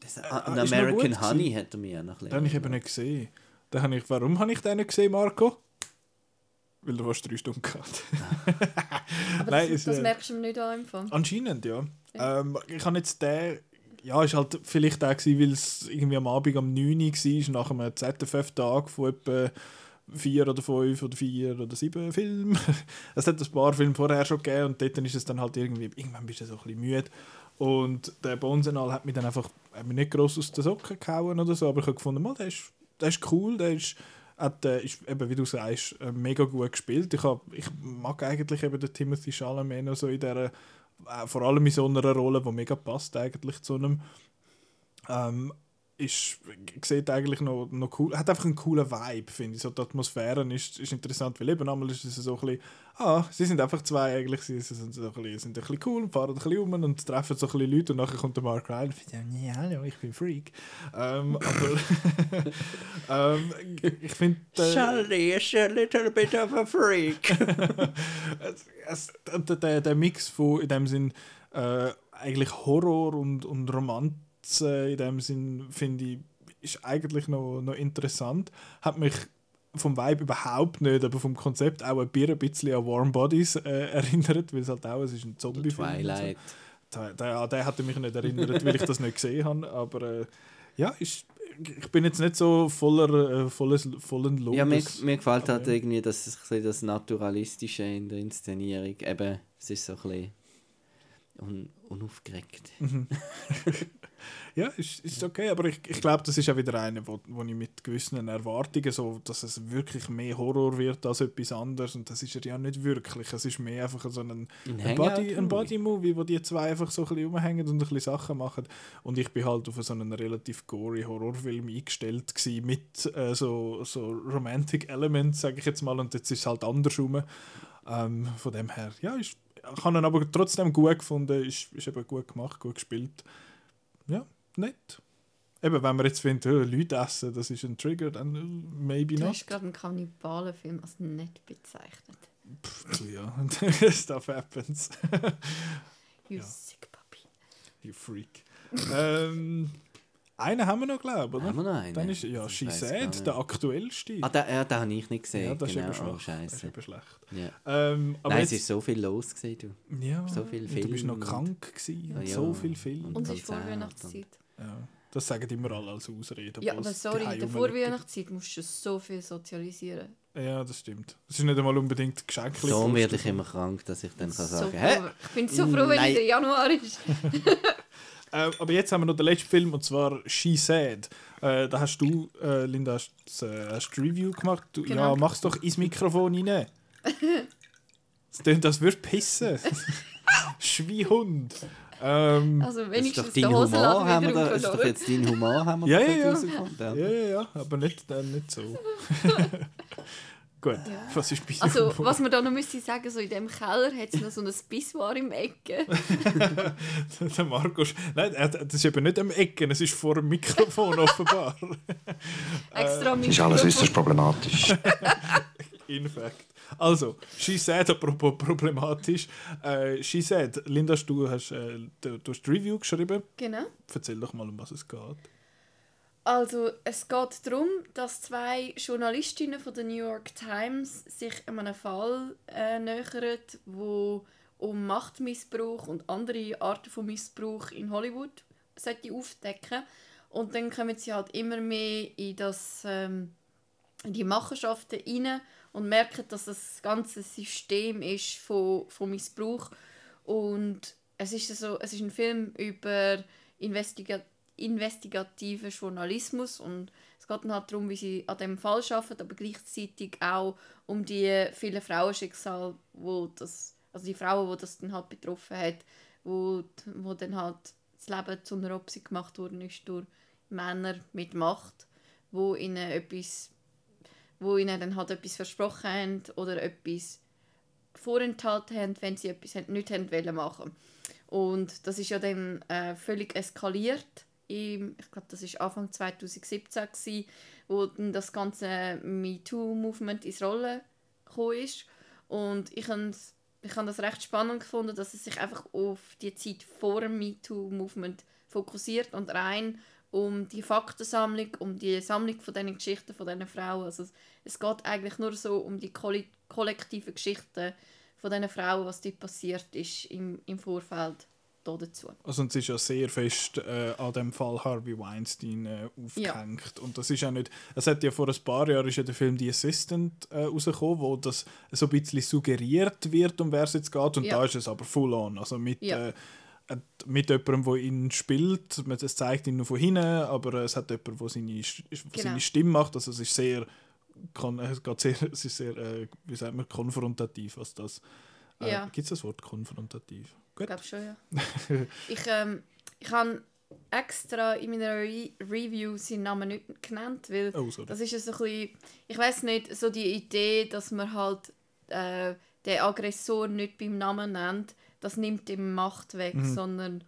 Das, äh, an ist noch American gut Honey hat er mir auch noch ein den habe ich eben nicht gesehen. Den habe ich, warum habe ich den nicht gesehen, Marco? Weil du fast drei Stunden gehabt. Aber Nein, das, ist, das merkst du mir nicht an Fall. Anscheinend, ja. Ähm, ich habe jetzt den. Ja, ist halt vielleicht gewesen, weil es irgendwie am Abend um 9 Uhr war, nach einem ZFF-Tag von etwa vier oder fünf oder vier oder sieben Filmen. Es hat ein paar Filme vorher schon gegeben und dort ist es dann halt irgendwie, irgendwann bist du so ein bisschen müde. Und der Bonsenal hat mich dann einfach hat mich nicht gross aus den Socken gehauen oder so, aber ich habe gefunden, mal, der, ist, der ist cool, der ist, hat, äh, ist eben, wie du sagst, äh, mega gut gespielt. Ich, hab, ich mag eigentlich eben den Timothy Chalamet noch so in dieser, vor allem in so einer Rolle, die mega passt eigentlich zu einem. Ähm, ist, sieht eigentlich noch, noch cool, hat einfach einen coolen Vibe, finde ich. So, die Atmosphäre ist, ist interessant, weil eben einmal ist es so ein bisschen, ah, sie sind einfach zwei eigentlich, sie sind, so ein bisschen, sind ein bisschen cool, fahren ein bisschen um und treffen so ein bisschen Leute und nachher kommt der Mark Ryan und sagt, ja, hallo, ich bin Freak. Ähm, aber ähm, ich finde... Äh, Charlie is a little bit of a freak. der, der, der Mix von in dem Sinn äh, eigentlich Horror und, und Romanze in dem Sinn finde ich ist eigentlich noch, noch interessant hat mich vom Vibe überhaupt nicht aber vom Konzept auch ein Bier- ein bisschen an Warm Bodies äh, erinnert weil es halt auch es ist ein Zombie Twilight. der, der, der hatte mich nicht erinnert weil ich das nicht gesehen habe aber äh, ja ist ich bin jetzt nicht so voller äh, volles, vollen Lobes Ja, mir, mir gefällt halt ja. irgendwie das, ein bisschen das Naturalistische in der Inszenierung. Eben, es ist so ein bisschen... un unaufgeregt. Ja, ist, ist okay, aber ich, ich glaube, das ist auch wieder eine, wo, wo ich mit gewissen Erwartungen, so, dass es wirklich mehr Horror wird als etwas anderes und das ist er ja nicht wirklich. Es ist mehr einfach so ein, Ein ein, Body, ein. Body-Movie, wo die zwei einfach so ein bisschen rumhängen und ein bisschen Sachen machen und ich bin halt auf so einen relativ gory Horrorfilm eingestellt gewesen, mit äh, so, so Romantic Elements, sage ich jetzt mal, und jetzt ist es halt andersrum. Ähm, von dem her, ja, ich, ich habe ihn aber trotzdem gut gefunden, ist, ist eben gut gemacht, gut gespielt. Ja, nett. Eben, wenn man jetzt findet, oh, Leute essen, das ist ein Trigger, dann äh, maybe Du not. hast gerade einen Kannibalenfilm als nett bezeichnet. Pff, du, ja, stuff happens. You Ja. sick puppy. You freak. ähm, einen haben wir noch, glaube ich, oder? Haben wir noch einen? Dann ist ja Das She Said, der aktuellste. Ah, den, ja, den habe ich nicht gesehen. ja, das genau. ist eben oh, schwach. das ist eben schlecht. Ja. Ähm, aber Nein, jetzt, es ist so viel los gewesen, du. ja, so viel und Du bist noch Film krank gewesen, Ah, und ja. so viel Film. Und es ist Vorweihnachtszeit. Ja, das sagen immer alle als Ausrede. Ja, aber sorry, in der. Vorweihnachtszeit musst du so viel sozialisieren. Ja, das stimmt. Es ist nicht einmal unbedingt Geschenk. So werde ich immer krank, dass ich dann kann So sagen froh, hä? ich bin so froh, wenn der Januar ist. Äh, aber jetzt haben wir noch den letzten Film und zwar She Said. Äh, da hast du, äh, Linda, hast, das, äh, hast Review gemacht. Du, Genau. Ja, mach's doch ins Mikrofon rein. Das tönt, das würde pissen. Schwiehund. Ähm, Also Das ist doch wenigstens dein der Humor, haben wir da, ist doch jetzt dein Humor, haben wir Ja, ja, ja, ja. ja, ja, aber nicht, äh, nicht so. Gut, was ist dir Also, was man da noch müsste sagen, so in dem Keller hat es noch so ein Pissoir im Ecke. der Markus. Nein, das ist eben nicht am Ecken, es ist vor dem Mikrofon offenbar. Extra mit Ist alles äußerst problematisch. In fact. Also, She Said, apropos problematisch. Äh, she Said, Linda, du hast, äh, du, du hast die Review geschrieben. Genau. Erzähl doch mal, um was es geht. Also, es geht darum, dass zwei Journalistinnen von der New York Times sich einem Fall äh, nähern, wo um Machtmissbrauch und andere Arten von Missbrauch in Hollywood sollte aufdecken Und dann kommen sie halt immer mehr in, das, ähm, in die Machenschaften rein und merken, dass das ganze System ist von, von Missbrauch. Und es ist, so, es ist ein Film über Investiga investigativen Journalismus und es geht dann halt darum, wie sie an dem Fall arbeiten, aber gleichzeitig auch um die vielen Frauenschicksale, wo das, also die Frauen, wo das dann halt betroffen hat, wo, wo dann halt das Leben zu einer Option gemacht worden ist durch Männer mit Macht, wo ihnen etwas, wo ihnen dann halt etwas versprochen haben oder etwas vorenthalten haben, wenn sie etwas nicht haben wollen machen. Und das ist ja dann äh, völlig eskaliert. Im, ich glaube, das ist Anfang 2017 gewesen, wo dann das ganze MeToo-Movement ins Rollen gekommen ist. Und ich habe ich das recht spannend gefunden, dass es sich einfach auf die Zeit vor dem MeToo-Movement fokussiert und rein um die Faktensammlung, um die Sammlung von diesen Geschichten von diesen Frauen. Also es, es geht eigentlich nur so um die kollektiven Geschichten von diesen Frauen, was dort passiert ist im, im Vorfeld dazu. Also, und es ist ja sehr fest äh, an dem Fall Harvey Weinstein äh, aufgehängt. Und das ist ja nicht. Es hat ja vor ein paar Jahren ist ja der Film The Assistant äh, rausgekommen, wo das so ein bisschen suggeriert wird, um wer es jetzt geht. Und Ja. da ist es aber full on. Also mit, Ja. äh, äh, mit jemandem, der ihn spielt. Es zeigt ihn nur von hinten, aber äh, es hat jemanden, der seine, Genau. seine Stimme macht. Also es ist sehr. Kon es, geht sehr, es ist sehr, äh, wie sagt man, konfrontativ, was das. Äh, Ja. Gibt es das Wort konfrontativ? Ich Gut. glaube schon, ja. ich ähm, ich habe extra in meiner Re Review seinen Namen nicht genannt, weil Oh, das ist ja so ein bisschen, ich weiß nicht, so die Idee, dass man halt äh, den Aggressor nicht beim Namen nennt, das nimmt ihm Macht weg, sondern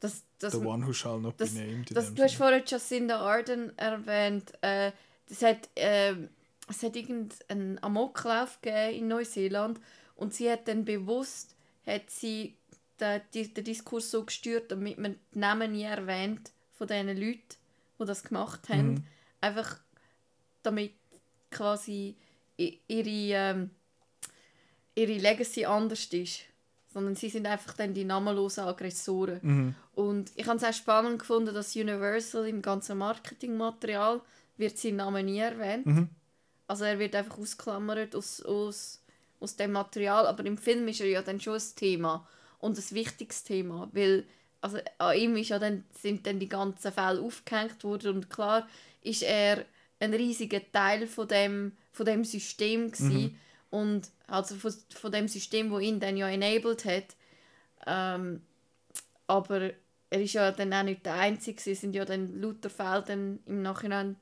das, das, The one who shall not das, be named. das, du hast vorher Jacinda Arden erwähnt. Äh, das hat, äh, es hat irgendeinen Amoklauf gegeben in Neuseeland und sie hat dann bewusst hat sie den, die, den Diskurs so gestört, damit man die Namen nie erwähnt von diesen Leuten, die das gemacht haben. Mhm. Einfach damit quasi ihre, ähm, ihre Legacy anders ist. Sondern sie sind einfach dann die namenlosen Aggressoren. Mhm. Und ich habe es auch spannend gefunden, dass Universal im ganzen Marketingmaterial wird sein Name nie erwähnt. Mhm. Also er wird einfach ausklammert aus, aus, aus dem Material, aber im Film ist er ja dann schon ein Thema. Und ein wichtiges Thema, weil also an ihm ist ja dann, sind dann die ganzen Fälle aufgehängt worden und klar ist er ein riesiger Teil von dem, von dem System gewesen und also von, von dem System, wo ihn dann ja enabled hat. Ähm, aber er ist ja dann auch nicht der Einzige, es sind ja dann lauter Fälle dann im Nachhinein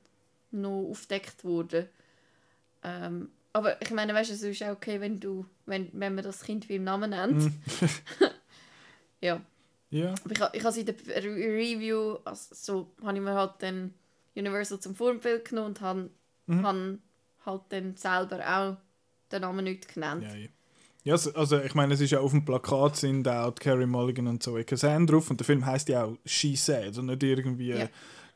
noch aufgedeckt worden. Ähm, aber ich meine, weißt du, es ist auch okay, wenn du, wenn, wenn man das Kind wie im Namen nennt. ja. Ja. Aber ich, ich habe in der Re- Review, also so, habe ich mir halt dann Universal zum Vorbild genommen und habe han halt dann selber auch den Namen nicht genannt. Ja, ja. Ja, also- ich meine, es ist ja auf dem Plakat sind auch Carrie Mulligan und Zoe Kazan drauf und der Film heißt ja auch She Said und nicht irgendwie, Ja.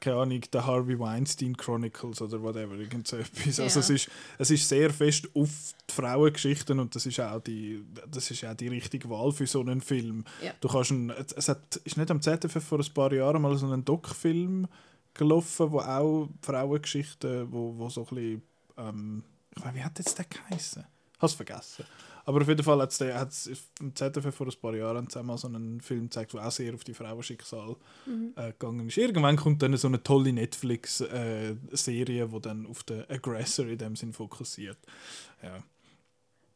Keine Ahnung, The Harvey Weinstein Chronicles oder whatever, irgend so etwas. Also Ja. es ist, es ist sehr fest auf die Frauengeschichten und das ist auch die, das ist auch die richtige Wahl für so einen Film. Ja. Du kannst einen, es hat, ist nicht am ZDF vor ein paar Jahren mal so einen Doc-Film gelaufen, wo auch Frauengeschichten, wo, wo so ein bisschen, ähm, ich weiß, wie hat jetzt der geheißen? Hast vergessen. Aber auf jeden Fall hat es im ZDF vor ein paar Jahren zusammen so einen Film gezeigt, der auch sehr auf die Frauenschicksal äh, gegangen ist. Irgendwann kommt dann so eine tolle Netflix-Serie, die dann auf den Aggressor in dem Sinn fokussiert. Ja.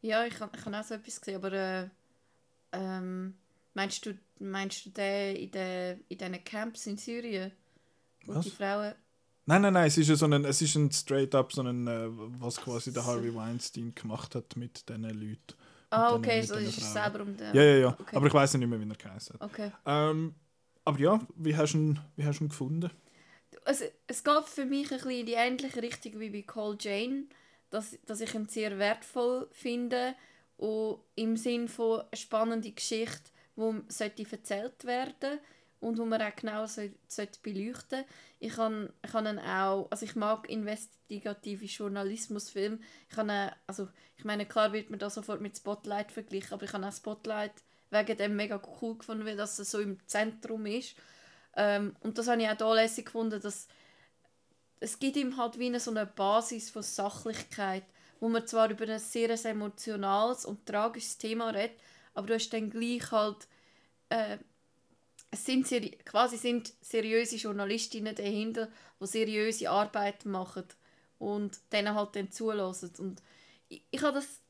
Ja, ich habe ich hab auch so etwas gesehen, aber äh, ähm, meinst, du, meinst du den in, den in diesen Camps in Syrien? Wo Was? die Frauen... Nein, nein, nein, es ist, ja so ein, es ist ein straight-up, so ein, äh, was quasi der Harvey Weinstein gemacht hat mit diesen Leuten. Ah, okay, so ist es selber um den... Ja, ja, ja. Okay. Aber ich weiß nicht mehr, wie er geheißen hat. Okay. Ähm, aber ja, wie hast du ihn, wie hast du ihn gefunden? Also, es geht für mich ein bisschen in die ähnliche Richtung wie bei Call Jane, dass, dass ich ihn sehr wertvoll finde und im Sinn von eine spannende Geschichte, die sollte erzählt werden und wo man auch genau soll, sollte beleuchten ich kann, ich kann auch, also ich mag investigative Journalismusfilme. Ich kann ihn, also ich meine, klar wird man da sofort mit Spotlight verglichen, aber ich habe auch Spotlight wegen dem mega cool gefunden, weil das so im Zentrum ist. Ähm, und das habe ich auch da lässig gefunden, dass es gibt ihm halt wie eine, so eine Basis von Sachlichkeit, wo man zwar über ein sehr emotionales und tragisches Thema redet, aber du hast dann gleich halt äh, es sind quasi sind seriöse Journalistinnen dahinter, die seriöse Arbeit machen und denen halt dann zulassen. Und ich, ich habe das,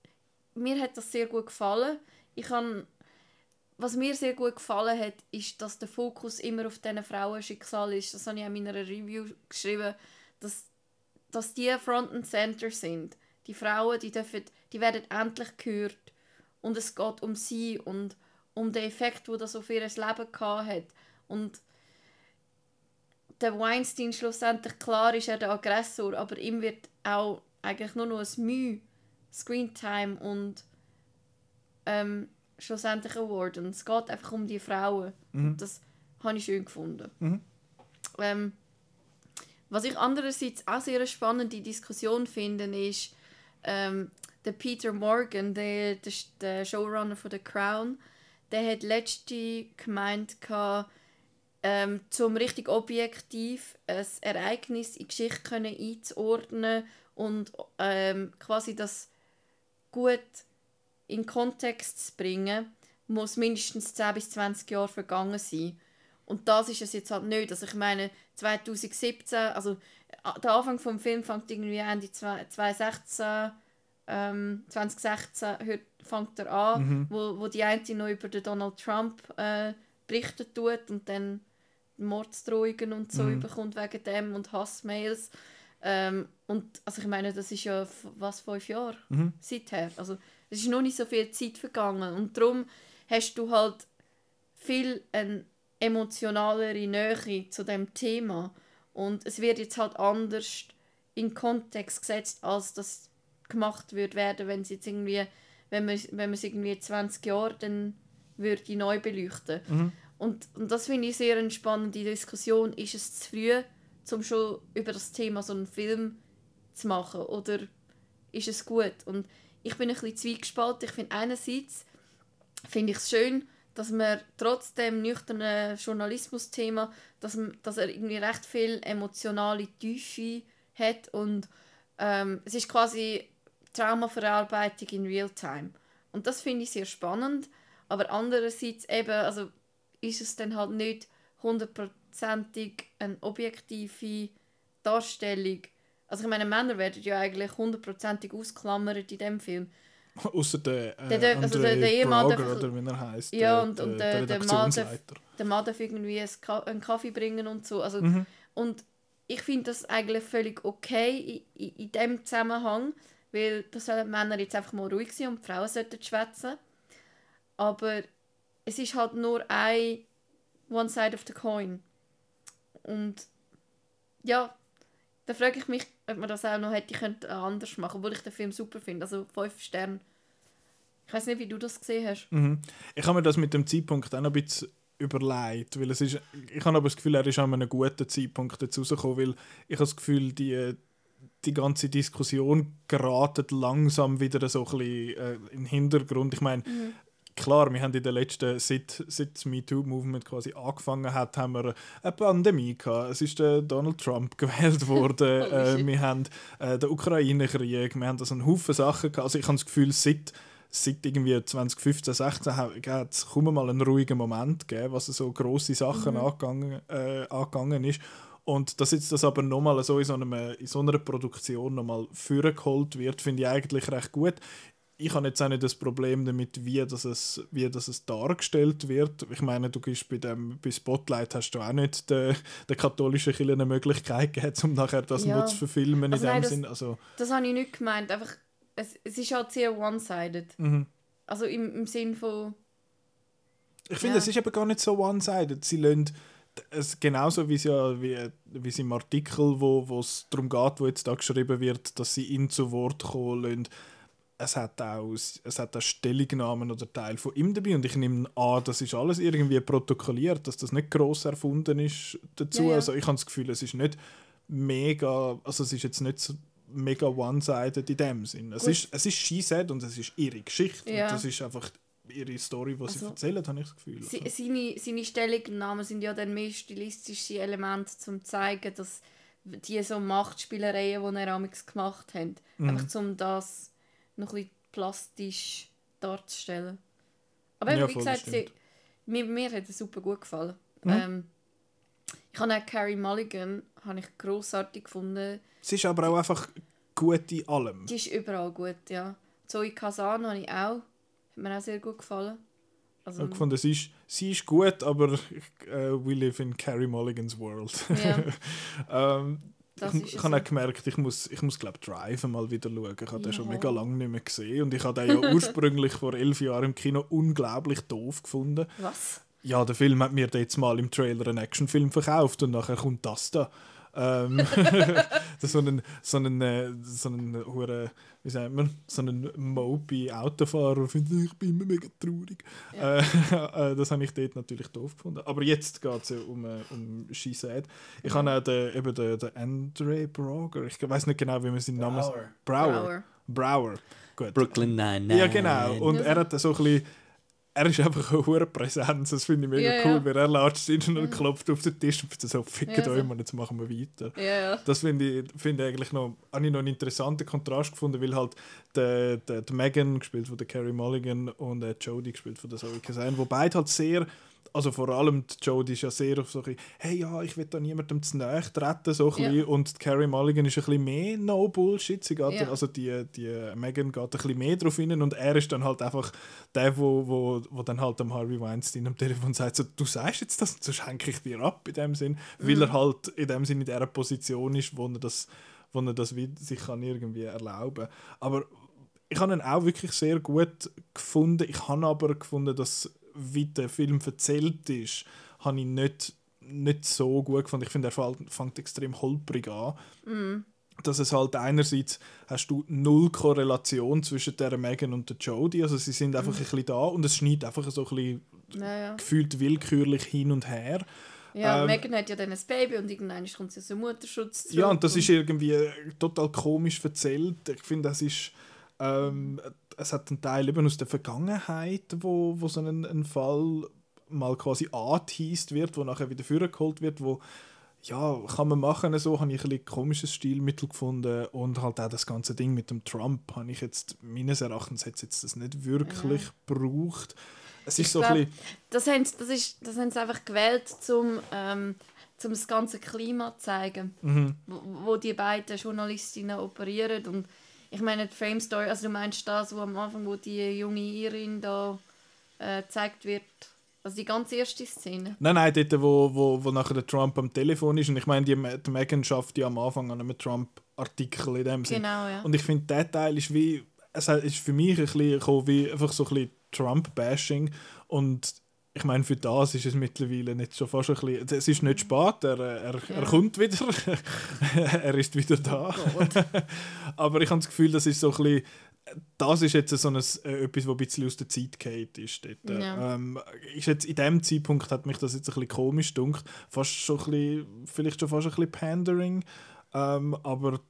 mir hat das sehr gut gefallen. Ich habe, was mir sehr gut gefallen hat, ist, dass der Fokus immer auf diesen Frauenschicksal ist. Das habe ich auch in meiner Review geschrieben, dass, dass die Front and Center sind. Die Frauen, die, dürfen, die werden endlich gehört und es geht um sie und um den Effekt, wo das auf ihr Leben gehabt hat. Und der Weinstein schlussendlich, klar ist er der Aggressor, aber ihm wird auch eigentlich nur noch ein Mühe Screentime und ähm, schlussendlich Award. Und es geht einfach um die Frauen. Und Das habe ich schön gefunden. Ähm, was ich andererseits auch sehr spannende Diskussion finde, ist ähm, der Peter Morgan, der, der, der Showrunner von The Crown, der hat letzte gemeint, ähm, zum richtig objektiv ein Ereignis in Geschichte können einzuordnen und ähm, quasi das gut in Kontext zu bringen, muss mindestens 10 bis 20 Jahre vergangen sein. Und das ist es jetzt halt nicht. Also ich meine, 2017, also äh, der Anfang vom Film fängt irgendwie Ende 2016, ähm, 2016 hört, fängt er an, wo, wo die eine noch über den Donald Trump äh, berichten tut und dann Mordsdrohungen und so überkommt wegen dem und Hassmails. Ähm, und also ich meine, das ist ja was fünf Jahre seither. Also es ist noch nicht so viel Zeit vergangen und darum hast du halt viel eine emotionalere Nähe zu dem Thema und es wird jetzt halt anders in Kontext gesetzt, als das gemacht wird werden, wenn es jetzt irgendwie, wenn man, wenn man es irgendwie 20 Jahre dann würde neu beleuchten. Und, und das finde ich sehr eine spannende Diskussion. Ist es zu früh, um schon über das Thema so einen Film zu machen? Oder ist es gut? Und ich bin ein bisschen zwiegespalten. Ich finde einerseits finde ich es schön, dass man trotz dem nüchternen Journalismus-Thema, dass, dass er irgendwie recht viel emotionale Tiefe hat und ähm, es ist quasi Traumaverarbeitung in Realtime. Und das finde ich sehr spannend. Aber andererseits eben, also ist es dann halt nicht hundertprozentig eine objektive Darstellung. Also ich meine, Männer werden ja eigentlich hundertprozentig ausklammert in dem Film. Außer der, äh, Der also der- der Ehemann Brager, oder wie er heißt. Ja, und- und der- der Mann darf-. Der Mann darf irgendwie einen Kaffee bringen und so. Also, Mhm. Und ich finde das eigentlich völlig okay in, in, in dem Zusammenhang, weil da sollen Männer jetzt einfach mal ruhig sein und die Frauen sollten schwätzen. Aber es ist halt nur ein One Side of the Coin. Und ja, da frage ich mich, ob man das auch noch hätte könnte anders machen, obwohl ich den Film super finde. Also 5 Sterne. Ich weiß nicht, wie du das gesehen hast. Mhm. Ich habe mir das mit dem Zeitpunkt auch noch ein bisschen überlegt, weil es ist, ich habe aber das Gefühl, er ist an einem guten Zeitpunkt dazu rausgekommen, weil ich habe das Gefühl, die, die ganze Diskussion geratet langsam wieder so ein bisschen äh, in den Hintergrund. Ich meine, klar, wir haben in den letzten, seit, seit das MeToo-Movement quasi angefangen hat, haben wir eine Pandemie gehabt. Es ist der Donald Trump gewählt worden. Äh, wir haben äh, den Ukraine-Krieg. Wir haben also einen Haufen Sachen gehabt. Also ich habe das Gefühl, seit seit irgendwie 2015, 16 hat es kaum mal einen ruhigen Moment gegeben, was so grosse Sachen angegangen, äh, angegangen ist. Und dass jetzt das aber nochmal so in so, einem, in so einer Produktion nochmal vorgeholt wird, finde ich eigentlich recht gut. Ich habe jetzt auch nicht das Problem damit, wie das es, wie das es dargestellt wird. Ich meine, du gibst bei, dem, bei Spotlight hast du auch nicht der, der katholischen Kirche eine Möglichkeit gegeben, um nachher das Ja. nur zu verfilmen Also in dem nein, das- Sinn. Also, Das habe ich nicht gemeint. Einfach, es, es ist halt sehr one-sided. mhm. Also im, im Sinn von. Ich finde, Ja. es ist eben gar nicht so one-sided. Sie lassen es genauso wie es ja wie, wie es im Artikel, wo es darum geht, wo jetzt da geschrieben wird, dass sie ihn zu Wort kommen lassen. Es hat auch es hat auch Stellungnahmen oder Teil von ihm dabei und ich nehme an, das ist alles irgendwie protokolliert, dass das nicht gross erfunden ist dazu. Ja, ja. Also ich habe das Gefühl, es ist nicht mega, also es ist jetzt nicht so mega one-sided in dem Sinn. Es Gut. ist, es ist she said und es ist ihre Geschichte Ja. und das ist einfach ihre Story, die sie Also, erzählen, habe ich das Gefühl. Sie, Also. seine, seine Stellungnahmen sind ja dann mehr stilistische Elemente, um zu zeigen, dass die so Machtspielereien, die er amigs gemacht hat, Mhm. einfach um das noch ein bisschen plastisch darzustellen. Aber Ja, wie voll, gesagt, sie, mir, mir hat es super gut gefallen. Mhm. Ähm, ich habe auch Carrie Mulligan habe ich grossartig gefunden. Sie ist aber auch einfach gut in allem. Die ist überall gut, ja. Zoe Kazan habe ich auch. Hat mir auch sehr gut gefallen. Ich Also, habe gefunden, sie ist, sie ist gut, aber äh, we live in Carrie Mulligans world. ja, ähm, das ich ich habe auch gemerkt, ich muss, ich muss glaube Drive mal wieder schauen. Ich habe den schon mega lange nicht mehr gesehen. Und ich habe den ja ursprünglich vor elf Jahren im Kino unglaublich doof gefunden. Was? Ja, der Film hat mir jetzt mal im Trailer einen Actionfilm verkauft und nachher kommt das da. Ähm, das ist so einen, so einen, äh, so einen, hure, wie sagt man, so einen mopey Autofahrer findet, ich bin immer mega traurig. Ja. Äh, äh, das habe ich dort natürlich doof gefunden. Aber jetzt geht es ja um, äh, um She Said. Ich habe auch den, eben den, den Andre Broger, ich weiß nicht genau, wie man seinen Namen Brower. Brower. Brower. Brower. Gut. Brooklyn Nine-Nine. Ja, genau. Und er hat so ein bisschen, er ist einfach eine hohe Präsenz, das finde ich mega Ja, cool, ja. weil er latscht hin und klopft auf den Tisch und so, fickt Ja, so. euch mal, jetzt machen wir weiter. Ja. Das finde ich, finde ich eigentlich noch, habe ich noch einen interessanten Kontrast gefunden, weil halt der, der, der Megan, gespielt von der Carrie Mulligan, und der Jodie, gespielt von der Zoe Kazan, wo beide halt sehr, also vor allem die Jodie ist ja sehr auf so ein bisschen, hey ja, ich will da niemandem zu nahe treten, so ein Ja. und Carrie Mulligan ist ein bisschen mehr No-Bullshit, sie geht, Ja. also die, die Megan geht ein bisschen mehr drauf hin und er ist dann halt einfach der, wo, wo, wo dann halt am Harvey Weinstein am Telefon sagt, so, du sagst jetzt das, sonst hänge ich dir ab, in dem Sinn, weil Mhm. er halt in dem Sinn in dieser Position ist, wo er das, wo er das sich kann irgendwie erlauben Aber ich habe ihn auch wirklich sehr gut gefunden. Ich habe aber gefunden, dass wie der Film erzählt ist, habe ich nicht, nicht so gut gefunden. Ich finde, er fängt, extrem holprig an. Dass es halt einerseits hast du null Korrelation zwischen der Megan und der Jodie, also sie sind einfach ein bisschen da und es schneidet einfach so ein bisschen Ja, ja. gefühlt willkürlich hin und her. ja Ähm, Megan hat ja dann ein Baby und irgendwann kommt sie aus dem Mutterschutz zurück. Ja, und das ist irgendwie total komisch erzählt. Ich finde, das ist. Ähm, es hat einen Teil eben aus der Vergangenheit, wo, wo so ein, ein Fall mal quasi angeteased wird, wo nachher wieder vorgeholt wird, wo ja, kann man machen, so habe ich ein bisschen komisches Stilmittel gefunden und halt auch das ganze Ding mit dem Trump habe ich jetzt, meines Erachtens hat es jetzt das nicht wirklich gebraucht. Es ist Ich so glaub, ein bisschen... Das haben, sie- das, ist, das haben sie einfach gewählt, um ähm, zum das ganze Klima zu zeigen, Mhm. wo, wo die beiden Journalistinnen operieren. Und ich meine, die Fame Story, also du meinst das, wo am Anfang, wo die junge Irin da äh, gezeigt wird, also die ganz erste Szene. Nein, nein, dort, wo, wo, wo nachher der Trump am Telefon ist. Und ich meine, die, die Megan schafft ja am Anfang an einem Trump-Artikel in dem Sinne. Genau, ja. Und ich finde, der Teil ist wie... Es ist für mich ein bisschen gekommen, wie einfach so ein bisschen Trump-Bashing. Und ich meine, für das ist es mittlerweile nicht schon fast ein bisschen... Es ist nicht spät, er, er, er Ja. kommt wieder. er ist wieder da. Aber ich habe das Gefühl, das ist so ein bisschen... Das ist jetzt so ein, äh, etwas, was ein bisschen aus der Zeit geht ist. Dort. Ja. Ähm, ist jetzt, in dem Zeitpunkt hat mich das jetzt ein bisschen komisch gedunkt. Fast schon ein bisschen, vielleicht schon fast ein bisschen Pandering. Ähm, aber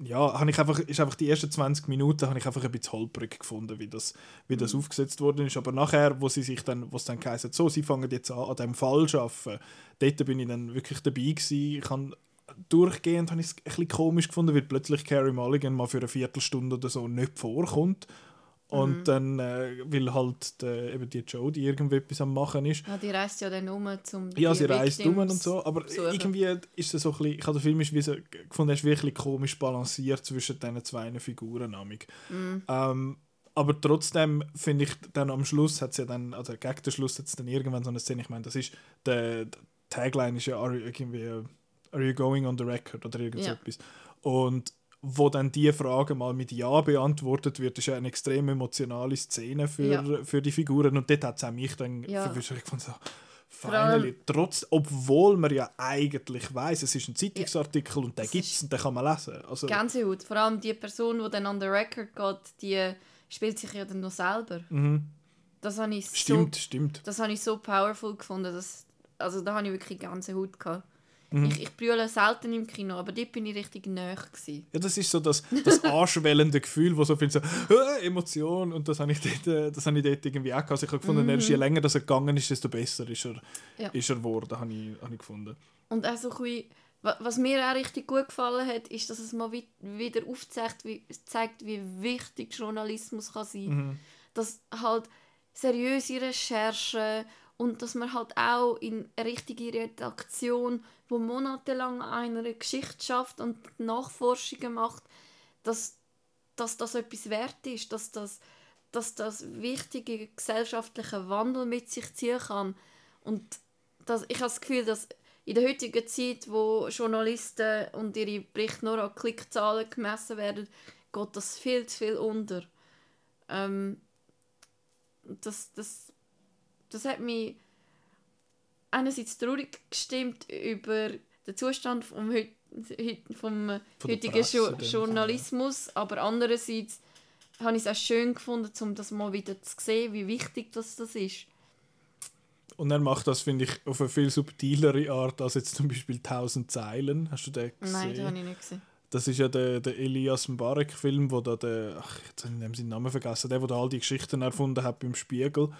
ja, habe ich einfach, ist einfach die ersten 20 Minuten habe ich einfach ein bisschen holprig gefunden, wie das, wie das aufgesetzt worden ist. Aber nachher, wo sie sich dann, wo es dann geheißen so, sie fangen jetzt an, an diesem Fall zu arbeiten, dort bin ich dann wirklich dabei gewesen. Ich habe durchgehend habe ich es ein bisschen komisch gefunden, weil plötzlich Carrie Mulligan mal für eine Viertelstunde oder so nicht vorkommt. Und dann, äh, weil halt der, eben die Jodie irgendetwas am machen ist. Ja, die reist ja dann um, um Ja, die sie reist um und so, aber zu suchen. irgendwie ist es so ein bisschen, ich habe den Film ist wie so, gefunden, er ist wirklich komisch balanciert zwischen diesen zwei Figuren. Mhm. Ähm, aber trotzdem finde ich, dann am Schluss hat es ja dann, also gegen den Schluss hat es dann irgendwann so eine Szene, ich meine, das ist, der, der Tagline ist ja, are irgendwie, äh, are you going on the record oder irgend so Ja. etwas. Und wo dann die Frage mal mit Ja beantwortet wird, ist ja eine extrem emotionale Szene für, Ja. für die Figuren und dort hat es auch mich dann Ja. verwirrt. Ich fand so, finally, trotz, obwohl man ja eigentlich weiß, es ist ein Zeitungsartikel und den gibt es und den kann man lesen. Also, Gänsehaut. Vor allem die Person, die dann an den Record geht, die spielt sich ja dann noch selber. mhm. Das habe ich so, Stimmt, stimmt. das habe ich so powerful gefunden. Dass, also da habe ich wirklich Gänsehaut gehabt. Mhm. Ich, ich brülle selten im Kino, aber dort bin ich richtig gewesen. Ja, das ist so das, das anschwellende Gefühl, wo so viel so äh, Emotion und das habe ich dort, äh, das habe ich dort irgendwie auch gehabt. Also ich habe gefunden, erst je länger das er gegangen ist, desto besser ist er, Mhm. Ja. ist er geworden, habe ich, habe ich gefunden. Und auch so ein bisschen, wa- was mir auch richtig gut gefallen hat, ist, dass es mal wi- wieder aufzeigt, wie, zeigt, wie wichtig Journalismus kann sein kann. Dass halt seriöse Recherchen und dass man halt auch in eine richtige Redaktion, wo monatelang an einer Geschichte schafft und Nachforschungen macht, dass, dass das etwas wert ist, dass das, dass das wichtige gesellschaftliche Wandel mit sich ziehen kann. Und das, ich habe das Gefühl, dass in der heutigen Zeit, wo Journalisten und ihre Berichte nur an Klickzahlen gemessen werden, geht das viel zu viel unter. Ähm, das, das, das hat mich einerseits traurig gestimmt über den Zustand vom, heut, vom Von heutigen Jo Journalismus, aber andererseits habe ich es auch schön gefunden, um das mal wieder zu sehen, wie wichtig das, das ist. Und er macht das, finde ich, auf eine viel subtilere Art als jetzt zum Beispiel 1000 Zeilen. Hast du den gesehen? Nein, das habe ich nicht gesehen. Das ist ja der, der Elias Mbarek-Film, wo da der, ach, jetzt habe ich seinen Namen vergessen, der, der da all die Geschichten erfunden hat beim Spiegel.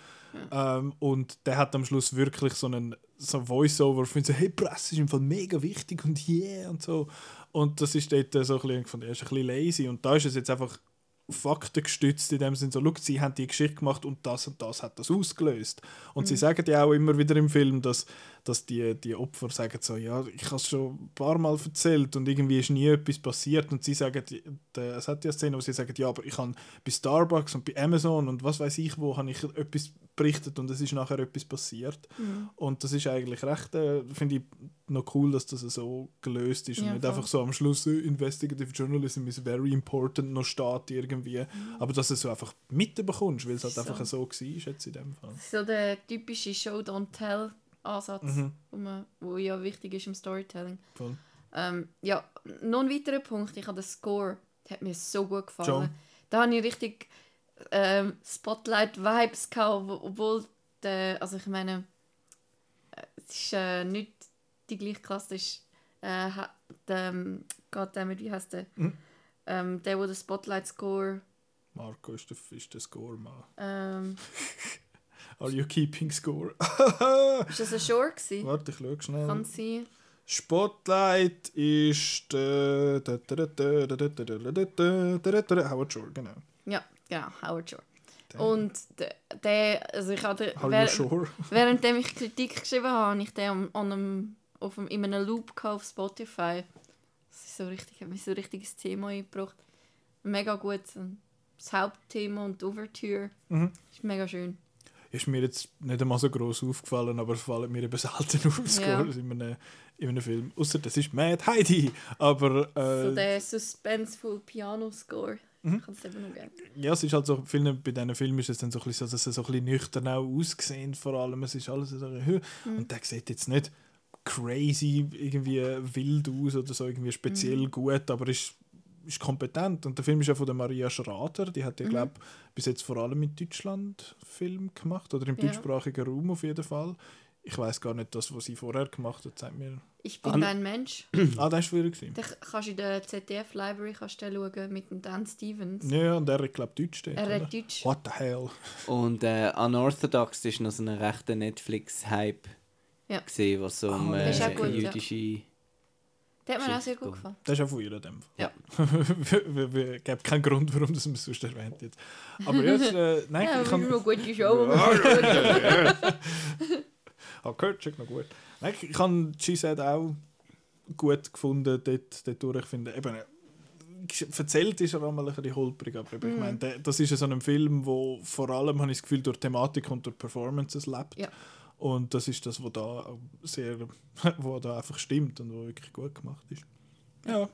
Ähm, und der hat am Schluss wirklich so einen so Voice-Over, von so, hey, Presse ist im Fall mega wichtig und yeah und so. Und das ist dort so ein bisschen, von der ist ein bisschen lazy. Und da ist es jetzt einfach faktengestützt in dem Sinne so, sie haben die Geschichte gemacht und das und das hat das ausgelöst. Und sie sagen ja auch immer wieder im Film, dass, dass die, die Opfer sagen so, ja, ich habe es schon ein paar Mal erzählt und irgendwie ist nie etwas passiert und sie sagen, es hat ja Szenen, wo sie sagen, ja, aber ich habe bei Starbucks und bei Amazon und was weiß ich wo, habe ich etwas berichtet und es ist nachher etwas passiert. Und das ist eigentlich recht, äh, finde ich, noch cool, dass das so gelöst ist und Ja, nicht voll. einfach so am Schluss äh, Investigative Journalism is very important noch steht irgendwie, aber dass du es so einfach mitbekommst, weil es halt So. einfach so war jetzt in dem Fall. So der typische Show-Don't-Tell-Ansatz, Mhm. wo, man, wo ja wichtig ist im Storytelling. Voll. Ähm, ja, noch ein weiterer Punkt, ich habe den Score, der hat mir so gut gefallen. Schon. Da habe ich richtig ähm, Spotlight-Vibes gehabt, wo- obwohl der, also ich meine, äh, es ist äh, nicht die gleiche Klasse, es ist äh, ähm, Goddammit, wie heißt der? Mhm. Ähm, der, wo der Spotlight-Score Marco ist der, ist der Score mal. ähm, Are you keeping score? ist das ein Shore gewesen? Warte, ich schau schnell. Kann sein. Spotlight ist Howard Shore, genau. Ja, genau, Howard Shore. Und der, also ich wer, sure? währenddem ich Kritik geschrieben habe, habe ich den an, an einem, auf einem, in einem Loop auf Spotify. Das ist so richtig, hat mich so ein richtiges Thema eingebracht. Mega gut. Das Hauptthema und die Overture. Mhm. Ist mega schön. Ist mir jetzt nicht einmal so gross aufgefallen, aber es fallen mir eben selten auf, Scores in, einem, in einem Film. Außer das ist Mad Heidi. Aber so äh, der suspenseful Piano-Score. Mhm. Ich kann es eben noch gerne. ja, es ist halt so, vielen, bei diesen Filmen ist es dann so, ein bisschen so, dass sie so ein bisschen nüchtern auch aussehen, vor allem. Es ist alles so, bisschen, Mhm. und der sieht jetzt nicht crazy irgendwie wild aus oder so irgendwie speziell Mhm. gut, aber ist, ist kompetent. Und der Film ist ja von der Maria Schrader, die hat ja, Mhm. glaube bis jetzt vor allem in Deutschland Film gemacht oder im Ja. deutschsprachigen Raum auf jeden Fall. Ich weiß gar nicht, das, was sie vorher gemacht hat, sagt mir. Ich bin An- dein Mensch. ah, das war früher. Den kannst du in der ZDF-Library kannst du den schauen mit dem Dan Stevens. Ja, und er hat, glaube ich, Deutsch. Dort, Er oder? redet Deutsch. What the hell? Und äh, Unorthodox ist noch so ein rechter Netflix-Hype Ja. gesehen, was so um äh, das ist auch gut, ja. Der hat mir auch sehr gut gefallen. Das ist auch von ihr in dem Fall. Ja. Es gibt keinen Grund, warum das man es sonst erwähnt jetzt. Aber jetzt, äh, nein, Ja, ich kann... eine gute Show. Ah, gehört schon noch gut. Nein, ich habe Said auch gut gefunden dort, dort durch. Ich finde, eben, äh, erzählt ist er auch mal ein bisschen holprig, aber ich Mhm. meine, das ist ja so ein Film, wo vor allem, habe ich das Gefühl, durch Thematik und durch Performances lebt. Ja. Und das ist das, was da sehr, wo da einfach stimmt und wo wirklich gut gemacht ist. Ja.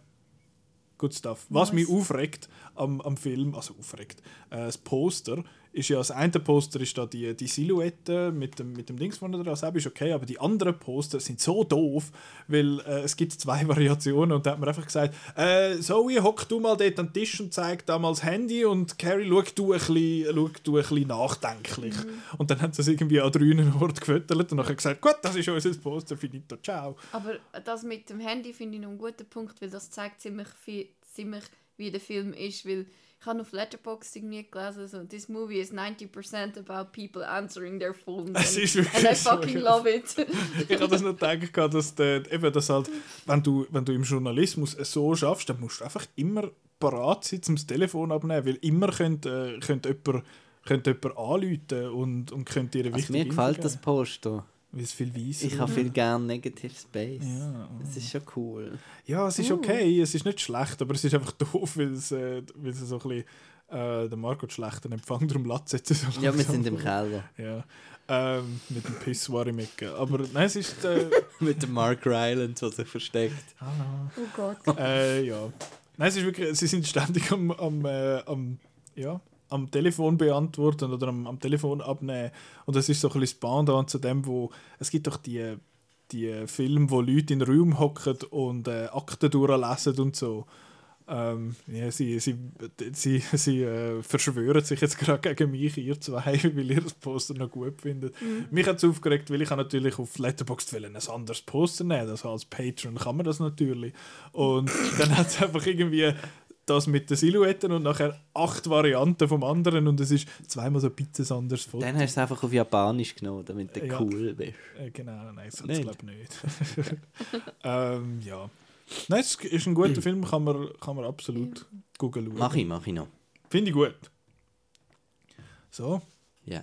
Good stuff. Was Nice. mich aufregt am, am Film, also aufregt, äh, das Poster ist ja, das eine Poster ist da die, die Silhouette mit dem, mit dem Dings von dran, das ist okay, aber die anderen Poster sind so doof, weil äh, es gibt zwei Variationen und da hat man einfach gesagt, äh, Zoe, hock du mal dort an den Tisch und zeig da mal das Handy und Carrie, schau du ein bisschen, schau du ein bisschen nachdenklich. Und dann hat sie es irgendwie an drei Orten gefüttert und nachher gesagt, gut, das ist unser Poster, finito, ciao. Aber das mit dem Handy finde ich noch einen guten Punkt, weil das zeigt ziemlich, viel, ziemlich wie der Film ist. Weil ich habe auf Letterboxd irgendwie gelesen, so, this movie is 90% about people answering their phones. Es and, ist wirklich and I so, fucking ja. love it. ich habe das nicht gedacht, dass, der, eben, dass halt, wenn, du, wenn du im Journalismus so schaffst, dann musst du einfach immer parat sein, um das Telefon abnehmen, weil immer könnte, äh, könnte jemand, könnte jemand anrufen und, und könnte dir eine Also wichtige mir gefällt Info das geben. Poster. Weil es viel weiser Ich habe viel gern Negative Space. Ja. Das ist schon cool. Ja, es ist Uh. okay, es ist nicht schlecht, aber es ist einfach doof, weil es, äh, weil es so ein bisschen äh, der Marco schlechten Empfang darum lässt jetzt so Ja, wir sind im. Keller. Ja, ähm, mit dem Pissoir im Ecke. Aber nein, es ist... Äh, Mit dem Mark Ryland, der sich versteckt. oh Gott. äh, ja. Nein, es ist wirklich, sie sind ständig am, am, äh, am, ja, am Telefon beantworten oder am, am Telefon abnehmen. Und das ist so ein bisschen das zu dem, wo es gibt doch die, die Filme, wo Leute in den Raum hocken und äh, Akten durchlesen und so. Ähm, ja, sie sie, sie, sie äh, verschwören sich jetzt gerade gegen mich, ihr zwei, weil ihr das Poster noch gut findet. Mich hat es aufgeregt, weil ich habe natürlich auf Letterboxd ein anderes Poster nehmen Also als Patron kann man das natürlich. Und dann hat es einfach irgendwie das mit den Silhouetten und nachher acht Varianten vom anderen und es ist zweimal so ein bisschen anderes Foto. Dann hast du es einfach auf Japanisch genommen, damit du Ja. cool bist. Äh, genau, nein, das glaube ich nicht. ähm, ja. Nein, es ist ein guter Film, kann man, kann man absolut googeln. Mach ich, mach ich noch. Finde ich gut. So, Ja.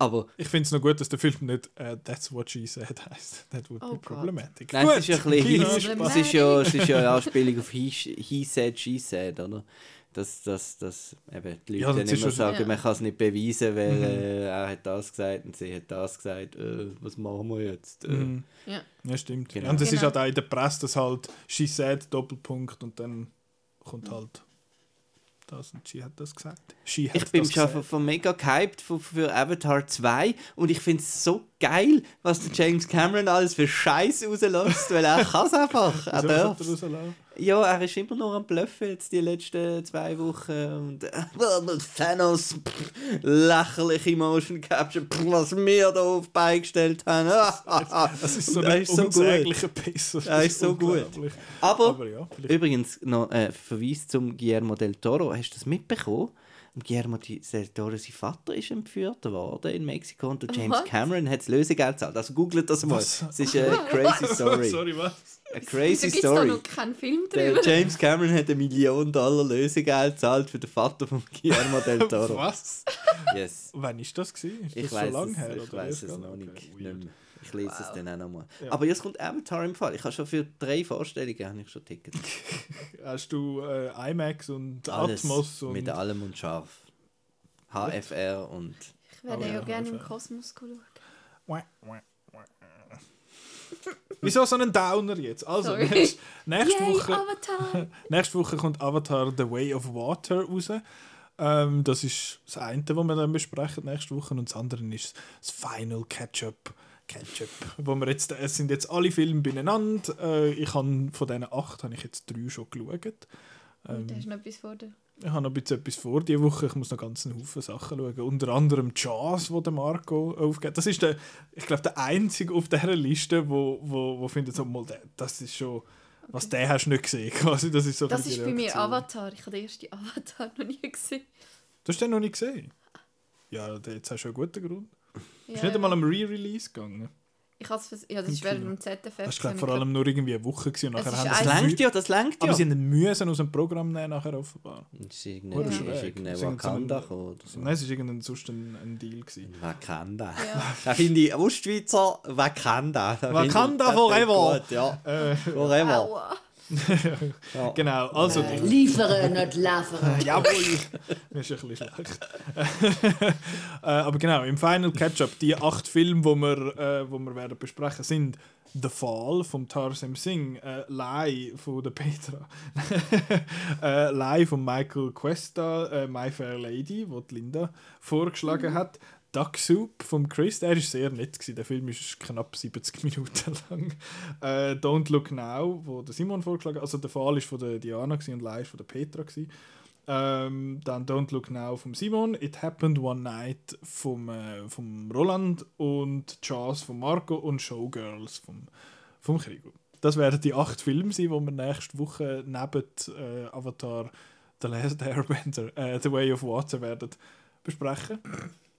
Aber ich finde es noch gut, dass der Film nicht äh, That's What She Said heißt. That would Oh be problematic. Nein, es ist ja ein bisschen, es ist ist, ist ja, es ist ja eine Anspielung auf he, he said, she said, oder? Dass, dass, dass eben die Leute Ja, ist immer schon- sagen, Ja. man kann es nicht beweisen, weil Mhm. äh, er hat das gesagt und sie hat das gesagt. Äh, was machen wir jetzt? Äh, Mhm. Ja. Ja, stimmt. Genau. Und es ist Genau. halt auch in der Presse, dass halt She said Doppelpunkt und dann kommt halt das und sie hat das gesagt. Ich bin schon gesagt. von mega gehypt für, für Avatar 2 und ich finde es so geil, was der James Cameron alles für Scheiß rauslässt, weil er kann es einfach. Er darf? Ja, er ist immer noch am Bluffen jetzt die letzten zwei Wochen. Und äh, Thanos, pff, lächerliche Motion Capture, pff, was wir da auf beigestellt haben. Das ist so ein er ist so unsäglicher Pace. Das Er ist so gut. Aber, Aber ja, übrigens noch ein Verweis zum Guillermo del Toro. Hast du das mitbekommen? Guillermo del Toro, sein Vater ist entführt worden in Mexiko und der James What? Cameron hat das Lösegeld gezahlt. Also googelt das mal. Es ist eine crazy story. Sorry, was? Eine Wieso crazy gibt es da story. noch keinen Film Der drüber? James Cameron hat eine Million Dollar Lösegeld gezahlt für den Vater von Guillermo del Toro. Was? Yes. Wann ist das gewesen? Ist Ich das weiß schon lange es, her? ich oder weiß es noch nicht, Okay, nicht. Ich lese es dann auch nochmal. Ja. Aber jetzt kommt Avatar im Fall. Ich habe schon für drei Vorstellungen habe ich schon Tickets. Hast du äh, IMAX und Alles Atmos und mit allem und scharf. HFR und Ich werde Oh ja, ja gerne im. Kosmos schauen. Wieso so ein Downer jetzt? Also, Sorry. nächst, nächste, Yay, Woche, Avatar! nächste Woche kommt Avatar The Way of Water raus. Ähm, das ist das eine, was wir dann besprechen nächste Woche. Und das andere ist das Final Catch-up. Catch-up. Wo wir jetzt, es sind jetzt alle Filme beieinander. Äh, ich habe von diesen acht habe ich jetzt drei schon geschaut. Und da hast du noch etwas vor dir. Ich habe noch ein bisschen etwas vor diese Woche. Ich muss noch ganz einen Haufen Sachen schauen. Unter anderem Jazz, wo der Marco aufgeht. Das ist der, ich glaube, der einzige auf dieser Liste, wo, wo, wo findet so mal, das ist schon, was der hast du nicht gesehen. Quasi, das ist so ein Das ist bei mir. Avatar. Ich habe den ersten Avatar noch nie gesehen. Du hast den noch nicht gesehen? Ja, jetzt hast du einen guten Grund. Du Ja, bist nicht einmal am Re-Release gegangen. Ich has vers- ja, das ist während dem ZDF. Das war vor allem nur irgendwie eine Woche gewesen und Es nachher ist haben Das sie es lenkt ja, das lenkt Aber ja. sie haben ihn müssen aus dem Programm nehmen, nachher offenbar. Das ist Oder irgendein, ist Sie Wakanda gekommen oder so. Nein, es war irgendein sonst ein, ein Deal. Gewesen. Wakanda. Ja. Da finde ich Ostschweizer Wakanda. Da Wakanda forever. Gut, ja. Äh, Forever. Ja. genau, also... die- Liefere, nicht liefere. Jawohl! das ist ein bisschen schlecht. äh, aber genau, im Final Catch-up, die acht Filme, die wir, äh, wo wir werden besprechen, sind The Fall von Tarsem Singh, äh, Lie von der Petra, äh, Lie von Michael Cuesta, äh, My Fair Lady, wo die Linda vorgeschlagen hat. Duck Soup von Chris, der ist sehr nett gewesen. Der Film ist knapp 70 Minuten lang. Äh, Don't Look Now, wo der Simon vorgeschlagen hat. Also der Fall ist von der Diana und Lie ist von der Petra. Ähm, dann Don't Look Now vom Simon, It Happened One Night vom, äh, vom Roland und Jazz von Marco und Showgirls vom, vom Krigo. Das werden die acht Filme sein, die wir nächste Woche neben äh, Avatar The Last Airbender, äh, The Way of Water werden besprechen.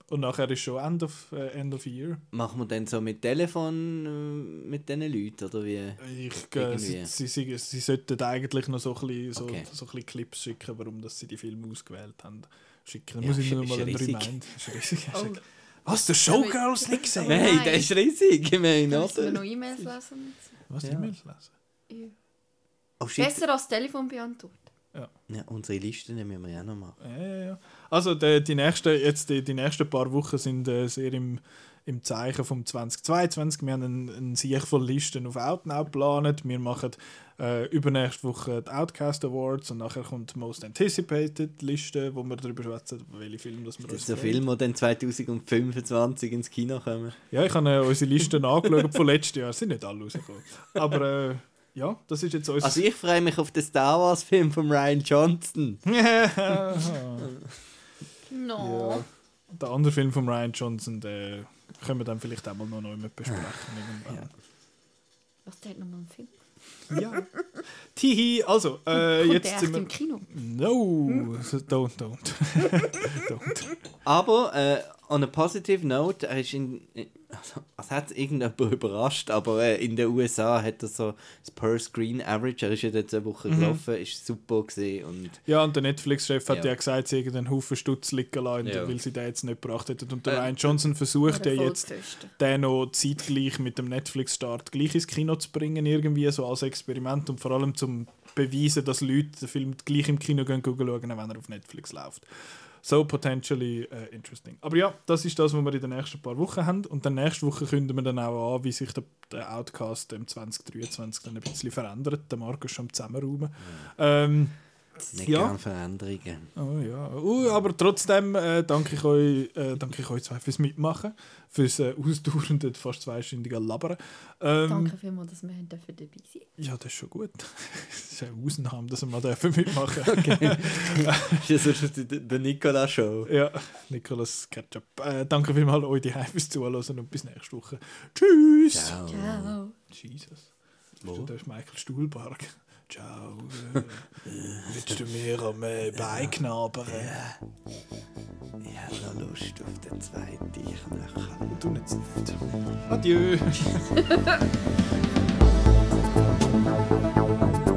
Und nachher ist schon End of, äh, End of Year. Machen wir dann so mit Telefon äh, mit diesen Leuten, oder wie? Ich, äh, sie, sie, sie, sie sollten eigentlich noch so ein bisschen, so, Okay. so ein bisschen Clips schicken, warum dass sie die Filme ausgewählt haben. Schicken. Ja, Muss ich ist- nur mal einen. Remind. Oh. Was, der Showgirls nicht gesehen? Nein. Nein, der ist riesig, ich meine, Da müssen wir oder? noch E-Mails lesen. Was, Ja. E-Mails lesen? Oh shit. Besser als Telefon beantworten. Ja, unsere Listen müssen wir ja noch machen. Ja, ja, ja. Also die, die, nächsten, jetzt die, die nächsten paar Wochen sind äh, sehr im, im Zeichen vom 2022. Wir haben einen, einen Sieg von Listen auf Outnow geplant. Wir machen äh, übernächste Woche die Outcast Awards und nachher kommt die Most Anticipated Liste, wo wir darüber schwätzen, welche Filme das wir Das ist der. Film, der dann 2025 ins Kino kommen. Ja, ich habe äh, unsere Listen angeschaut von letztem Jahr. Sind nicht alle rausgekommen. Aber äh, ja, das ist jetzt unser... Also ich freue mich auf den Star Wars Film von Ryan Johnson. No. Ja. Der andere Film von Ryan Johnson, den können wir dann vielleicht auch mal noch neu mit besprechen. irgendwann. Was der hat nochmal einen Film? Ja. Tihi, also, äh, Kommt jetzt sind wir. im Kino? No, don't, don't. don't. Aber äh, on a positive note, er ist in. Also, es hat irgendjemand überrascht, aber äh, in den USA hat er so das Per Screen Average, er ist ja dort eine Woche Mhm. gelaufen, ist super gesehen und Ja, und der Netflix-Chef hat Ja. ja gesagt, sie hätten einen Haufen Stutz liegen lassen, Ja. weil sie den jetzt nicht gebracht hätten. Und der Äh, Ryan Johnson versucht ja jetzt, den noch zeitgleich mit dem Netflix-Start gleich ins Kino zu bringen, irgendwie so als Experiment und vor allem zum beweisen, dass Leute den Film gleich im Kino gehen schauen, wenn er auf Netflix läuft. So potentially äh, interesting. Aber ja, das ist das, was wir in den nächsten paar Wochen haben. Und dann nächste Woche kündigen wir dann auch an, wie sich der, der Outcast im 2023 dann ein bisschen verändert. Der Marco ist schon am Zusammenraumen. Ähm, nicht Ja. gern Veränderungen. Oh ja, uh, aber trotzdem äh, danke, ich euch, äh, danke ich euch zwei fürs Mitmachen, fürs äh, ausdauernde, fast zweistündige Labern. Ähm, Danke vielmals, dass wir dürfen dabei sein Ja, das ist schon gut. Das ist eine Ausnahme, dass wir mal dürfen mitmachen Das ist die, die Nicola Show. Ja, Nicolas Ketchup. Äh, danke vielmals euch die fürs Zuhören und bis nächste Woche. Tschüss! Ciao. Ciao. Jesus. Wo? Da ist Michael Stuhlbarg. Ciao. Willst du mir am äh, Bein knabbern? Ich habe noch Lust auf den zweiten Knöchel. Du nicht. Adieu.